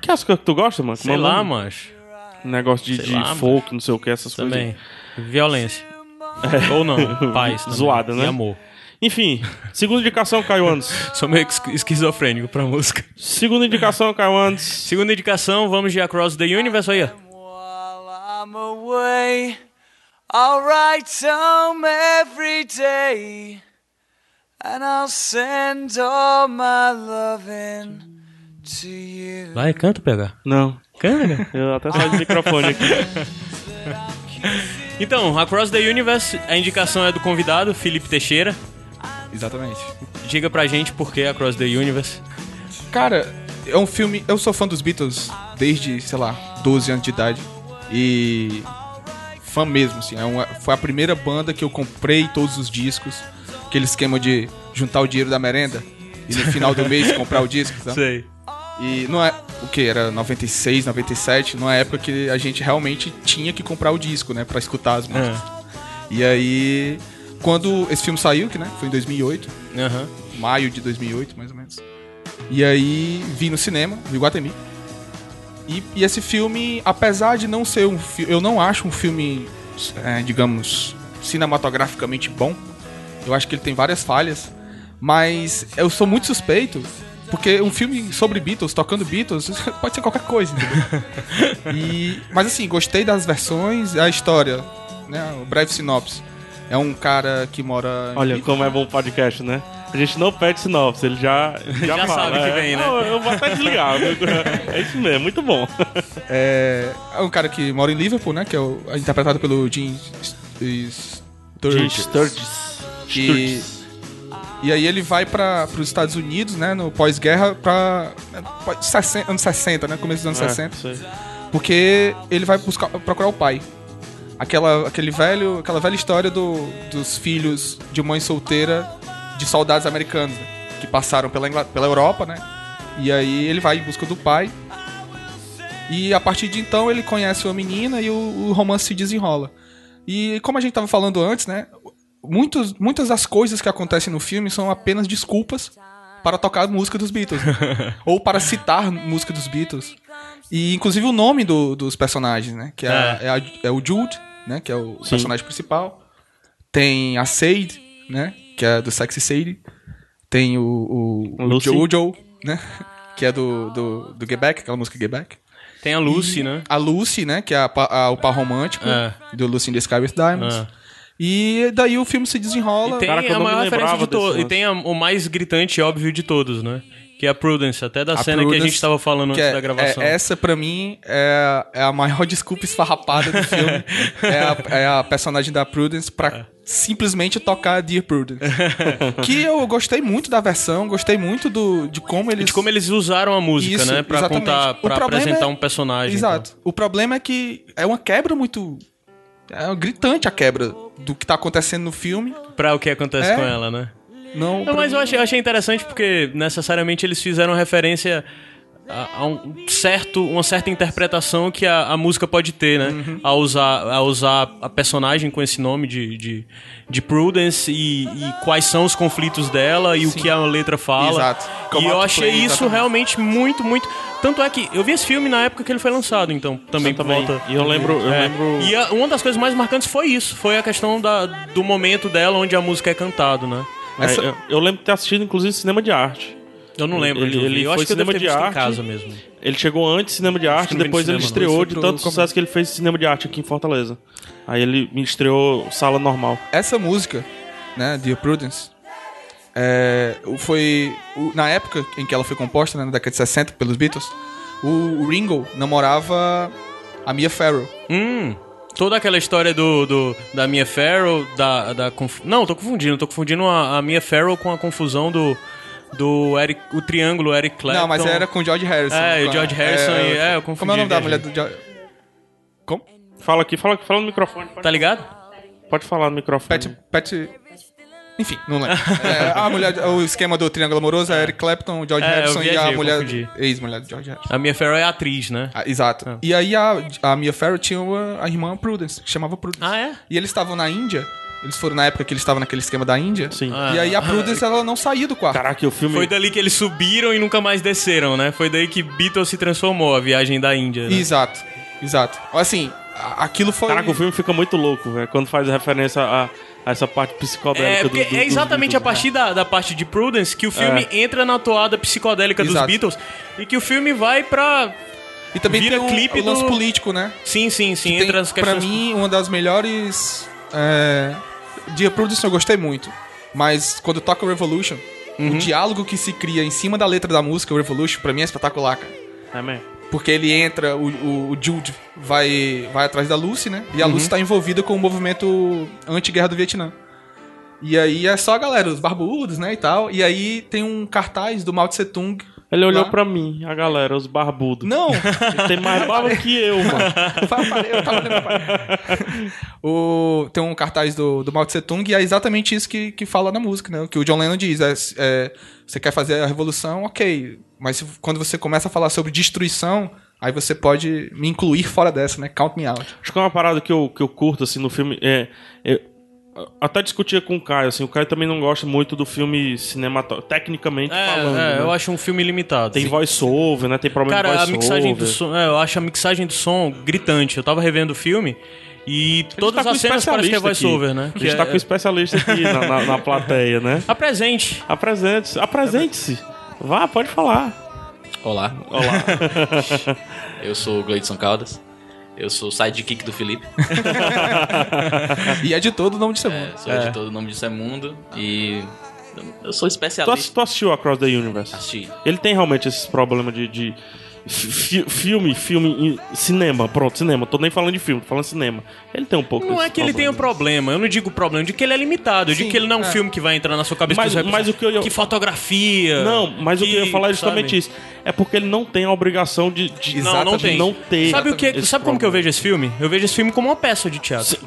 [SPEAKER 1] Que é as coisas que tu gosta, mano?
[SPEAKER 2] Sei
[SPEAKER 1] é
[SPEAKER 2] lá, mancho.
[SPEAKER 1] Negócio de, de
[SPEAKER 2] lá,
[SPEAKER 1] folk, não sei o que, essas coisas.
[SPEAKER 2] Também. Violência. Ou não, paz. também.
[SPEAKER 1] Zoada, né?
[SPEAKER 2] E amor.
[SPEAKER 1] Enfim, segunda indicação, Caio Andes.
[SPEAKER 2] Sou meio es- esquizofrênico pra música.
[SPEAKER 1] Segunda indicação, Caio Andes.
[SPEAKER 2] Segunda indicação, vamos de Across the Universe aí. ó.
[SPEAKER 4] While I'm away, I'll write home every day, and I'll send all my loving to you.
[SPEAKER 2] Vai, canta, pegar.
[SPEAKER 1] Não,
[SPEAKER 2] Canta.
[SPEAKER 1] eu até saí do microfone aqui.
[SPEAKER 2] Então, Across the Universe, a indicação é do convidado, Felipe Teixeira.
[SPEAKER 3] Exatamente.
[SPEAKER 2] Diga pra gente por que Across the Universe.
[SPEAKER 3] Cara, é um filme. Eu sou fã dos Beatles desde, sei lá, 12 anos de idade. E. Fã mesmo, assim. É uma- foi a primeira banda que eu comprei todos os discos. Aquele esquema de juntar o dinheiro da merenda e no final do mês comprar o disco. Tá?
[SPEAKER 2] Sei.
[SPEAKER 3] E não é. O que? Era 96, 97, numa época que a gente realmente tinha que comprar o disco, né? Pra escutar as músicas. E aí. Quando esse filme saiu, que né? Foi em 2008
[SPEAKER 2] Aham.
[SPEAKER 3] maio de 2008, mais ou menos. E aí vi no cinema, no Iguatemi. E, e esse filme, apesar de não ser um filme, eu não acho um filme, é, digamos, cinematograficamente bom. Eu acho que ele tem várias falhas, mas eu sou muito suspeito. Porque um filme sobre Beatles, tocando Beatles, pode ser qualquer coisa, entendeu? E, mas assim, gostei das versões, a história, né? O breve sinopse. É um cara que mora. em
[SPEAKER 1] Olha como é bom o podcast, né? A gente não pede sinopse, ele já, já,
[SPEAKER 2] Já
[SPEAKER 1] fala.
[SPEAKER 2] sabe que
[SPEAKER 1] é.
[SPEAKER 2] vem, né?
[SPEAKER 1] Não, eu vou até desligar. é isso mesmo, muito bom.
[SPEAKER 3] É, é um cara que mora em Liverpool, né? Que é o, interpretado pelo Jim Sturgis.
[SPEAKER 1] Gente, Sturgis.
[SPEAKER 3] E,
[SPEAKER 1] Sturgis.
[SPEAKER 3] e aí ele vai para os Estados Unidos, né? No pós-guerra, pra. é, pós- 60, anos 60, né? Começo dos anos
[SPEAKER 1] É,
[SPEAKER 3] 60.
[SPEAKER 1] isso aí.
[SPEAKER 3] Porque ele vai buscar, procurar o pai. Aquela, aquele velho, aquela velha história do, dos filhos de mãe solteira de soldados americanos, né? Que passaram pela, pela Europa, né? E aí ele vai em busca do pai. E a partir de então ele conhece uma menina e o, o romance se desenrola. E como a gente tava falando antes, né? Muitos, muitas das coisas que acontecem no filme são apenas desculpas para tocar música dos Beatles. né? Ou para citar música dos Beatles. E inclusive o nome do- dos personagens, né? Que é,
[SPEAKER 2] É.
[SPEAKER 3] é a- é o Jude, né? Que é o personagem principal. Tem a Sade, né? Que é do Sexy Sadie. Tem o, o, o. Jojo, né? Que é do, do, do Get Back, aquela música Get Back.
[SPEAKER 2] Tem a Lucy, né?
[SPEAKER 3] A Lucy, né? Que é a a- o par romântico
[SPEAKER 2] É.
[SPEAKER 3] do Lucy in the Sky with Diamonds.
[SPEAKER 2] É.
[SPEAKER 3] E daí o filme se desenrola.
[SPEAKER 2] E tem
[SPEAKER 1] Cara,
[SPEAKER 2] a maior referência de todos. E tem a- o mais gritante e óbvio de todos, né? Que é a Prudence, até da
[SPEAKER 3] A
[SPEAKER 2] cena que a
[SPEAKER 3] Prudence,
[SPEAKER 2] gente tava falando antes
[SPEAKER 3] é-
[SPEAKER 2] da gravação.
[SPEAKER 3] é- essa, pra mim, é, é a maior desculpa esfarrapada do filme. é, a, é a personagem da Prudence pra
[SPEAKER 2] É.
[SPEAKER 3] simplesmente tocar Dear Prudence. que eu gostei muito da versão, gostei muito do, de como eles...
[SPEAKER 2] De como eles usaram a música,
[SPEAKER 3] Isso,
[SPEAKER 2] né? Pra
[SPEAKER 3] exatamente.
[SPEAKER 2] contar, pra apresentar
[SPEAKER 3] é-
[SPEAKER 2] um personagem.
[SPEAKER 3] Exato. O problema é que é uma quebra muito... É gritante a quebra do que tá acontecendo no filme.
[SPEAKER 2] então, Pra o que acontece
[SPEAKER 3] É.
[SPEAKER 2] com ela, né?
[SPEAKER 3] Não,
[SPEAKER 2] Não, mas eu achei, eu achei interessante porque necessariamente eles fizeram referência a, a um certo, uma certa interpretação que a, a música pode ter, né?
[SPEAKER 3] Uhum.
[SPEAKER 2] A, usar, a usar a personagem com esse nome de, de, de Prudence e, e quais são os conflitos dela e o que a letra fala.
[SPEAKER 3] Exato.
[SPEAKER 2] E
[SPEAKER 3] Como
[SPEAKER 2] eu
[SPEAKER 3] ela
[SPEAKER 2] achei
[SPEAKER 3] foi,
[SPEAKER 2] isso
[SPEAKER 3] exatamente.
[SPEAKER 2] realmente muito, muito. Tanto é que eu vi esse filme na época que ele foi lançado, então também por
[SPEAKER 1] também.
[SPEAKER 2] volta.
[SPEAKER 1] E eu lembro- eu
[SPEAKER 2] É.
[SPEAKER 1] lembro-
[SPEAKER 2] E a- uma das coisas mais marcantes foi isso, foi a questão da, do momento dela onde a música é cantada, né?
[SPEAKER 1] É,
[SPEAKER 3] Essa-
[SPEAKER 1] eu, eu lembro de ter assistido, inclusive, cinema de arte.
[SPEAKER 2] Eu não lembro.
[SPEAKER 1] Ele- ele
[SPEAKER 2] eu
[SPEAKER 1] foi
[SPEAKER 2] acho que
[SPEAKER 1] cinema de
[SPEAKER 2] em
[SPEAKER 1] arte.
[SPEAKER 2] casa mesmo.
[SPEAKER 1] Ele chegou antes cinema de arte, depois ele
[SPEAKER 2] cinema,
[SPEAKER 1] estreou de tanto sucesso que ele fez cinema de arte aqui em Fortaleza. Aí ele me estreou sala normal.
[SPEAKER 3] essa música, né, Dear Prudence, é, foi na época em que ela foi composta, né, na década de 60 pelos Beatles, o Ringo namorava a Mia Farrow.
[SPEAKER 2] Hum. Toda aquela história do, do da Mia Farrow, da, da conf... não, tô confundindo, tô confundindo a, a Mia Farrow com a confusão do do Eric, o triângulo Eric Clapton.
[SPEAKER 3] Não, mas era com o George Harrison.
[SPEAKER 2] É, o George Harrison e- é, eu confundi,
[SPEAKER 3] Como é o nome da mulher do George? Como?
[SPEAKER 1] Fala aqui, fala, fala no microfone.
[SPEAKER 2] Tá ligado?
[SPEAKER 1] pode falar no microfone.
[SPEAKER 3] Pat, Pat... Enfim, não lembro. É, a mulher, o esquema do Triângulo Amoroso é Eric Clapton, George
[SPEAKER 2] É,
[SPEAKER 3] Harrison e
[SPEAKER 2] viajei,
[SPEAKER 3] a
[SPEAKER 2] eu
[SPEAKER 3] mulher, ex-mulher do George Harrison.
[SPEAKER 2] A Mia Farrow é atriz, né?
[SPEAKER 3] Ah, exato. E aí a, a Mia Farrow tinha uma- a irmã Prudence, que chamava Prudence.
[SPEAKER 2] Ah, é?
[SPEAKER 3] E eles estavam na Índia. Eles foram na época que eles estavam naquele esquema da Índia.
[SPEAKER 1] Sim.
[SPEAKER 2] Ah.
[SPEAKER 3] E aí a Prudence, ela não saía do quarto.
[SPEAKER 1] Caraca, o filme...
[SPEAKER 2] Foi dali que eles subiram e nunca mais desceram, né? Foi daí que Beatles se transformou, a viagem da Índia. Né?
[SPEAKER 3] Exato. Exato. Assim, a- aquilo foi.
[SPEAKER 1] Caraca, o filme fica muito louco, velho, quando faz referência a, a essa parte psicodélica
[SPEAKER 2] É,
[SPEAKER 1] do, do-
[SPEAKER 2] é
[SPEAKER 1] dos
[SPEAKER 2] exatamente a
[SPEAKER 1] Beatles,
[SPEAKER 2] partir da, da parte de Prudence que o filme entra na toada psicodélica dos
[SPEAKER 3] Exato.
[SPEAKER 2] Beatles e que o filme vai pra.
[SPEAKER 3] E também
[SPEAKER 2] vira
[SPEAKER 3] tem um,
[SPEAKER 2] clipe
[SPEAKER 3] o lance
[SPEAKER 2] do-
[SPEAKER 3] político, né?
[SPEAKER 2] Sim, sim, sim.
[SPEAKER 3] Tem,
[SPEAKER 2] as
[SPEAKER 3] pra mim, uma das melhores. É, de Prudence eu gostei muito. Mas quando toca o Revolution,
[SPEAKER 2] Uhum.
[SPEAKER 3] o diálogo que se cria em cima da letra da música, o Revolution, pra mim é espetacular, cara.
[SPEAKER 1] É mesmo.
[SPEAKER 3] Porque ele entra, o, o, o Jude vai, vai atrás da Lucy, né? E a
[SPEAKER 1] Uhum.
[SPEAKER 3] Lucy tá envolvida com o movimento anti-guerra do Vietnã. E aí é só a galera, os barbudos, né, e tal. E aí tem um cartaz do Mao Tse Tung.
[SPEAKER 1] Ele olhou
[SPEAKER 3] lá.
[SPEAKER 1] pra mim, a galera, os barbudos.
[SPEAKER 3] Não!
[SPEAKER 1] Ele tem mais barba que eu, mano.
[SPEAKER 3] eu tava olhando o, tem um cartaz do, do Mao Tse Tung e é exatamente isso que, que fala na música, né? O que o John Lennon diz. É, é, você quer fazer a revolução, ok. Mas quando você começa a falar sobre destruição, aí você pode me incluir fora dessa, né? Count me out.
[SPEAKER 1] Acho que é uma parada que eu, que eu curto, assim, no filme. É, é- até discutia com o Caio, assim, o Caio também não gosta muito do filme cinematográfico, tecnicamente
[SPEAKER 2] É,
[SPEAKER 1] falando.
[SPEAKER 2] é,
[SPEAKER 1] né?
[SPEAKER 2] eu acho um filme limitado.
[SPEAKER 1] Tem voice-over, né? Tem problema de
[SPEAKER 2] Cara, a
[SPEAKER 1] voice-over.
[SPEAKER 2] mixagem do som, é, eu acho a mixagem do som gritante. Eu tava revendo o filme e
[SPEAKER 1] A gente
[SPEAKER 2] todas
[SPEAKER 1] tá
[SPEAKER 2] as cenas parecem que é voice-over,
[SPEAKER 1] aqui.
[SPEAKER 2] né?
[SPEAKER 1] A
[SPEAKER 2] Que
[SPEAKER 1] gente tá
[SPEAKER 2] é-
[SPEAKER 1] com o especialista aqui na, na, na plateia, né?
[SPEAKER 2] Apresente.
[SPEAKER 1] Apresente-se. Apresente-se. Vá, pode falar.
[SPEAKER 6] Olá,
[SPEAKER 1] Olá.
[SPEAKER 6] eu sou o Gleidson Caldas. Eu sou o sidekick do Felipe.
[SPEAKER 3] E é de todo o nome de seu
[SPEAKER 6] É,
[SPEAKER 3] mundo.
[SPEAKER 6] sou editor do Nome Disso é Mundo. E eu sou
[SPEAKER 1] tu,
[SPEAKER 6] especialista.
[SPEAKER 1] ass- tu assistiu Across the Universe?
[SPEAKER 6] Assisti.
[SPEAKER 1] Ele tem realmente esses problemas de. de fi- filme, filme, em- cinema, pronto, cinema. Tô nem falando de filme, tô falando cinema. Ele tem um pouco
[SPEAKER 2] Não é que ele tenha um problema, eu não digo problema, eu digo que ele é limitado, eu digo
[SPEAKER 3] Sim,
[SPEAKER 2] que ele não é um
[SPEAKER 3] é.
[SPEAKER 2] filme que vai entrar na sua cabeça
[SPEAKER 1] Mas-
[SPEAKER 2] que
[SPEAKER 1] mas
[SPEAKER 2] pensar,
[SPEAKER 1] o que eu ia-
[SPEAKER 2] que fotografia.
[SPEAKER 1] Não, mas o que eu ia falar é justamente
[SPEAKER 2] sabe?
[SPEAKER 1] isso. É porque ele não tem a obrigação de. de
[SPEAKER 2] Não, não
[SPEAKER 1] de
[SPEAKER 2] tem.
[SPEAKER 1] não ter.
[SPEAKER 2] Sabe o que?
[SPEAKER 1] esse
[SPEAKER 2] Sabe como que eu
[SPEAKER 1] problema.
[SPEAKER 2] vejo esse filme? Eu vejo esse filme como uma peça de teatro.
[SPEAKER 1] Sim.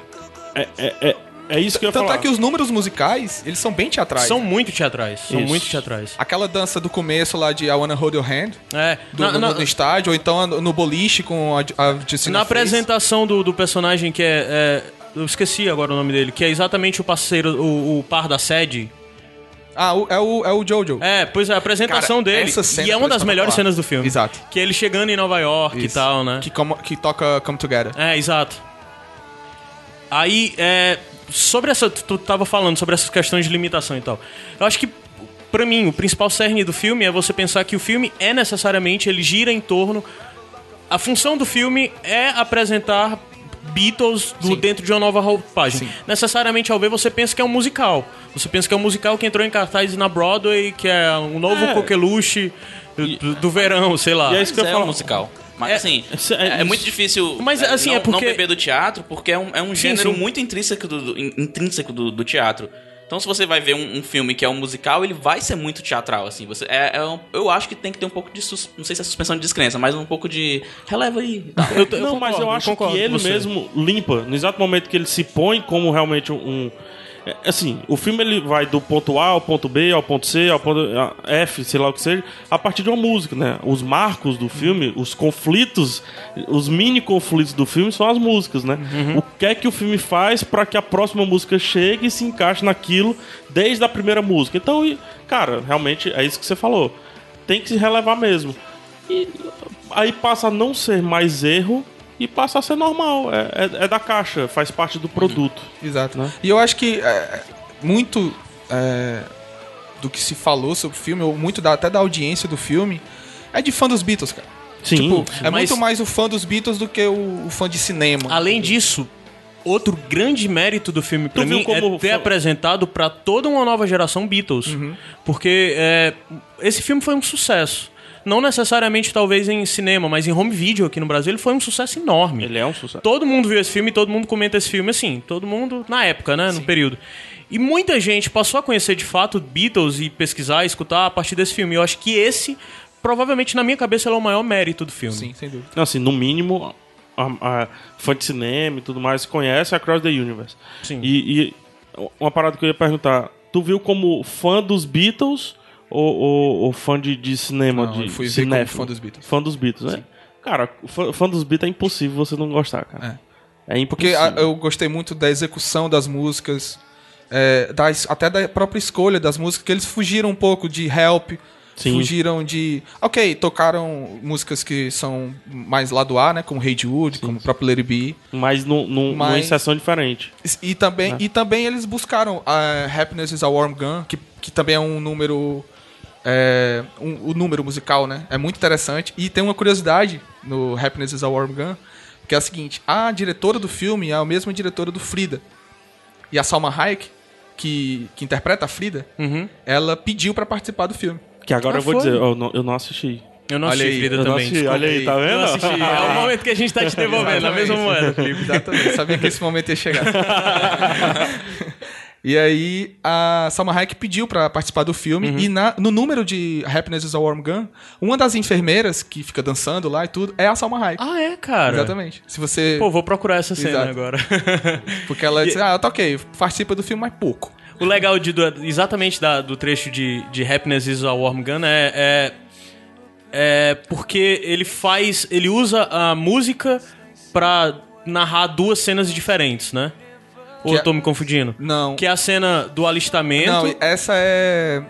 [SPEAKER 1] É, é, é, é isso que eu ia
[SPEAKER 3] Tanto
[SPEAKER 1] falar.
[SPEAKER 3] é que os números musicais, eles são bem teatrais.
[SPEAKER 2] São muito teatrais, são
[SPEAKER 1] Isso.
[SPEAKER 2] muito teatrais.
[SPEAKER 3] Aquela dança do começo lá de I Wanna Hold Your Hand,
[SPEAKER 2] É,
[SPEAKER 3] do,
[SPEAKER 2] na,
[SPEAKER 3] no,
[SPEAKER 2] na-
[SPEAKER 3] no estádio, ou então no boliche com a, a Justina
[SPEAKER 2] na apresentação do, do personagem que é, é- Eu esqueci agora o nome dele, que é exatamente o parceiro, o, o par da sede.
[SPEAKER 3] Ah, o- é o, é o Jojo.
[SPEAKER 2] É, pois é, a apresentação
[SPEAKER 3] Cara,
[SPEAKER 2] dele.
[SPEAKER 3] essa cena
[SPEAKER 2] E é uma das melhores
[SPEAKER 3] espetacular.
[SPEAKER 2] cenas do filme.
[SPEAKER 3] Exato.
[SPEAKER 2] Que é ele chegando em Nova York e
[SPEAKER 3] Isso.
[SPEAKER 2] tal, né?
[SPEAKER 3] Que, como- que toca Come Together.
[SPEAKER 2] É, exato. Aí, é, sobre essa. Tu tu tava falando sobre essas questões de limitação e tal. Eu acho que, pra mim, o principal cerne do filme é você pensar que o filme é necessariamente. Ele gira em torno. A função do filme é apresentar Beatles do- dentro de uma nova roupagem. Necessariamente, ao ver, você pensa que é um musical. Você pensa que é um musical que entrou em cartaz na Broadway, que é um novo
[SPEAKER 1] É.
[SPEAKER 2] coqueluche do, do verão, sei lá.
[SPEAKER 1] E é isso que eu
[SPEAKER 6] é
[SPEAKER 1] falo.
[SPEAKER 6] um musical. Mas
[SPEAKER 2] É-
[SPEAKER 6] assim, é,
[SPEAKER 1] é-
[SPEAKER 6] é muito difícil
[SPEAKER 2] Mas,
[SPEAKER 6] é,
[SPEAKER 2] assim,
[SPEAKER 6] não,
[SPEAKER 2] é porque-
[SPEAKER 6] não beber do teatro, porque é um, é um
[SPEAKER 2] Sim,
[SPEAKER 6] gênero
[SPEAKER 2] sim.
[SPEAKER 6] muito intrínseco do, do- in- intrínseco do, do teatro. Então, se você vai ver um, um filme que é um musical, ele vai ser muito teatral, assim. Você, é, é um- eu acho que tem que ter um pouco de... sus- não sei se é suspensão de descrença, mas um pouco de... Releva aí. tal.
[SPEAKER 2] Eu- eu
[SPEAKER 1] não, mas
[SPEAKER 2] concordo,
[SPEAKER 1] eu acho que ele mesmo limpa, no exato momento que ele se põe como realmente um. É, assim, o filme ele vai do ponto A ao ponto B, ao ponto C, ao ponto F, sei lá o que seja, a partir de uma música, né? Os marcos do filme, os conflitos, os mini conflitos do filme são as músicas, né?
[SPEAKER 2] Uhum.
[SPEAKER 1] O que é que o filme faz para que a próxima música chegue e se encaixe naquilo desde a primeira música. Então, cara, realmente é isso que você falou. Tem que se relevar mesmo. E aí passa a não ser mais erro e passa a ser normal. É, é- é da caixa, faz parte do produto.
[SPEAKER 3] Exato.
[SPEAKER 1] Né?
[SPEAKER 3] E eu acho que é, muito é, do que se falou sobre o filme, ou muito da- até da audiência do filme, é de fã dos Beatles, cara.
[SPEAKER 1] Sim.
[SPEAKER 3] Tipo, é
[SPEAKER 2] Mas-
[SPEAKER 3] muito mais o fã dos Beatles do que o, o fã de cinema.
[SPEAKER 2] Além disso, outro grande mérito do filme pra
[SPEAKER 1] Tu viu
[SPEAKER 2] mim
[SPEAKER 1] como
[SPEAKER 2] é ter apresentado pra toda uma nova geração Beatles.
[SPEAKER 1] Uhum.
[SPEAKER 2] Porque é, esse filme foi um sucesso. Não necessariamente, talvez, em cinema, mas em home video aqui no Brasil, ele foi um sucesso enorme.
[SPEAKER 1] Ele é um sucesso.
[SPEAKER 2] Todo mundo viu esse filme e todo mundo comenta esse filme assim. Todo mundo na época, né? No período. E muita gente passou a conhecer de fato Beatles e pesquisar, escutar a partir desse filme. Eu acho que esse, provavelmente, na minha cabeça, ele é o maior mérito do filme.
[SPEAKER 3] Sim, sem dúvida.
[SPEAKER 1] Não, assim, no mínimo, a, a fã de cinema e tudo mais conhece Across the Universe.
[SPEAKER 2] Sim.
[SPEAKER 1] E, e uma parada que eu ia perguntar: tu viu como fã dos Beatles ou, ou- ou fã de, de cinema?
[SPEAKER 3] Não,
[SPEAKER 1] de
[SPEAKER 3] eu fui ver fã dos Beatles.
[SPEAKER 1] Fã dos Beatles, né? Cara, fã, fã dos Beatles é impossível você não gostar, cara. É,
[SPEAKER 3] Porque
[SPEAKER 1] impossível.
[SPEAKER 3] a- eu gostei muito da execução das músicas, é, das- até da própria escolha das músicas, que eles fugiram um pouco de Help,
[SPEAKER 1] Sim.
[SPEAKER 3] Fugiram de. Ok, tocaram músicas que são mais lado A, né? Como Hey Jude, como o próprio It Be.
[SPEAKER 1] Mas num- numa
[SPEAKER 3] Mas-
[SPEAKER 1] inserção diferente.
[SPEAKER 3] E
[SPEAKER 1] É.
[SPEAKER 3] também, e também eles buscaram a Happiness is a Warm Gun, que, que também é um número. É, um- o número musical, né? É muito interessante. E tem uma curiosidade no Happiness is a Warm Gun, que é a seguinte: a diretora do filme é a mesma diretora do Frida. E a Salma Hayek, que, que interpreta a Frida,
[SPEAKER 2] Uhum.
[SPEAKER 3] ela pediu pra participar do filme.
[SPEAKER 1] Que agora
[SPEAKER 2] Ah,
[SPEAKER 1] eu vou
[SPEAKER 2] foi?
[SPEAKER 1] dizer, eu não, eu não assisti.
[SPEAKER 2] Eu não
[SPEAKER 3] Olha
[SPEAKER 2] assisti
[SPEAKER 3] aí,
[SPEAKER 2] Frida também.
[SPEAKER 1] assisti,
[SPEAKER 2] desculpa.
[SPEAKER 1] olha aí, tá
[SPEAKER 2] Eu
[SPEAKER 1] vendo?
[SPEAKER 2] É o momento que a gente tá te devolvendo, a mesma moeda, Felipe.
[SPEAKER 3] Exatamente. Sabia que esse momento ia chegar. e aí, a Salma Hayek pediu pra participar do filme.
[SPEAKER 2] Uhum.
[SPEAKER 3] E na- no número de Happiness is a Warm Gun, uma das enfermeiras que fica dançando lá e tudo é a Salma Hayek.
[SPEAKER 2] Ah, é, cara?
[SPEAKER 3] Exatamente. Se você.
[SPEAKER 2] Pô, vou procurar essa cena
[SPEAKER 3] Exato.
[SPEAKER 2] agora.
[SPEAKER 3] Porque ela disse, ah, tá ok, participa do filme, mas pouco.
[SPEAKER 2] O legal de, do- exatamente da- do trecho de, de Happiness is a Warm Gun é, é, é porque ele faz. Ele usa a música pra narrar duas cenas diferentes, né? Ou
[SPEAKER 3] Que
[SPEAKER 2] eu tô
[SPEAKER 3] é-
[SPEAKER 2] me confundindo?
[SPEAKER 3] Não.
[SPEAKER 2] Que é a cena do alistamento.
[SPEAKER 3] Não, essa é.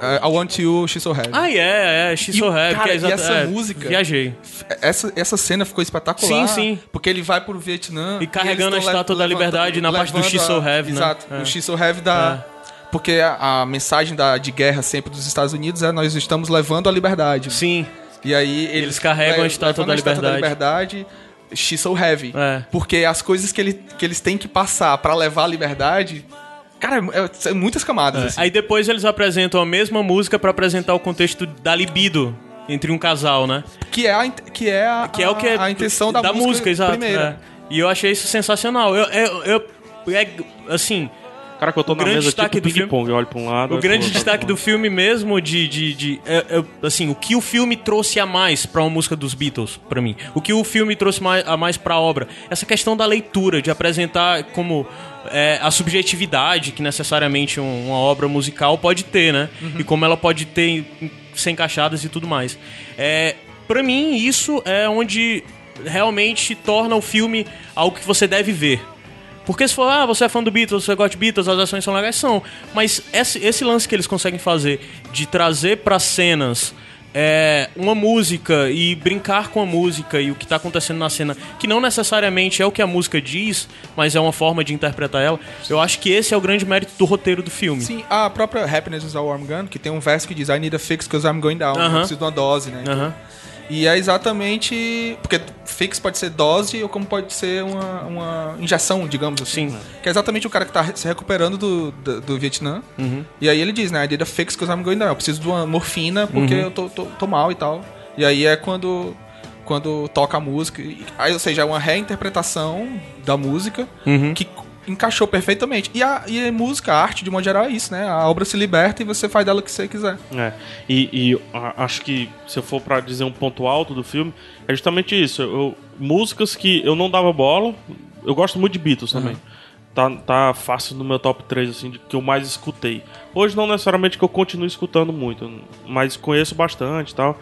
[SPEAKER 3] é, I Want You, She's So Heavy.
[SPEAKER 2] Ah, é, é, She's
[SPEAKER 3] E
[SPEAKER 2] So Heavy,
[SPEAKER 3] cara,
[SPEAKER 2] que é
[SPEAKER 3] e essa
[SPEAKER 2] é,
[SPEAKER 3] música-
[SPEAKER 2] Viajei.
[SPEAKER 3] Essa, essa cena ficou espetacular.
[SPEAKER 2] Sim, sim.
[SPEAKER 3] Porque ele vai pro Vietnã.
[SPEAKER 2] E carregando
[SPEAKER 3] eles
[SPEAKER 2] a estátua da liberdade na parte do She's So
[SPEAKER 3] a-
[SPEAKER 2] Heavy, né?
[SPEAKER 3] Exato.
[SPEAKER 2] É.
[SPEAKER 3] O She's So Heavy da. Porque a, a mensagem da, de guerra sempre dos Estados Unidos é nós estamos levando a liberdade.
[SPEAKER 2] Sim.
[SPEAKER 3] E aí eles,
[SPEAKER 2] Eles carregam a estátua da
[SPEAKER 3] a estátua da
[SPEAKER 2] liberdade.
[SPEAKER 3] She's so heavy.
[SPEAKER 2] É.
[SPEAKER 3] Porque as coisas que, ele, que eles têm que passar pra levar a liberdade. Cara, é, são muitas camadas. assim.
[SPEAKER 2] Aí depois eles apresentam a mesma música pra apresentar o contexto da libido entre um casal, né?
[SPEAKER 3] Que é a, que é a,
[SPEAKER 2] Que é o que é
[SPEAKER 3] a intenção da, música,
[SPEAKER 2] exato.
[SPEAKER 3] primeira.
[SPEAKER 2] é. E eu achei isso sensacional. Eu, eu, eu- é, assim,
[SPEAKER 1] Cara, que eu tô
[SPEAKER 2] O
[SPEAKER 1] na
[SPEAKER 2] grande
[SPEAKER 1] mesa
[SPEAKER 2] destaque
[SPEAKER 1] tipo
[SPEAKER 2] do filme-
[SPEAKER 1] ping-pong, eu olho pra um lado...
[SPEAKER 2] o grande
[SPEAKER 1] outro,
[SPEAKER 2] destaque do filme mesmo de, de, de- é- é, assim, o que o filme trouxe a mais pra uma música dos Beatles, pra mim. O que o filme trouxe mais, a mais pra obra. Essa questão da leitura, de apresentar como é, a subjetividade que necessariamente um- uma obra musical pode ter, né? E como ela pode ter sem encaixadas e tudo mais. É, para mim, isso é onde realmente torna o filme algo que você deve ver. Porque se for, ah, você é fã do Beatles, você gosta de Beatles, as ações são legais, são. Mas esse, esse lance que eles conseguem fazer de trazer pra cenas é, uma música e brincar com a música e o que tá acontecendo na cena, que não necessariamente é o que a música diz, mas é uma forma de interpretar ela, eu acho que esse é o grande mérito do roteiro do filme.
[SPEAKER 3] Sim, a própria Happiness is a Warm Gun, que tem um verso que diz I need a fix because I'm going down. Eu
[SPEAKER 2] Aham.
[SPEAKER 3] preciso de uma dose, né?
[SPEAKER 2] Aham.
[SPEAKER 3] E é exatamente. Porque fix pode ser dose ou como pode ser uma, uma injeção, digamos assim.
[SPEAKER 2] Sim.
[SPEAKER 3] Que é exatamente o cara que tá se recuperando do, do, do Vietnã.
[SPEAKER 2] Uhum.
[SPEAKER 3] E aí ele diz, né? I need a fix because I'm going down. Eu preciso de uma morfina porque
[SPEAKER 2] Uhum.
[SPEAKER 3] eu tô, tô, tô mal e tal. E aí é quando. Quando toca a música. Aí, ou seja, é uma reinterpretação da música
[SPEAKER 2] Uhum.
[SPEAKER 3] que encaixou perfeitamente. E a, e a música, a arte, de modo geral, é isso, né? A obra se liberta e você faz dela o que você quiser.
[SPEAKER 1] É, e, e a- acho que se eu for pra dizer um ponto alto do filme, é justamente isso. Eu- músicas que eu não dava bola, eu gosto muito de Beatles também. Tá, tá fácil no meu top 3, assim, de que eu mais escutei. Hoje não necessariamente que eu continue escutando muito, mas conheço bastante e tal.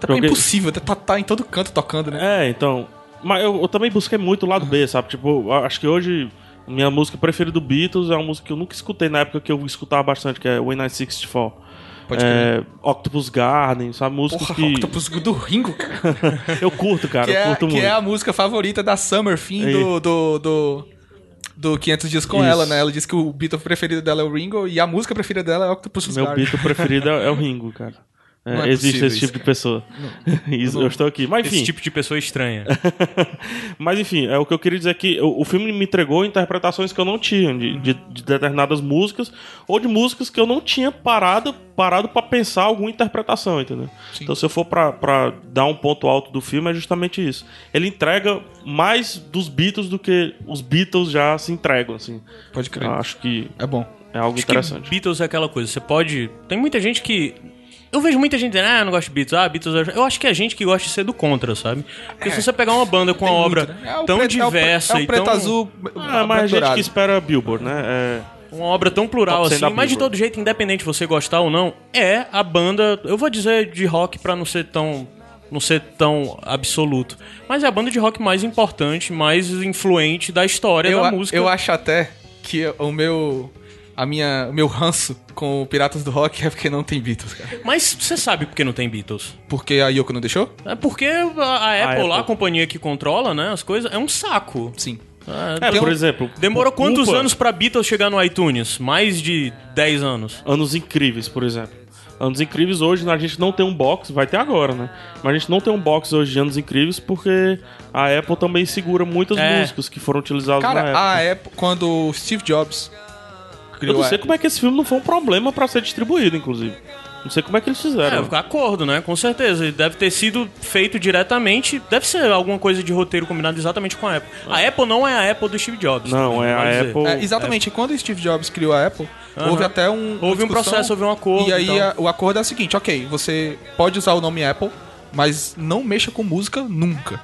[SPEAKER 3] Também
[SPEAKER 1] Joguei-
[SPEAKER 3] é impossível, tá, tá em todo canto tocando, né?
[SPEAKER 1] É, então. Mas eu, eu também busquei muito o lado B, sabe? Tipo, acho que hoje minha música preferida do Beatles é uma música que eu nunca escutei na época que eu escutava bastante, que é When I 64.
[SPEAKER 3] Pode
[SPEAKER 1] é, Octopus Garden, sabe? Músicas
[SPEAKER 3] Porra,
[SPEAKER 1] que
[SPEAKER 3] Octopus do Ringo, cara.
[SPEAKER 1] eu curto, cara.
[SPEAKER 3] que
[SPEAKER 1] eu
[SPEAKER 3] é,
[SPEAKER 1] curto
[SPEAKER 3] que
[SPEAKER 1] muito.
[SPEAKER 3] é a música favorita da Summer Fim do, do, do, do 500 Dias com
[SPEAKER 1] Isso.
[SPEAKER 3] ela, né? Ela disse que o Beatle preferido dela é o Ringo e a música preferida dela é Octopus
[SPEAKER 1] Meu
[SPEAKER 3] Garden.
[SPEAKER 1] Beatle preferido é, é o Ringo, cara. É,
[SPEAKER 3] Não é
[SPEAKER 1] existe esse tipo de pessoa. Isso, eu estou aqui. Mas enfim,
[SPEAKER 2] Esse tipo de pessoa estranha.
[SPEAKER 1] Mas enfim, é o que eu queria dizer é que o, o filme me entregou interpretações que eu não tinha de, de- de determinadas músicas ou de músicas que eu não tinha parado parado para pensar alguma interpretação, entendeu? Então se eu for pra, pra dar um ponto alto do filme é justamente isso. Ele entrega mais dos Beatles do que os Beatles já se entregam, assim.
[SPEAKER 3] Pode crer.
[SPEAKER 1] Eu acho que
[SPEAKER 3] É bom.
[SPEAKER 1] é algo
[SPEAKER 2] Acho
[SPEAKER 1] interessante.
[SPEAKER 2] Beatles é aquela coisa, você pode. Tem muita gente que. Eu vejo muita gente dizendo, ah, eu não gosto de Beatles, ah, Beatles. eu- acho que é gente que gosta de ser do contra, sabe? Porque se você pegar uma banda com uma obra
[SPEAKER 3] muito, né? É o
[SPEAKER 2] tão
[SPEAKER 3] preto- é o
[SPEAKER 2] diversa
[SPEAKER 3] É o
[SPEAKER 2] e
[SPEAKER 3] preto
[SPEAKER 2] tão,
[SPEAKER 3] azul.
[SPEAKER 1] Ah, mas a
[SPEAKER 3] branco
[SPEAKER 1] gente que espera Billboard, né? É,
[SPEAKER 2] uma obra tão plural
[SPEAKER 1] Top 100
[SPEAKER 2] assim, mas de todo jeito, independente de você gostar ou não, é a banda, eu vou dizer de rock pra não ser tão não ser tão absoluto, mas é a banda de rock mais importante, mais influente da história
[SPEAKER 3] eu,
[SPEAKER 2] da
[SPEAKER 3] a-
[SPEAKER 2] música.
[SPEAKER 3] eu acho até que o meu. A minha, o meu ranço com o Piratas do Rock é porque não tem Beatles, cara.
[SPEAKER 2] Mas você sabe por que não tem Beatles?
[SPEAKER 3] Porque a Yoko não deixou?
[SPEAKER 2] É porque a, a Apple lá, a
[SPEAKER 1] Apple.
[SPEAKER 2] companhia que controla, né, as coisas, é um saco.
[SPEAKER 3] Sim.
[SPEAKER 2] É,
[SPEAKER 1] É,
[SPEAKER 3] Tem
[SPEAKER 1] por
[SPEAKER 3] um-
[SPEAKER 1] exemplo.
[SPEAKER 2] Demorou quantos
[SPEAKER 1] culpa-
[SPEAKER 2] anos pra Beatles chegar no iTunes? Mais de 10 anos.
[SPEAKER 1] Anos Incríveis, por exemplo. Anos Incríveis hoje a gente não tem um box, vai ter agora, né? Mas a gente não tem um box hoje de Anos Incríveis porque a Apple também segura muitas
[SPEAKER 2] É.
[SPEAKER 1] músicas que foram utilizadas na
[SPEAKER 3] Cara,
[SPEAKER 1] época.
[SPEAKER 3] a Apple, quando o Steve Jobs
[SPEAKER 1] Eu
[SPEAKER 3] criou
[SPEAKER 1] não
[SPEAKER 3] a
[SPEAKER 1] sei como é que esse filme não foi um problema pra ser distribuído, inclusive. Não sei como é que eles
[SPEAKER 2] É,
[SPEAKER 1] fizeram.
[SPEAKER 2] acordo, né? Com certeza. Ele deve ter sido feito diretamente. Deve ser alguma coisa de roteiro combinado exatamente com a Apple. A Apple não é a Apple do Steve Jobs.
[SPEAKER 1] Não,
[SPEAKER 2] também,
[SPEAKER 1] é a
[SPEAKER 2] dizer.
[SPEAKER 1] Apple.
[SPEAKER 3] É, exatamente, quando o Steve Jobs criou a Apple, houve até um.
[SPEAKER 2] Houve um processo, houve um acordo
[SPEAKER 3] E aí
[SPEAKER 2] e tal.
[SPEAKER 3] a- o acordo é o seguinte: ok, você pode usar o nome Apple, mas não mexa com música nunca.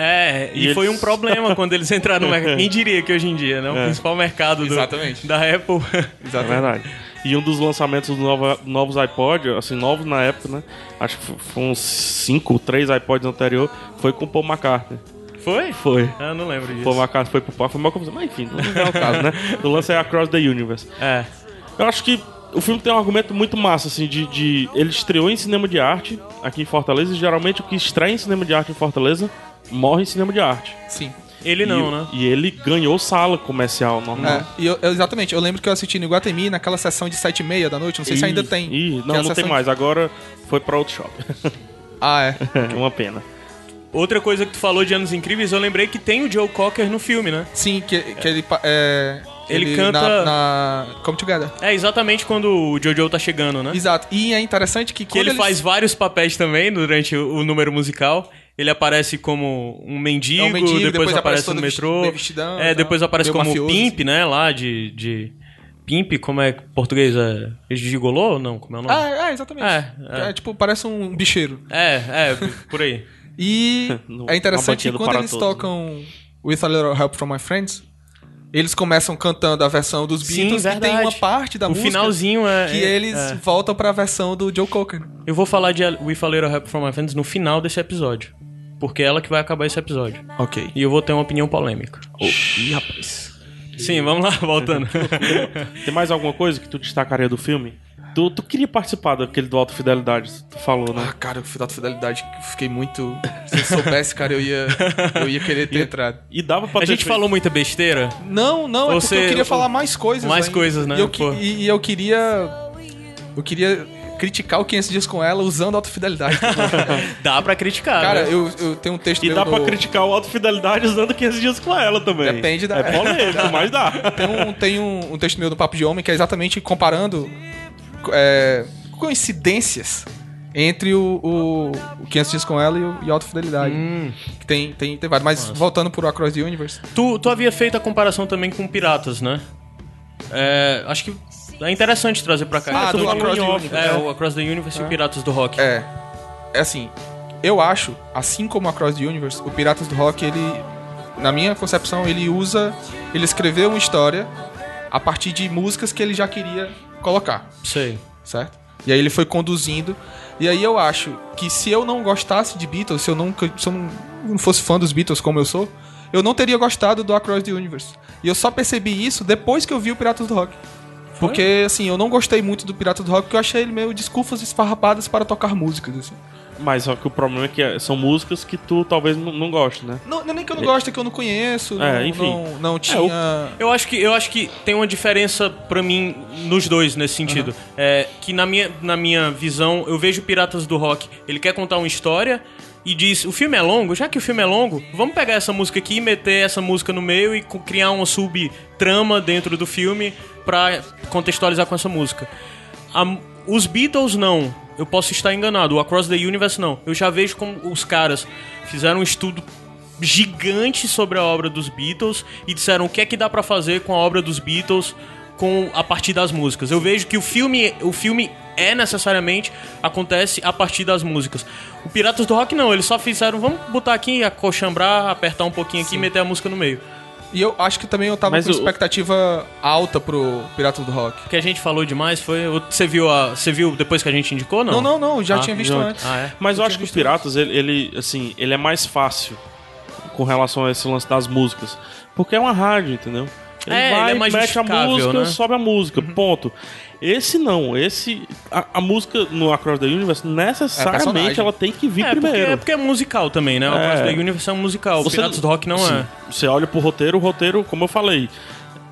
[SPEAKER 2] É, e,
[SPEAKER 1] E
[SPEAKER 2] foi
[SPEAKER 1] eles-
[SPEAKER 2] um problema quando eles entraram no mercado. Quem diria que hoje em dia, né? O principal mercado do-
[SPEAKER 3] Exatamente.
[SPEAKER 2] da Apple.
[SPEAKER 1] É verdade. E um dos lançamentos dos novos iPod, assim, novos na época, né? Acho que foi uns 5, 3 iPods anterior, foi com o Paul McCartney.
[SPEAKER 2] Foi?
[SPEAKER 1] Foi.
[SPEAKER 2] Ah, Eu não lembro disso.
[SPEAKER 1] Paul McCartney foi pro palco, foi uma confusão. Mas enfim, não é o caso, né? O lance é Across the Universe.
[SPEAKER 2] É.
[SPEAKER 1] Eu acho que o filme tem um argumento muito massa, assim, de, de- Ele estreou em cinema de arte aqui em Fortaleza, e geralmente o que estreia em cinema de arte em Fortaleza morre em cinema de arte.
[SPEAKER 3] Sim.
[SPEAKER 2] Ele não,
[SPEAKER 1] e,
[SPEAKER 2] né?
[SPEAKER 1] E ele ganhou sala comercial normal.
[SPEAKER 3] É, e eu- eu- exatamente, eu lembro que eu assisti no Iguatemi naquela sessão de 7 e meia da noite, não sei se ainda tem.
[SPEAKER 1] Ih,
[SPEAKER 3] Que é
[SPEAKER 1] não, não tem mais. Agora foi pra outro shopping.
[SPEAKER 3] Ah, é.
[SPEAKER 1] É uma pena.
[SPEAKER 2] Outra coisa que tu falou de Anos Incríveis, eu lembrei que tem o Joe Cocker no filme, né?
[SPEAKER 3] Sim, que, que ele. pa- É,
[SPEAKER 2] Ele canta-
[SPEAKER 3] Na, na Come Together.
[SPEAKER 2] É exatamente quando o Jojo tá chegando, né?
[SPEAKER 3] Exato. E é interessante que
[SPEAKER 2] Que
[SPEAKER 3] quando
[SPEAKER 2] ele
[SPEAKER 3] eles-
[SPEAKER 2] faz vários papéis também durante o, o número musical. Ele aparece como um mendigo,
[SPEAKER 3] É um mendigo,
[SPEAKER 2] depois,
[SPEAKER 3] depois
[SPEAKER 2] aparece no metrô.
[SPEAKER 3] vestidão
[SPEAKER 2] é, depois aparece como
[SPEAKER 3] mafioso,
[SPEAKER 2] pimp, né? Lá de, de. Pimp, como é português? É gigolô? Não, como é o nome?
[SPEAKER 3] Ah, é, exatamente.
[SPEAKER 2] É,
[SPEAKER 3] É,
[SPEAKER 2] é.
[SPEAKER 3] tipo, parece um bicheiro.
[SPEAKER 2] É, é, por aí.
[SPEAKER 3] E
[SPEAKER 1] No-
[SPEAKER 3] é interessante que
[SPEAKER 1] do
[SPEAKER 3] quando
[SPEAKER 1] Para
[SPEAKER 3] eles
[SPEAKER 1] Todos, né?
[SPEAKER 3] tocam With a Little Help from My Friends, eles começam cantando a versão dos
[SPEAKER 2] Sim,
[SPEAKER 3] Beatles e tem uma parte da
[SPEAKER 2] O
[SPEAKER 3] música
[SPEAKER 2] finalzinho é.
[SPEAKER 3] que
[SPEAKER 2] é-
[SPEAKER 3] eles
[SPEAKER 2] é.
[SPEAKER 3] voltam pra versão do Joe Cocker.
[SPEAKER 2] Eu vou falar de We a Little Help from My Friends no final desse episódio. Porque é ela que vai acabar esse episódio.
[SPEAKER 3] Ok.
[SPEAKER 2] E eu vou ter uma opinião polêmica.
[SPEAKER 3] Ih, rapaz.
[SPEAKER 2] Sim, vamos lá, voltando.
[SPEAKER 1] Tem mais alguma coisa que tu destacaria do filme? Tu, tu queria participar daquele do Alto Fidelidade, tu falou, né?
[SPEAKER 3] Ah, cara, o da fidelidade, fiquei muito. Se eu soubesse, cara, eu ia, eu ia querer ter entrado.
[SPEAKER 1] E dava pra
[SPEAKER 2] A
[SPEAKER 1] ter
[SPEAKER 2] gente
[SPEAKER 1] feito-
[SPEAKER 2] falou muita besteira.
[SPEAKER 3] Não, não, é
[SPEAKER 2] Você-
[SPEAKER 3] porque eu queria falar mais coisas.
[SPEAKER 2] mais
[SPEAKER 3] ainda.
[SPEAKER 2] coisas, né?
[SPEAKER 3] E eu, que- e, e eu queria. Eu queria criticar o 500 Dias com ela usando autofidelidade.
[SPEAKER 2] Dá pra criticar.
[SPEAKER 3] Cara,
[SPEAKER 2] né?
[SPEAKER 3] eu, eu tenho um texto
[SPEAKER 1] E
[SPEAKER 3] meu
[SPEAKER 1] dá
[SPEAKER 3] no-
[SPEAKER 1] pra criticar o Alto Fidelidade usando 15 dias com ela também.
[SPEAKER 3] Depende da-
[SPEAKER 1] É polêmico, mas dá.
[SPEAKER 3] Tem, um, tem um, um texto meu no Papo de Homem que é exatamente comparando é, coincidências entre o, o, o 500 Dias com ela e o e Alta Fidelidade.
[SPEAKER 2] Hum.
[SPEAKER 3] Que tem, tem, tem vários. Mas voltando pro Across the Universe.
[SPEAKER 2] Tu, tu havia feito a comparação também com Piratas, né? É, acho que é interessante trazer pra cá.
[SPEAKER 3] Ah,
[SPEAKER 2] Tu
[SPEAKER 3] do
[SPEAKER 2] falou
[SPEAKER 3] Across the. Universe.
[SPEAKER 2] É, o Across the Universe e o Piratas do Rock.
[SPEAKER 3] É. É assim. Eu acho, assim como Across the Universe, o Piratas do Rock, ele. Na minha concepção, ele usa. Ele escreveu uma história a partir de músicas que ele já queria colocar.
[SPEAKER 2] Sei.
[SPEAKER 3] certo? E aí ele foi conduzindo. E aí eu acho que se eu não gostasse de Beatles, se eu, nunca, se eu não fosse fã dos Beatles como eu sou, eu não teria gostado do Across the Universe. E eu só percebi isso depois que eu vi o Piratas do Rock. Porque, assim, eu não gostei muito do Piratas do Rock, porque eu achei ele meio desculpas esfarrapadas para tocar músicas, assim.
[SPEAKER 1] Mas só que o problema é que é- são músicas que tu talvez não, não goste, né?
[SPEAKER 3] Não, não é nem que eu não gosto, é que eu não conheço,
[SPEAKER 1] É,
[SPEAKER 3] não,
[SPEAKER 1] enfim.
[SPEAKER 3] não, não tinha...
[SPEAKER 2] Eu acho que, eu acho que tem uma diferença pra mim nos dois nesse sentido. É, que na minha, na minha visão, eu vejo Piratas do Rock, ele quer contar uma história e diz, o filme é longo, já que o filme é longo, vamos pegar essa música aqui e meter essa música no meio e criar uma subtrama dentro do filme pra contextualizar com essa música. A- os Beatles não. Eu posso estar enganado. O Across the Universe não. Eu já vejo como os caras fizeram um estudo gigante sobre a obra dos Beatles e disseram o que é que dá pra fazer com a obra dos Beatles com a partir das músicas. Eu vejo que o filme, o filme é necessariamente acontece a partir das músicas. O Piratas do Rock não, eles só fizeram, vamos botar aqui, acolchambrar, apertar um pouquinho aqui e meter a música no meio.
[SPEAKER 3] E eu acho que também eu tava
[SPEAKER 1] Mas
[SPEAKER 3] com
[SPEAKER 1] o-
[SPEAKER 3] expectativa alta pro Piratas do Rock.
[SPEAKER 2] O que a gente falou demais foi, você viu a, você viu depois que a gente indicou não?
[SPEAKER 3] Não, não, não, já
[SPEAKER 2] Ah,
[SPEAKER 3] tinha visto
[SPEAKER 1] já-
[SPEAKER 3] antes.
[SPEAKER 2] Ah, é.
[SPEAKER 1] Mas eu
[SPEAKER 3] Eu
[SPEAKER 1] acho que os
[SPEAKER 3] visto
[SPEAKER 1] Piratas, ele, ele, assim, ele é mais fácil com relação a esse lance das músicas. Porque é uma rádio, entendeu? Ele
[SPEAKER 2] É,
[SPEAKER 1] vai,
[SPEAKER 2] ele é mais
[SPEAKER 1] mete a música,
[SPEAKER 2] né?
[SPEAKER 1] sobe a música, ponto. Esse não, esse. A, a música no Across the Universe, necessariamente
[SPEAKER 3] personagem.
[SPEAKER 1] ela tem que vir
[SPEAKER 2] É porque,
[SPEAKER 1] primeiro.
[SPEAKER 2] é porque é musical também, né? O
[SPEAKER 1] É.
[SPEAKER 2] Across the Universe é um musical.
[SPEAKER 1] Você-
[SPEAKER 2] Piratas do Rock não
[SPEAKER 1] Sim.
[SPEAKER 2] é.
[SPEAKER 1] Você olha pro roteiro, o roteiro, como eu falei,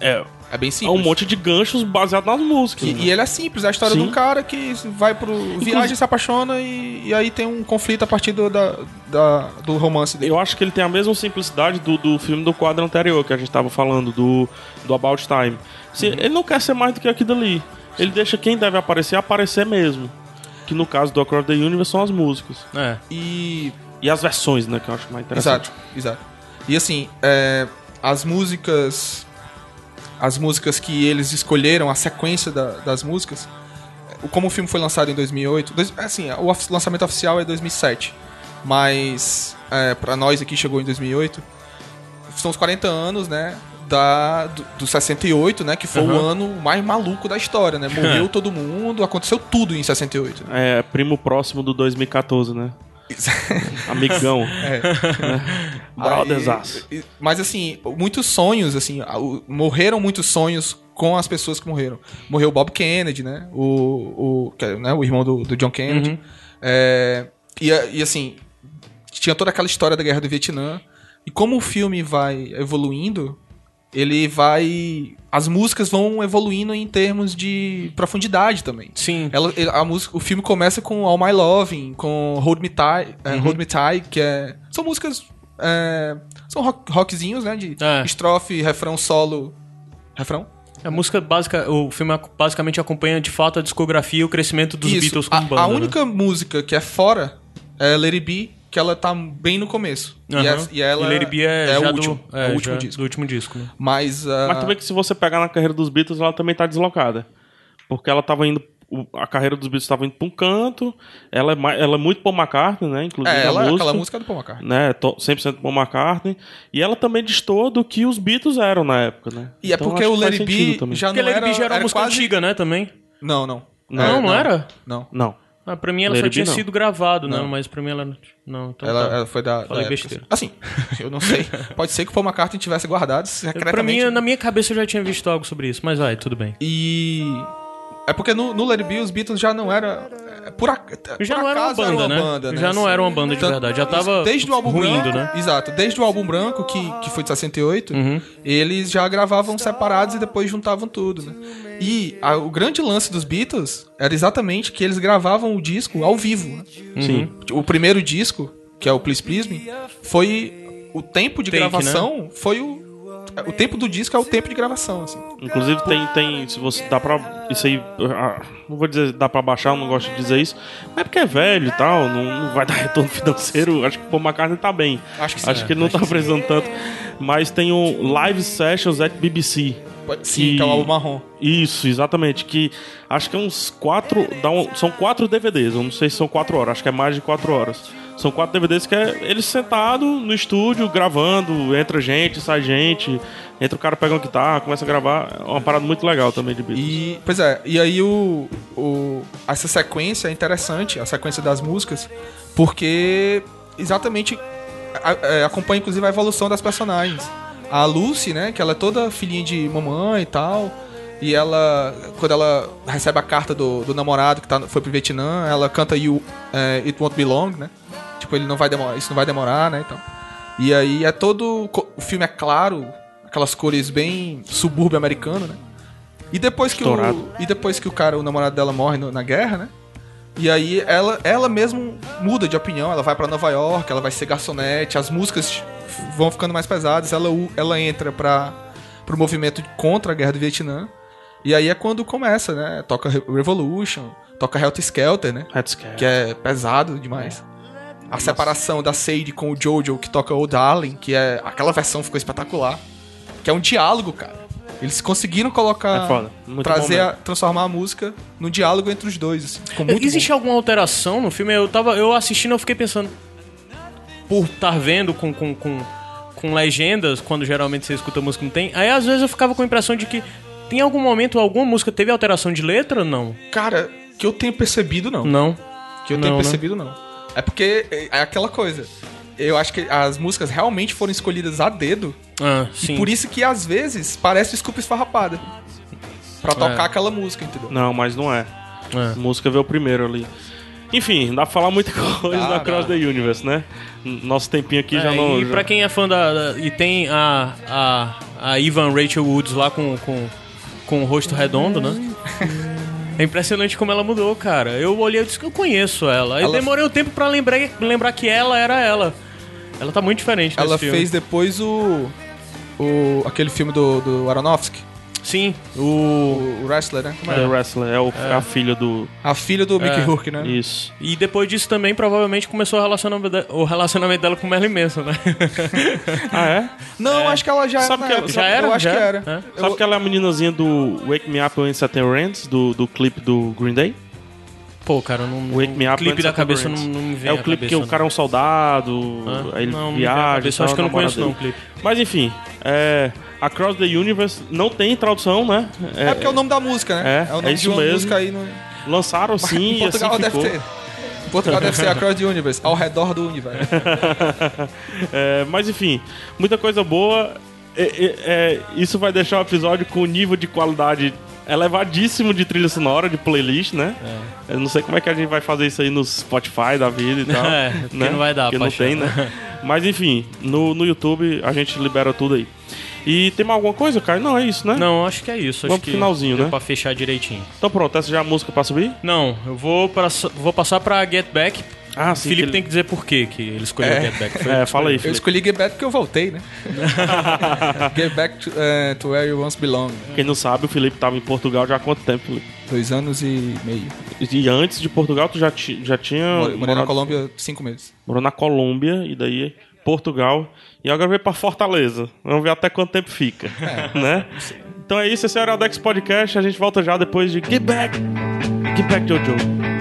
[SPEAKER 1] é,
[SPEAKER 3] É bem
[SPEAKER 1] é
[SPEAKER 3] simples.
[SPEAKER 1] um monte de ganchos baseados nas músicas.
[SPEAKER 3] E,
[SPEAKER 1] né?
[SPEAKER 3] e ele é simples, é a história
[SPEAKER 1] Sim.
[SPEAKER 3] de um cara que vai pro viagem, se apaixona e, e aí tem um conflito a partir do, da, da- do romance dele.
[SPEAKER 1] Eu acho que ele tem a mesma simplicidade do, do filme do quadro anterior que a gente tava falando, do, do About Time. Se, Ele não quer ser mais do que aquilo ali. Ele deixa quem deve aparecer aparecer mesmo. Que no caso do Across the Universe são as músicas.
[SPEAKER 2] É.
[SPEAKER 3] E.
[SPEAKER 1] E as versões, né? Que eu acho mais interessante.
[SPEAKER 3] Exato, exato. E assim, é, as músicas. As músicas que eles escolheram, a sequência da- das músicas. o- Como o filme foi lançado em 2008, dois, assim, o lançamento oficial é 2007, mas é, para nós aqui chegou em 2008. São os 40 anos, né? Da, do, do 68, né? Que foi o
[SPEAKER 2] Aham.
[SPEAKER 3] ano mais maluco da história, né? Morreu todo mundo, aconteceu tudo em 68. né?
[SPEAKER 1] É, primo próximo do 2014, né? Amigão.
[SPEAKER 3] É.
[SPEAKER 1] Brothersaço.
[SPEAKER 3] Aí, e- Mas assim, muitos sonhos, assim, morreram muitos sonhos com as pessoas que morreram. Morreu o Bob Kennedy, né? O, o, é, né? o irmão do, do John Kennedy.
[SPEAKER 2] Uhum.
[SPEAKER 3] É, e, e assim, tinha toda aquela história da guerra do Vietnã. E como o filme vai evoluindo, ele vai. As músicas vão evoluindo em termos de profundidade também.
[SPEAKER 2] Sim.
[SPEAKER 3] Ela, a música, o filme começa com All My Loving, com Hold Me Tight, é,
[SPEAKER 2] Uhum.
[SPEAKER 3] Hold Me Tight, que é, são músicas, é, são rock, rockzinhos, né, de
[SPEAKER 2] É.
[SPEAKER 3] estrofe, refrão, solo, refrão.
[SPEAKER 2] A música básica, o filme basicamente acompanha de fato a discografia e o crescimento dos
[SPEAKER 3] Isso.
[SPEAKER 2] Beatles
[SPEAKER 3] a,
[SPEAKER 2] como banda.
[SPEAKER 3] a
[SPEAKER 2] né?
[SPEAKER 3] única música que é fora é Let It Be, que ela tá bem no começo. E,
[SPEAKER 2] Aham.
[SPEAKER 3] é- e ela
[SPEAKER 2] E Lady B é,
[SPEAKER 3] o último,
[SPEAKER 2] do,
[SPEAKER 3] é,
[SPEAKER 2] é,
[SPEAKER 3] o último disco.
[SPEAKER 2] do último disco, né?
[SPEAKER 3] Mas, ah,
[SPEAKER 1] Mas também que se você pegar na carreira dos Beatles, ela também tá deslocada. Porque ela tava indo. A carreira dos Beatles estava indo pra um canto. Ela é, ela é muito Paul McCartney, né? Inclusive
[SPEAKER 3] é,
[SPEAKER 1] a
[SPEAKER 3] ela,
[SPEAKER 1] música.
[SPEAKER 3] aquela música é do Paul McCartney.
[SPEAKER 1] Né, to- 100% Paul McCartney. E ela também destoa do que os Beatles eram na época, né?
[SPEAKER 3] E é
[SPEAKER 1] Então,
[SPEAKER 3] porque
[SPEAKER 1] acho
[SPEAKER 3] o Be
[SPEAKER 1] também.
[SPEAKER 3] já
[SPEAKER 2] Porque
[SPEAKER 3] não
[SPEAKER 2] Lady
[SPEAKER 3] era,
[SPEAKER 2] B já era uma
[SPEAKER 3] era
[SPEAKER 2] música
[SPEAKER 3] quase...
[SPEAKER 2] antiga, né, também?
[SPEAKER 3] Não, não.
[SPEAKER 2] Não, não era?
[SPEAKER 3] Não.
[SPEAKER 1] Não.
[SPEAKER 2] Ah, pra mim ela
[SPEAKER 1] Lady
[SPEAKER 2] só
[SPEAKER 1] B,
[SPEAKER 2] tinha
[SPEAKER 1] não.
[SPEAKER 2] sido gravado, não,
[SPEAKER 3] Não.
[SPEAKER 2] mas pra mim ela... Não, então
[SPEAKER 3] Ela,
[SPEAKER 2] tá.
[SPEAKER 3] ela foi da, da
[SPEAKER 2] Falei
[SPEAKER 3] época,
[SPEAKER 2] besteira.
[SPEAKER 3] Assim, eu não sei. Pode ser que o Paul McCartney tivesse guardado secretamente.
[SPEAKER 2] Pra mim, na minha cabeça eu já tinha visto algo sobre isso, mas vai, tudo bem.
[SPEAKER 3] E... É porque no, no Let It Be os Beatles já não era... é, Por, ac-
[SPEAKER 2] Já
[SPEAKER 3] por
[SPEAKER 2] não era uma banda, né?
[SPEAKER 3] banda,
[SPEAKER 2] Já não era uma banda de verdade, já tava
[SPEAKER 3] Desde o álbum
[SPEAKER 2] ruindo,
[SPEAKER 3] branco,
[SPEAKER 2] né?
[SPEAKER 3] Exato. Desde o álbum branco, que, que foi de 68,
[SPEAKER 2] Uhum.
[SPEAKER 3] eles já gravavam separados e depois juntavam tudo, né? E a- o grande lance dos Beatles era exatamente que eles gravavam o disco ao vivo. né?
[SPEAKER 1] Sim.
[SPEAKER 3] O primeiro disco, que é o Please Please Me, foi... O tempo de
[SPEAKER 2] Take, né?
[SPEAKER 3] gravação foi o... O tempo do disco é o tempo de gravação, assim.
[SPEAKER 1] Inclusive tem, tem. Se você dá pra. Isso aí. ah, não vou dizer dá pra baixar, eu não gosto de dizer isso. Mas é porque é velho e tal, não, não vai dar retorno financeiro. Acho que o Paul McCartney tá bem.
[SPEAKER 3] Acho que sim.
[SPEAKER 1] Acho que ele não tá precisando tanto. Mas tem o Live Sessions at BBC.
[SPEAKER 3] Sim, que é o álbum marrom.
[SPEAKER 1] Isso, exatamente. Que acho que é uns quatro. Dá um- são quatro DVDs. Eu não sei se são quatro horas, acho que é mais de quatro horas. São quatro DVDs que é eles sentados no estúdio, gravando, entra gente, sai gente, entra o cara pegando guitarra, começa a gravar. É uma parada muito legal também de Beatles.
[SPEAKER 3] E, pois é, e aí o, o, essa sequência é interessante, a sequência das músicas, porque exatamente a- é, acompanha inclusive a evolução das personagens. A Lucy, né, que ela é toda filhinha de mamãe e tal, e ela, quando ela recebe a carta do, do namorado que tá, foi pro Vietnã, ela canta You, é, It Won't Be Long, né? Tipo, ele não vai demorar, isso não vai demorar, né, então. E aí é todo, o filme é claro, aquelas cores bem subúrbio americano, né? E depois que
[SPEAKER 1] Estourado.
[SPEAKER 3] o e depois que o cara, o namorado dela morre no- na guerra, né? E aí ela ela mesmo muda de opinião, ela vai pra Nova York, ela vai ser garçonete, as músicas vão ficando mais pesadas, ela ela entra para pro movimento contra a guerra do Vietnã. E aí é quando começa, né? Toca Re- Revolution, toca Helter Skelter, né?
[SPEAKER 1] Red Scare.
[SPEAKER 3] Que é pesado demais. A separação da Sadie com o Jojo, que toca O Darling, que é. Aquela versão ficou espetacular. Que é um diálogo, cara. Eles conseguiram colocar.
[SPEAKER 1] É
[SPEAKER 3] trazer
[SPEAKER 1] bom
[SPEAKER 3] a, transformar a música num diálogo entre os dois. Assim. Ficou muito
[SPEAKER 2] Existe alguma alteração no filme? Eu tava eu assistindo, eu fiquei pensando por estar vendo com, com, com, com legendas, quando geralmente você escuta música não tem. Aí às vezes eu ficava com a impressão de que em algum momento alguma música teve alteração de letra ou não?
[SPEAKER 3] bom. Cara, que eu tenho percebido, não.
[SPEAKER 2] Não.
[SPEAKER 3] Que eu
[SPEAKER 2] Não,
[SPEAKER 3] tenho
[SPEAKER 2] né?
[SPEAKER 3] percebido, não. É porque é é aquela coisa. eu acho que as músicas realmente foram escolhidas a dedo.
[SPEAKER 2] Ah, sim.
[SPEAKER 3] E por isso que às vezes parece desculpa esfarrapada. Pra tocar aquela música, entendeu?
[SPEAKER 1] Não, mas não é.
[SPEAKER 2] É.
[SPEAKER 1] A música veio primeiro ali. Enfim, dá pra falar muita coisa
[SPEAKER 3] Dá,
[SPEAKER 1] da
[SPEAKER 3] dá.
[SPEAKER 1] Cross the Universe, né? Nosso tempinho aqui
[SPEAKER 2] É,
[SPEAKER 1] já não.
[SPEAKER 2] e
[SPEAKER 1] já-
[SPEAKER 2] pra quem é fã da. da- e tem a, a, a Ivan Rachel Woods lá com, com, com o rosto redondo, né? É impressionante como ela mudou, cara. Eu olhei e disse que eu conheço ela. Eu
[SPEAKER 3] Ela-
[SPEAKER 2] demorei um tempo pra lembrar, lembrar que ela era ela. Ela tá muito diferente
[SPEAKER 3] Ela
[SPEAKER 2] filme.
[SPEAKER 3] fez depois o. o aquele filme do, do Aronofsky.
[SPEAKER 2] Sim, o.
[SPEAKER 3] O, o Wrestler, né? Como
[SPEAKER 1] The
[SPEAKER 3] é?
[SPEAKER 1] Wrestler, é, o- é a filha do.
[SPEAKER 3] A filha do Mickey
[SPEAKER 2] É.
[SPEAKER 3] Rourke, né?
[SPEAKER 1] Isso.
[SPEAKER 2] E depois disso também, provavelmente, começou o relacionamento, de- o relacionamento dela com o Merlin Manson, né?
[SPEAKER 1] Ah, é?
[SPEAKER 3] Não, acho que ela já
[SPEAKER 1] Sabe
[SPEAKER 3] na
[SPEAKER 1] que ela-
[SPEAKER 2] já era?
[SPEAKER 3] Eu acho
[SPEAKER 2] Já?
[SPEAKER 3] que era.
[SPEAKER 2] É.
[SPEAKER 1] Sabe que ela é a meninazinha do Wake Me Up When Saturn Rains, do, do clipe do Green Day?
[SPEAKER 2] Pô, cara, não.
[SPEAKER 1] Wake Me
[SPEAKER 2] o
[SPEAKER 1] Up
[SPEAKER 2] clipe da cabeça não, não me vem
[SPEAKER 1] É o clipe que o cara é um soldado,
[SPEAKER 2] não.
[SPEAKER 1] aí ele
[SPEAKER 2] não, não me vem
[SPEAKER 1] viaja.
[SPEAKER 2] cabeça. Eu acho
[SPEAKER 1] tal,
[SPEAKER 2] que eu não conheço não o clipe.
[SPEAKER 1] Mas enfim, é, Across the Universe não tem tradução, né?
[SPEAKER 3] É, porque é o nome da música, né?
[SPEAKER 1] É,
[SPEAKER 3] o nome
[SPEAKER 1] é isso
[SPEAKER 3] de uma
[SPEAKER 1] mesmo.
[SPEAKER 3] música aí no.
[SPEAKER 1] Lançaram sim
[SPEAKER 3] em
[SPEAKER 1] e assim
[SPEAKER 3] Portugal deve
[SPEAKER 1] ficou.
[SPEAKER 3] ter. Em Portugal deve ser Across the Universe, ao redor do universo.
[SPEAKER 1] É, mas enfim, muita coisa boa. É, é, é, isso vai deixar o episódio com um nível de qualidade elevadíssimo de trilha sonora, de playlist, né? Eu não sei como é que a gente vai fazer isso aí no Spotify da vida e tal.
[SPEAKER 2] É, porque não vai dar
[SPEAKER 1] Porque não tem, né? Mas enfim, no, no YouTube a gente libera tudo aí. E tem mais alguma coisa, Caio? Não, é isso, né?
[SPEAKER 2] Não, acho que é isso.
[SPEAKER 1] Vamos
[SPEAKER 2] acho
[SPEAKER 1] pro
[SPEAKER 2] que
[SPEAKER 1] finalzinho, né?
[SPEAKER 2] Pra fechar direitinho.
[SPEAKER 1] Então pronto, essa já é a música pra subir?
[SPEAKER 2] Não, eu vou, pra, vou passar pra Get Back.
[SPEAKER 1] Ah,
[SPEAKER 2] O Felipe
[SPEAKER 1] que-
[SPEAKER 2] tem que dizer por quê que ele escolheu
[SPEAKER 3] É.
[SPEAKER 2] Get Back. Foi
[SPEAKER 1] É, fala aí,
[SPEAKER 3] Eu
[SPEAKER 1] Felipe.
[SPEAKER 3] escolhi Get Back porque eu voltei, né? Get Back to, eh, to Where You Once Belong.
[SPEAKER 1] Quem não sabe, o Felipe tava em Portugal já há quanto tempo, Felipe?
[SPEAKER 3] Dois anos e meio.
[SPEAKER 1] E antes de Portugal, tu já, ti- já tinha.
[SPEAKER 3] Morei morei na
[SPEAKER 1] morado-
[SPEAKER 3] Colômbia cinco meses.
[SPEAKER 1] Morou na Colômbia e daí Portugal. E agora veio pra Fortaleza. Vamos ver até quanto tempo fica. Né? Então é isso, esse é o Aerodex Podcast. A gente volta já depois de Get Back. Get Back. Jojo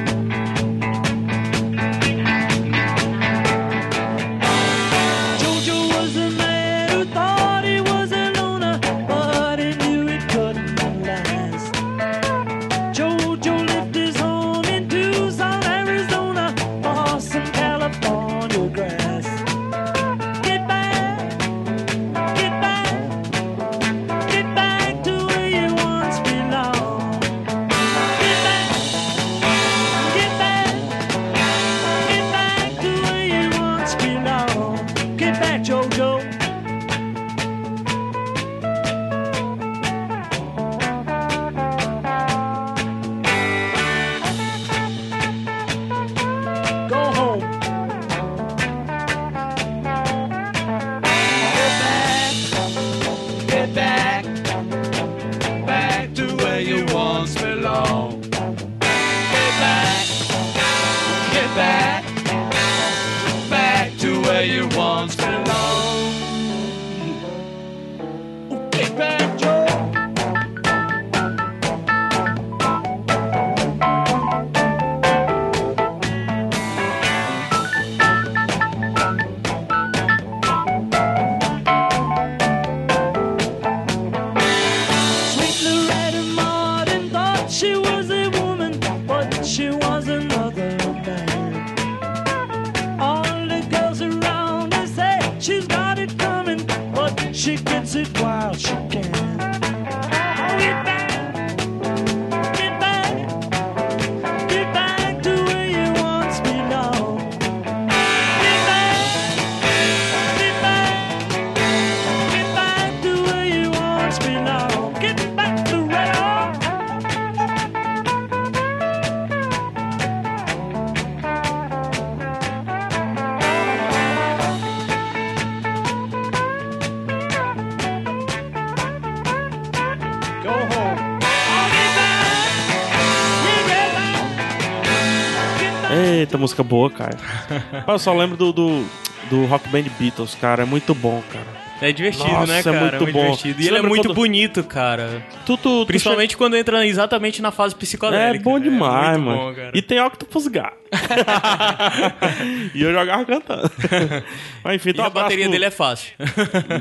[SPEAKER 1] música boa, cara. Eu só lembro do, do, do Rock Band Beatles, cara. É muito bom, cara.
[SPEAKER 2] É divertido,
[SPEAKER 1] Nossa,
[SPEAKER 2] né,
[SPEAKER 1] é
[SPEAKER 2] cara?
[SPEAKER 1] muito bom.
[SPEAKER 2] divertido. E
[SPEAKER 1] Você
[SPEAKER 2] ele é muito
[SPEAKER 1] quando-
[SPEAKER 2] bonito, cara.
[SPEAKER 1] Tu, tu, tu
[SPEAKER 2] Principalmente quando entra exatamente na fase
[SPEAKER 1] É
[SPEAKER 2] psicodélica.
[SPEAKER 1] bom demais,
[SPEAKER 2] muito
[SPEAKER 1] mano.
[SPEAKER 2] bom,
[SPEAKER 1] e tem Octopus Gato. e eu jogava cantando. Mas enfim,
[SPEAKER 2] E
[SPEAKER 1] então
[SPEAKER 2] a bateria
[SPEAKER 1] pro-
[SPEAKER 2] dele é fácil.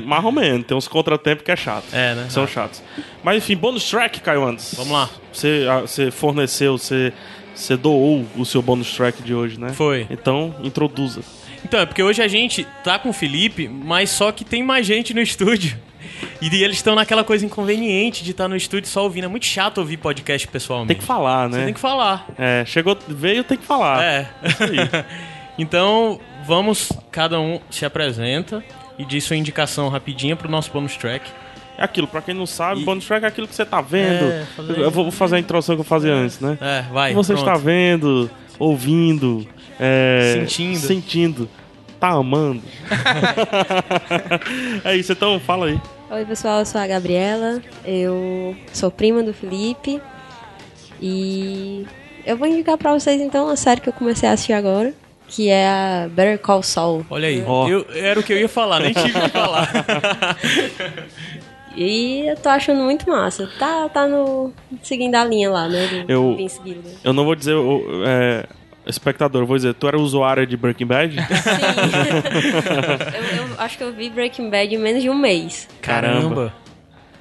[SPEAKER 1] Mais ou menos, tem uns contratempos que é chato.
[SPEAKER 2] É, né?
[SPEAKER 1] São
[SPEAKER 2] Ah.
[SPEAKER 1] chatos. Mas enfim, bônus track, Caio Andes.
[SPEAKER 2] Vamos lá.
[SPEAKER 1] Você, ah, você forneceu, você, você doou o seu bônus track de hoje, né?
[SPEAKER 2] Foi.
[SPEAKER 1] Então, introduza.
[SPEAKER 2] Então, é porque hoje a gente tá com o Felipe, mas só que tem mais gente no estúdio. E eles estão naquela coisa inconveniente de estar no estúdio só ouvindo. É muito chato ouvir podcast pessoalmente.
[SPEAKER 1] Tem que falar, né?
[SPEAKER 2] Você tem que falar.
[SPEAKER 1] É, chegou, veio, tem que falar.
[SPEAKER 2] É. então, vamos, cada um se apresenta e diz sua indicação rapidinha pro nosso bonus track.
[SPEAKER 1] É aquilo, pra quem não sabe, bonus track é aquilo que você tá vendo.
[SPEAKER 2] É,
[SPEAKER 1] Eu vou fazer a introdução que eu fazia antes, né?
[SPEAKER 2] É, vai.
[SPEAKER 1] você
[SPEAKER 2] pronto.
[SPEAKER 1] está vendo, ouvindo, é,
[SPEAKER 2] Sentindo.
[SPEAKER 1] sentindo, tá amando. é isso, então fala aí.
[SPEAKER 7] Oi, pessoal, eu sou a Gabriela, eu sou prima do Felipe e eu vou indicar pra vocês então uma série que eu comecei a assistir agora, que é a Better Call Saul.
[SPEAKER 2] Olha aí,
[SPEAKER 1] Ó.
[SPEAKER 2] eu, era o que eu ia falar, nem tive que falar.
[SPEAKER 7] E eu tô achando muito massa. Tá, tá no. seguindo a linha lá, né? Do
[SPEAKER 1] Eu-
[SPEAKER 7] Vince Gilligan.
[SPEAKER 1] Eu não vou dizer, o- é, espectador, eu vou dizer, tu era usuária de Breaking Bad?
[SPEAKER 7] Sim. eu, eu acho que eu vi Breaking Bad em menos de um mês.
[SPEAKER 2] Caramba.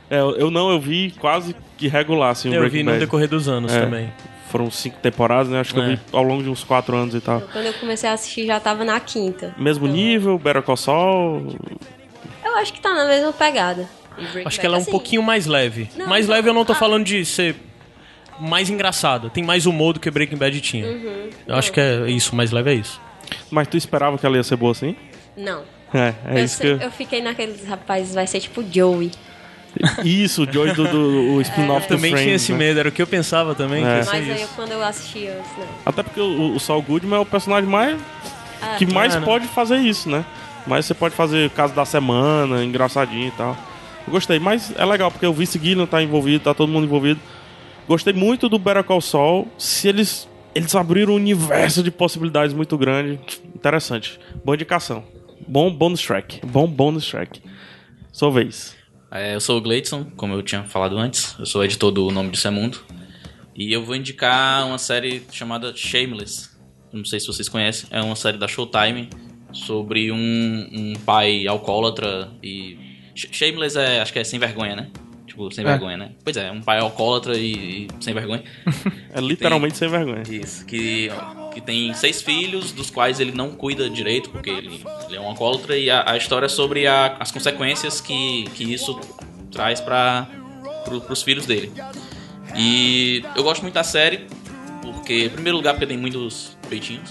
[SPEAKER 1] É, eu, eu não, eu vi quase que regular, assim, o
[SPEAKER 2] Eu
[SPEAKER 1] Breaking
[SPEAKER 2] vi no
[SPEAKER 1] Bad.
[SPEAKER 2] decorrer dos anos
[SPEAKER 1] É.
[SPEAKER 2] também.
[SPEAKER 1] Foram cinco temporadas, né? Acho que eu
[SPEAKER 2] É.
[SPEAKER 1] vi ao longo de uns quatro anos e tal.
[SPEAKER 7] Quando eu comecei a assistir já tava na quinta.
[SPEAKER 1] Mesmo nível, Better Call Saul...
[SPEAKER 7] Eu acho que tá na mesma pegada.
[SPEAKER 2] Acho que ela é um
[SPEAKER 7] assim,
[SPEAKER 2] pouquinho mais leve.
[SPEAKER 7] Não,
[SPEAKER 2] mais
[SPEAKER 7] não,
[SPEAKER 2] leve eu não tô
[SPEAKER 7] ah.
[SPEAKER 2] falando de ser mais engraçada. Tem mais humor do que Breaking Bad tinha.
[SPEAKER 7] Uhum.
[SPEAKER 2] Eu acho que é isso, mais leve é isso.
[SPEAKER 1] Mas tu esperava que ela ia ser boa assim?
[SPEAKER 7] Não.
[SPEAKER 1] É, é
[SPEAKER 7] eu,
[SPEAKER 1] isso
[SPEAKER 7] sei-
[SPEAKER 1] que...
[SPEAKER 7] eu fiquei naqueles rapazes, vai ser tipo Joey.
[SPEAKER 1] Isso, o Joy do, do o spin-off do
[SPEAKER 2] Também
[SPEAKER 1] Friends,
[SPEAKER 2] tinha esse
[SPEAKER 1] né?
[SPEAKER 2] medo, era o que eu pensava também.
[SPEAKER 1] É.
[SPEAKER 7] Mas aí
[SPEAKER 2] isso.
[SPEAKER 7] quando eu assisti, eu disse, não.
[SPEAKER 1] Até porque o, o Saul Goodman é o personagem mais
[SPEAKER 7] Ah,
[SPEAKER 1] que mais
[SPEAKER 2] é, né?
[SPEAKER 1] pode fazer isso, né? Mas você pode fazer caso da semana, engraçadinho e tal. Gostei, mas é legal porque o Vince Gilligan tá envolvido, tá todo mundo envolvido. Gostei muito do Better Call Saul. Se eles eles abriram um universo de possibilidades muito grande, interessante. Boa indicação. Bom bonus track. Bom bonus track. Sua vez.
[SPEAKER 6] É, eu sou o Gleidson, como eu tinha falado antes. Eu sou editor do Nome Disso é Mundo. E eu vou indicar uma série chamada Shameless. Não sei se vocês conhecem. É uma série da Showtime sobre um, um pai alcoólatra e... Sh- Shameless é, acho que é sem vergonha, né? Tipo, sem
[SPEAKER 3] É.
[SPEAKER 6] vergonha, né? Pois é, um pai alcoólatra e, e sem vergonha.
[SPEAKER 1] É literalmente sem vergonha.
[SPEAKER 6] Isso, que, que tem seis filhos, dos quais ele não cuida direito, porque ele, ele é um alcoólatra, e a, a história é sobre a- as consequências que, que isso traz para pro, pros filhos dele. E eu gosto muito da série, porque, em primeiro lugar, porque tem muitos peitinhos.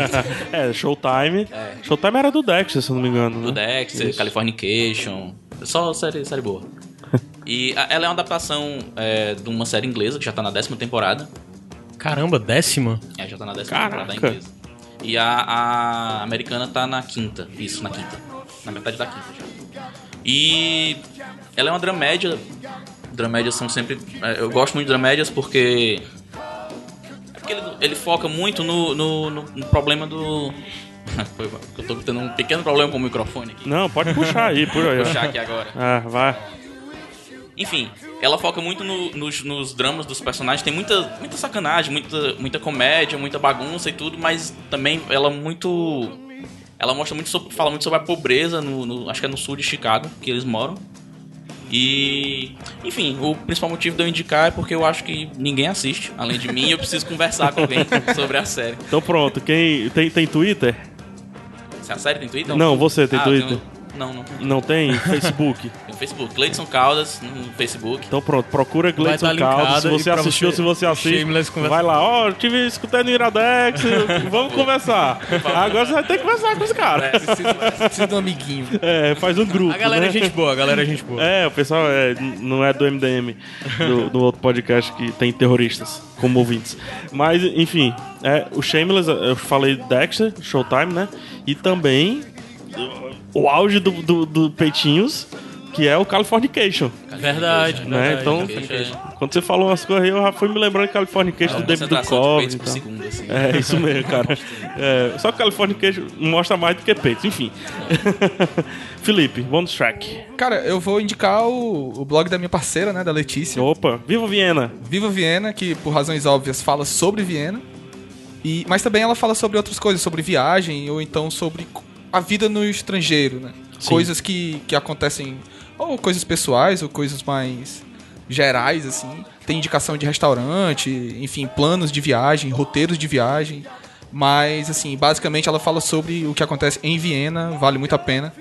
[SPEAKER 1] É, Showtime. Showtime era do Dexter, se eu não me engano.
[SPEAKER 6] Do
[SPEAKER 1] Né?
[SPEAKER 6] Dexter, Californication, só série, série boa. E a- ela é uma adaptação é, de uma série inglesa, que já tá na décima temporada.
[SPEAKER 2] Caramba, décima?
[SPEAKER 6] É, já tá na décima
[SPEAKER 1] Caraca.
[SPEAKER 6] temporada inglesa. E a, a americana tá na quinta. Isso, na quinta. Na metade da quinta já. E ela é uma dramédia. Dramédias são sempre. é, Eu gosto muito de dramédias porque. Porque ele, ele foca muito no, no, no- no problema do. Eu tô tendo um pequeno problema com o microfone aqui.
[SPEAKER 1] Não, pode puxar aí, por aí.
[SPEAKER 6] Puxar aqui agora.
[SPEAKER 1] Ah, vai.
[SPEAKER 6] Enfim, ela foca muito no- nos, nos dramas dos personagens. Tem muita, muita sacanagem, muita, muita comédia, muita bagunça e tudo, mas também ela muito. Ela mostra muito sobre, fala muito sobre a pobreza no, no- acho que é no sul de Chicago que eles moram. E, enfim, o principal motivo de eu indicar é porque eu acho que ninguém assiste, além de mim, e eu preciso conversar com alguém sobre a série.
[SPEAKER 1] Então pronto, quem tem, tem Twitter?
[SPEAKER 6] Se a série tem Twitter?
[SPEAKER 1] Não, você tem
[SPEAKER 6] Ah,
[SPEAKER 1] Twitter?
[SPEAKER 6] tenho- Não, não. Tem
[SPEAKER 1] Não tem? Facebook?
[SPEAKER 6] o Facebook. Cleiton Caldas no Facebook.
[SPEAKER 1] Então pronto, procura Gleison
[SPEAKER 2] tá
[SPEAKER 1] Caldas. Se você assistiu,
[SPEAKER 2] você-
[SPEAKER 1] se você assiste, vai lá. Ó, eu tive escutando Iradex, vamos conversar. Agora você vai ter que conversar com os caras.
[SPEAKER 3] Precisa, precisa de um amiguinho.
[SPEAKER 1] É, faz um grupo,
[SPEAKER 2] A galera
[SPEAKER 1] né?
[SPEAKER 2] é gente boa, a galera é gente boa.
[SPEAKER 1] É, o pessoal é, não é do MDM, do, do outro podcast que tem terroristas como ouvintes. Mas, enfim, é, o Shameless, eu falei Dexter, Showtime, né? E também o, auge do, do, do Peitinhos, que é o Californication,
[SPEAKER 2] Verdade,
[SPEAKER 1] né?
[SPEAKER 2] verdade.
[SPEAKER 1] Então,
[SPEAKER 6] Californication.
[SPEAKER 1] quando você falou as coisas aí, eu já fui me lembrando de Californication
[SPEAKER 6] É
[SPEAKER 1] do David
[SPEAKER 6] de
[SPEAKER 1] Duchovny e
[SPEAKER 6] segundo, assim.
[SPEAKER 1] É, isso mesmo, cara. É, só que Californication mostra mais do que peitos, enfim. Felipe, bonus track.
[SPEAKER 3] Cara, eu vou indicar o, o blog da minha parceira, né, da Letícia.
[SPEAKER 1] Opa, Viva Viena!
[SPEAKER 3] Viva Viena, que por razões óbvias fala sobre Viena. E, mas também ela fala sobre outras coisas, sobre viagem ou então sobre a vida no estrangeiro, né?
[SPEAKER 1] Sim.
[SPEAKER 3] Coisas que, que acontecem, ou coisas pessoais, ou coisas mais gerais, assim. Tem indicação de restaurante, enfim, planos de viagem, roteiros de viagem. Mas, assim, basicamente ela fala sobre o que acontece em Viena, vale muito a pena.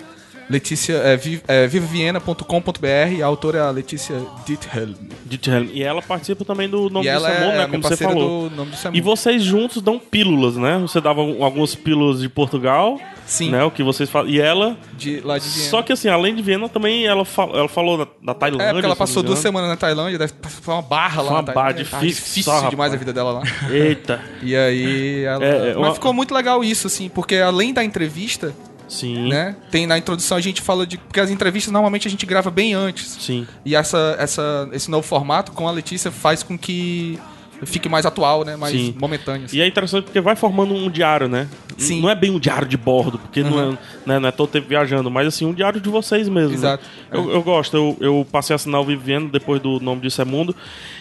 [SPEAKER 3] Letícia, é, vi- é, vivaviena.com.br, a autora é a Letícia Diethelm.
[SPEAKER 1] Diethelm. E ela participa também do Nome
[SPEAKER 3] E
[SPEAKER 1] do Samundo,
[SPEAKER 3] é
[SPEAKER 1] né? Como você falou. E vocês juntos dão pílulas, né? Você dava um- algumas pílulas de Portugal.
[SPEAKER 3] Sim.
[SPEAKER 1] Né? O que vocês falam. E ela.
[SPEAKER 3] De, lá de Viena.
[SPEAKER 1] Só que assim, além de Viena, também ela, fa- ela falou da, da Tailândia.
[SPEAKER 3] É, porque ela passou duas semanas na Tailândia, deve foi uma barra lá
[SPEAKER 1] Foi uma
[SPEAKER 3] na
[SPEAKER 1] barra difícil
[SPEAKER 3] difícil
[SPEAKER 1] só,
[SPEAKER 3] demais a vida dela lá.
[SPEAKER 1] Eita.
[SPEAKER 3] E aí ela...
[SPEAKER 1] É, é,
[SPEAKER 3] Mas
[SPEAKER 1] uma-
[SPEAKER 3] ficou muito legal isso, assim, porque além da entrevista,
[SPEAKER 1] Sim.
[SPEAKER 3] né, tem na introdução a gente fala de... Porque as entrevistas normalmente a gente grava bem antes.
[SPEAKER 1] Sim.
[SPEAKER 3] E essa, essa, esse novo formato com a Letícia faz com que fique mais atual, né, mais
[SPEAKER 1] Sim.
[SPEAKER 3] momentâneo. assim.
[SPEAKER 1] E é interessante porque vai formando um diário, né?
[SPEAKER 3] Sim.
[SPEAKER 1] Não é bem um diário de bordo, porque não, é, né, não é todo tempo viajando, mas assim, um diário de vocês mesmo. né?
[SPEAKER 3] Exato.
[SPEAKER 1] Eu, eu gosto, eu, eu passei a assinar o Vivendo depois do nome disso é Mundo.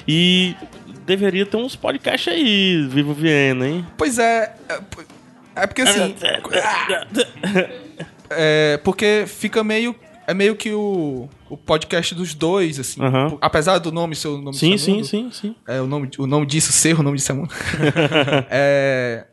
[SPEAKER 1] E deveria ter uns podcasts aí, Vivo Viena, hein?
[SPEAKER 3] Pois é, é, porque assim... é, porque fica meio... É meio que o, o podcast dos dois, assim.
[SPEAKER 1] Aham.
[SPEAKER 3] Apesar do nome ser o nome
[SPEAKER 1] Sim,
[SPEAKER 3] do
[SPEAKER 1] sim,
[SPEAKER 3] Samundo,
[SPEAKER 1] sim, sim.
[SPEAKER 3] É, o, nome, o nome disso ser o nome disso é mundo. é,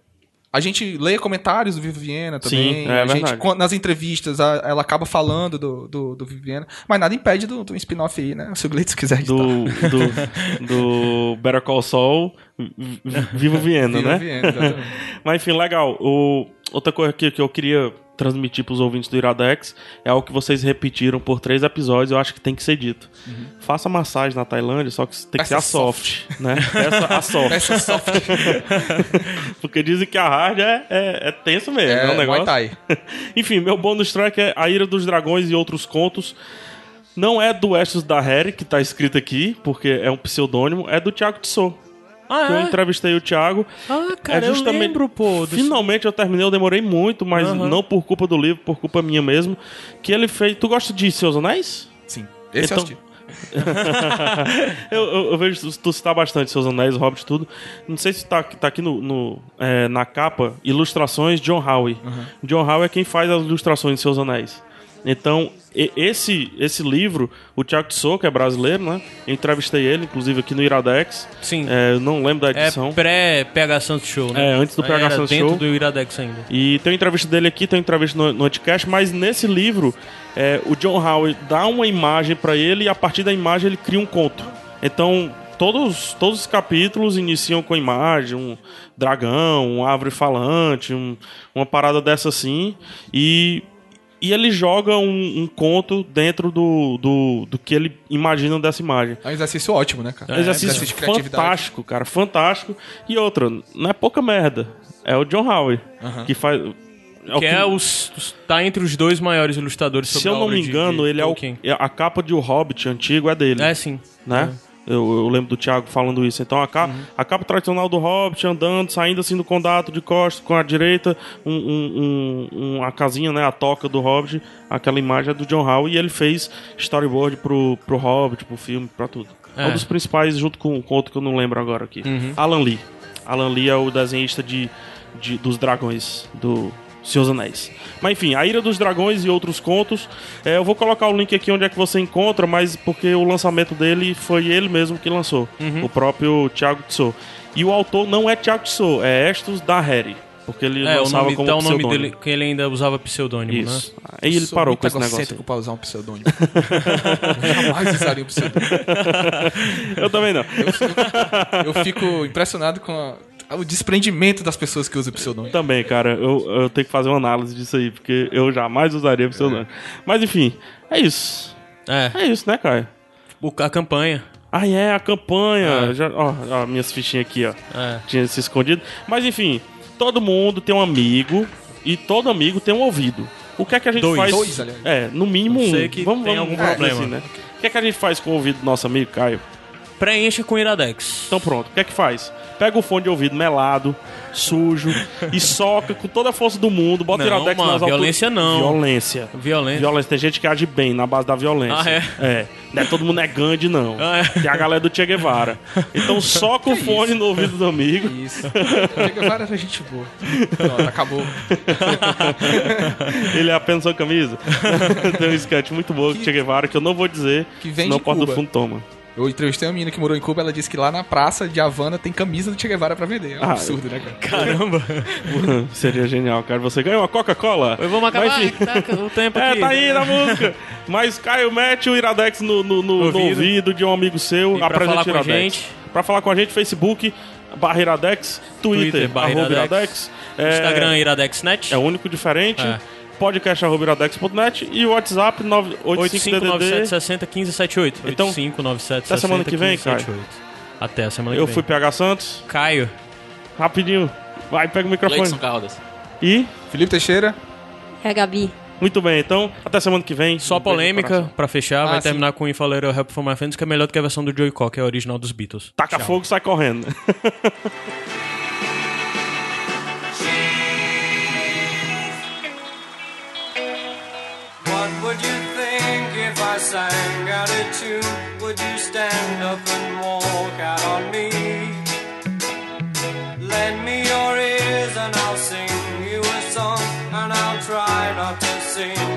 [SPEAKER 3] a gente lê comentários do Vivo Viena também.
[SPEAKER 1] Sim, é
[SPEAKER 3] a gente, nas entrevistas, a- ela acaba falando do, do, do Vivo Viena. Mas nada impede do, do spin-off aí, né? Se o Glitz quiser editar.
[SPEAKER 1] Do, do, do Better Call Saul, Vi- Vivo Viena, né?
[SPEAKER 3] Viena.
[SPEAKER 1] Mas enfim, legal. O, outra coisa aqui que eu queria transmitir pros ouvintes do Iradex é algo que vocês repetiram por três episódios, eu acho que tem que ser dito. Faça massagem na Tailândia, só que tem que
[SPEAKER 3] Peça
[SPEAKER 1] ser a soft, né? Peça a soft.
[SPEAKER 3] Peça soft.
[SPEAKER 1] Porque dizem que a hard é, é, é tenso mesmo, é,
[SPEAKER 3] É,
[SPEAKER 1] um negócio.
[SPEAKER 3] Thai.
[SPEAKER 1] Enfim, meu bônus track é A Ira dos Dragões e Outros Contos. Não é do Estes da Harry, que tá escrito aqui, porque é um pseudônimo, é do Thiago Tissot.
[SPEAKER 2] Ah,
[SPEAKER 1] Que eu
[SPEAKER 2] é?
[SPEAKER 1] entrevistei o Thiago.
[SPEAKER 2] Ah, cara,
[SPEAKER 1] é justamente...
[SPEAKER 2] eu lembro, pô. desse-
[SPEAKER 1] Finalmente eu terminei, eu demorei muito, mas não por culpa do livro, por culpa minha mesmo. Que ele fez. Tu gosta de Seus Anéis?
[SPEAKER 3] Sim. Esse
[SPEAKER 1] Então-
[SPEAKER 3] é o estilo.
[SPEAKER 1] eu, eu, eu vejo tu- tu citar bastante Seus Anéis, Hobbit, tudo. Não sei se tá, tá aqui no, no, é, na capa, ilustrações John Howe. John Howe é quem faz as ilustrações de Seus Anéis. Então, esse, esse livro, o Thiago Tissot, que é brasileiro, né? Eu entrevistei ele, inclusive aqui no Iradex.
[SPEAKER 2] Sim.
[SPEAKER 1] É, não lembro da
[SPEAKER 2] É
[SPEAKER 1] edição.
[SPEAKER 2] pré-PH Santos Show, né?
[SPEAKER 1] É, antes do
[SPEAKER 2] Aí
[SPEAKER 1] PH Santos
[SPEAKER 2] dentro
[SPEAKER 1] Show.
[SPEAKER 2] do Iradex ainda.
[SPEAKER 1] E tem uma entrevista dele aqui, tem uma entrevista no, no Anticast, mas nesse livro, é, o John Howe dá uma imagem pra ele e a partir da imagem ele cria um conto. Então, todos, todos os capítulos iniciam com imagem, um dragão, uma árvore falante, um- uma parada dessa assim. E, e ele joga um, um conto dentro do, do, do que ele imagina dessa imagem.
[SPEAKER 3] É um exercício ótimo, né, cara?
[SPEAKER 1] Exercício
[SPEAKER 3] de criatividade.
[SPEAKER 1] fantástico, cara, fantástico. E outra, não é pouca merda. É o John Howe que faz. é o
[SPEAKER 2] Que é os, tá entre os dois maiores ilustradores sobre
[SPEAKER 1] Se eu
[SPEAKER 2] a
[SPEAKER 1] não
[SPEAKER 2] obra
[SPEAKER 1] me
[SPEAKER 2] de-
[SPEAKER 1] engano,
[SPEAKER 2] de
[SPEAKER 1] ele é o,
[SPEAKER 2] Tolkien.
[SPEAKER 1] é a capa de O Hobbit antigo é dele,
[SPEAKER 2] É, sim.
[SPEAKER 1] né? Eu, eu lembro do Thiago falando isso. Então a capa, a capa tradicional do Hobbit andando, saindo assim do condato de costas com a direita, um, um, um- um- a casinha, né, a toca do Hobbit, aquela imagem é do John Howe e ele fez storyboard pro, pro Hobbit, pro filme, pra tudo. É,
[SPEAKER 2] É.
[SPEAKER 1] um dos principais, junto com, outro que eu não lembro agora aqui. Alan Lee. Alan Lee é o desenhista de, de- dos dragões do Seus Anéis. Mas enfim, A Ira dos Dragões e outros contos. É, eu vou colocar o link aqui onde é que você encontra, mas porque o lançamento dele foi ele mesmo que lançou. O próprio Thiago Tissot. E o autor não é Thiago Tissot, é Estos da Harry. Porque ele
[SPEAKER 2] É, o
[SPEAKER 1] lançava
[SPEAKER 2] nome,
[SPEAKER 1] como
[SPEAKER 2] dá o nome
[SPEAKER 1] pseudônimo.
[SPEAKER 2] dele, que ele ainda usava pseudônimo,
[SPEAKER 1] Isso.
[SPEAKER 2] né?
[SPEAKER 1] Aí ele
[SPEAKER 3] Sou
[SPEAKER 1] parou com esse negócio.
[SPEAKER 3] egocêntrico pra usar um pseudônimo. Jamais usaria um pseudônimo.
[SPEAKER 1] Eu também não.
[SPEAKER 3] Eu fico impressionado com a- o desprendimento das pessoas que usam pseudônimo.
[SPEAKER 1] Também, cara, eu, eu tenho que fazer uma análise disso aí, porque eu jamais usaria pseudônimo. Mas enfim, é isso.
[SPEAKER 2] É.
[SPEAKER 1] É isso, né, Caio?
[SPEAKER 2] O- A campanha.
[SPEAKER 1] Ah, é, a campanha.
[SPEAKER 2] É.
[SPEAKER 1] Já, ó, ó, minhas fichinhas aqui, ó.
[SPEAKER 2] É.
[SPEAKER 1] Tinha se escondido. Mas enfim, todo mundo tem um amigo e todo amigo tem um ouvido. O que é que a gente
[SPEAKER 2] Dois.
[SPEAKER 1] faz?
[SPEAKER 3] Dois, aliás.
[SPEAKER 1] É, no mínimo
[SPEAKER 2] Não sei
[SPEAKER 1] um.
[SPEAKER 2] que
[SPEAKER 1] vamos,
[SPEAKER 2] tem
[SPEAKER 1] vamos,
[SPEAKER 2] algum problema.
[SPEAKER 1] assim, né? O que é que a gente faz com o ouvido do nosso amigo, Caio?
[SPEAKER 2] Preencha com Iradex.
[SPEAKER 1] Então pronto, o que é que faz? Pega o fone de ouvido melado, sujo, e soca com toda a força do mundo, bota
[SPEAKER 2] Não,
[SPEAKER 1] iradex
[SPEAKER 2] mano,
[SPEAKER 1] nas
[SPEAKER 2] violência
[SPEAKER 1] alturas.
[SPEAKER 2] não.
[SPEAKER 1] Violência.
[SPEAKER 2] Violência.
[SPEAKER 1] Violência. Tem gente que age bem na base da violência.
[SPEAKER 2] Ah, é?
[SPEAKER 1] É. Não é todo mundo é Gandhi, não.
[SPEAKER 2] Ah, é?
[SPEAKER 1] Tem a galera do Che Guevara. Então soca o fone no ouvido do amigo.
[SPEAKER 3] Isso. Chega várias gente boa. Pronto, acabou.
[SPEAKER 1] Ele é apenas uma camisa. Tem um sketch muito bom do Che Guevara que eu não vou dizer,
[SPEAKER 3] Que vem
[SPEAKER 1] senão
[SPEAKER 3] de
[SPEAKER 1] o Porta do
[SPEAKER 3] Cuba.
[SPEAKER 1] Fundo toma.
[SPEAKER 3] O Eu entrevistei uma menina que morou em Cuba, ela disse que lá na praça de Havana tem camisa do Che Guevara pra vender. É um
[SPEAKER 1] Ah,
[SPEAKER 3] absurdo, né, cara?
[SPEAKER 2] Caramba.
[SPEAKER 1] Seria genial, cara. Você ganhou uma Coca-Cola.
[SPEAKER 2] Vamos acabar.
[SPEAKER 1] Mas,
[SPEAKER 2] Tá, o tempo
[SPEAKER 1] É,
[SPEAKER 2] aqui.
[SPEAKER 1] tá aí na música. Mas, Caio, mete o Iradex no, no, no- no ouvido.
[SPEAKER 2] Ouvido.
[SPEAKER 1] de um amigo seu.
[SPEAKER 2] E pra falar com a gente?
[SPEAKER 1] Pra falar com a gente, Facebook, barra Iradex, Twitter,
[SPEAKER 2] Twitter, barra Iradex.
[SPEAKER 1] Iradex. É,
[SPEAKER 2] Instagram iradexnet.
[SPEAKER 1] É o único diferente.
[SPEAKER 2] É.
[SPEAKER 1] Podcast arroba iradex.net e o WhatsApp 985DDD.
[SPEAKER 2] 8597601578.
[SPEAKER 1] Então,
[SPEAKER 2] 8597
[SPEAKER 1] até semana que vem, Caio.
[SPEAKER 2] Até a semana
[SPEAKER 1] Eu
[SPEAKER 2] que vem.
[SPEAKER 1] fui PH Santos.
[SPEAKER 2] Caio.
[SPEAKER 1] Rapidinho. Vai, pega o microfone.
[SPEAKER 6] Leidson Caldas.
[SPEAKER 1] E,
[SPEAKER 3] Felipe Teixeira.
[SPEAKER 7] É a Gabi.
[SPEAKER 1] muito bem, então, até semana que vem.
[SPEAKER 2] Só
[SPEAKER 1] Um
[SPEAKER 2] polêmica, pra fechar,
[SPEAKER 3] Ah,
[SPEAKER 2] vai
[SPEAKER 3] sim.
[SPEAKER 2] terminar com If Little Help for My Friends, que é melhor do que a versão do Joey Cocker, que é a original dos Beatles.
[SPEAKER 1] Taca
[SPEAKER 2] Tchau.
[SPEAKER 1] fogo, sai correndo.
[SPEAKER 4] sang out a tune? Would you stand up and walk out on me? Lend me your ears and I'll sing you a song, and I'll try not to sing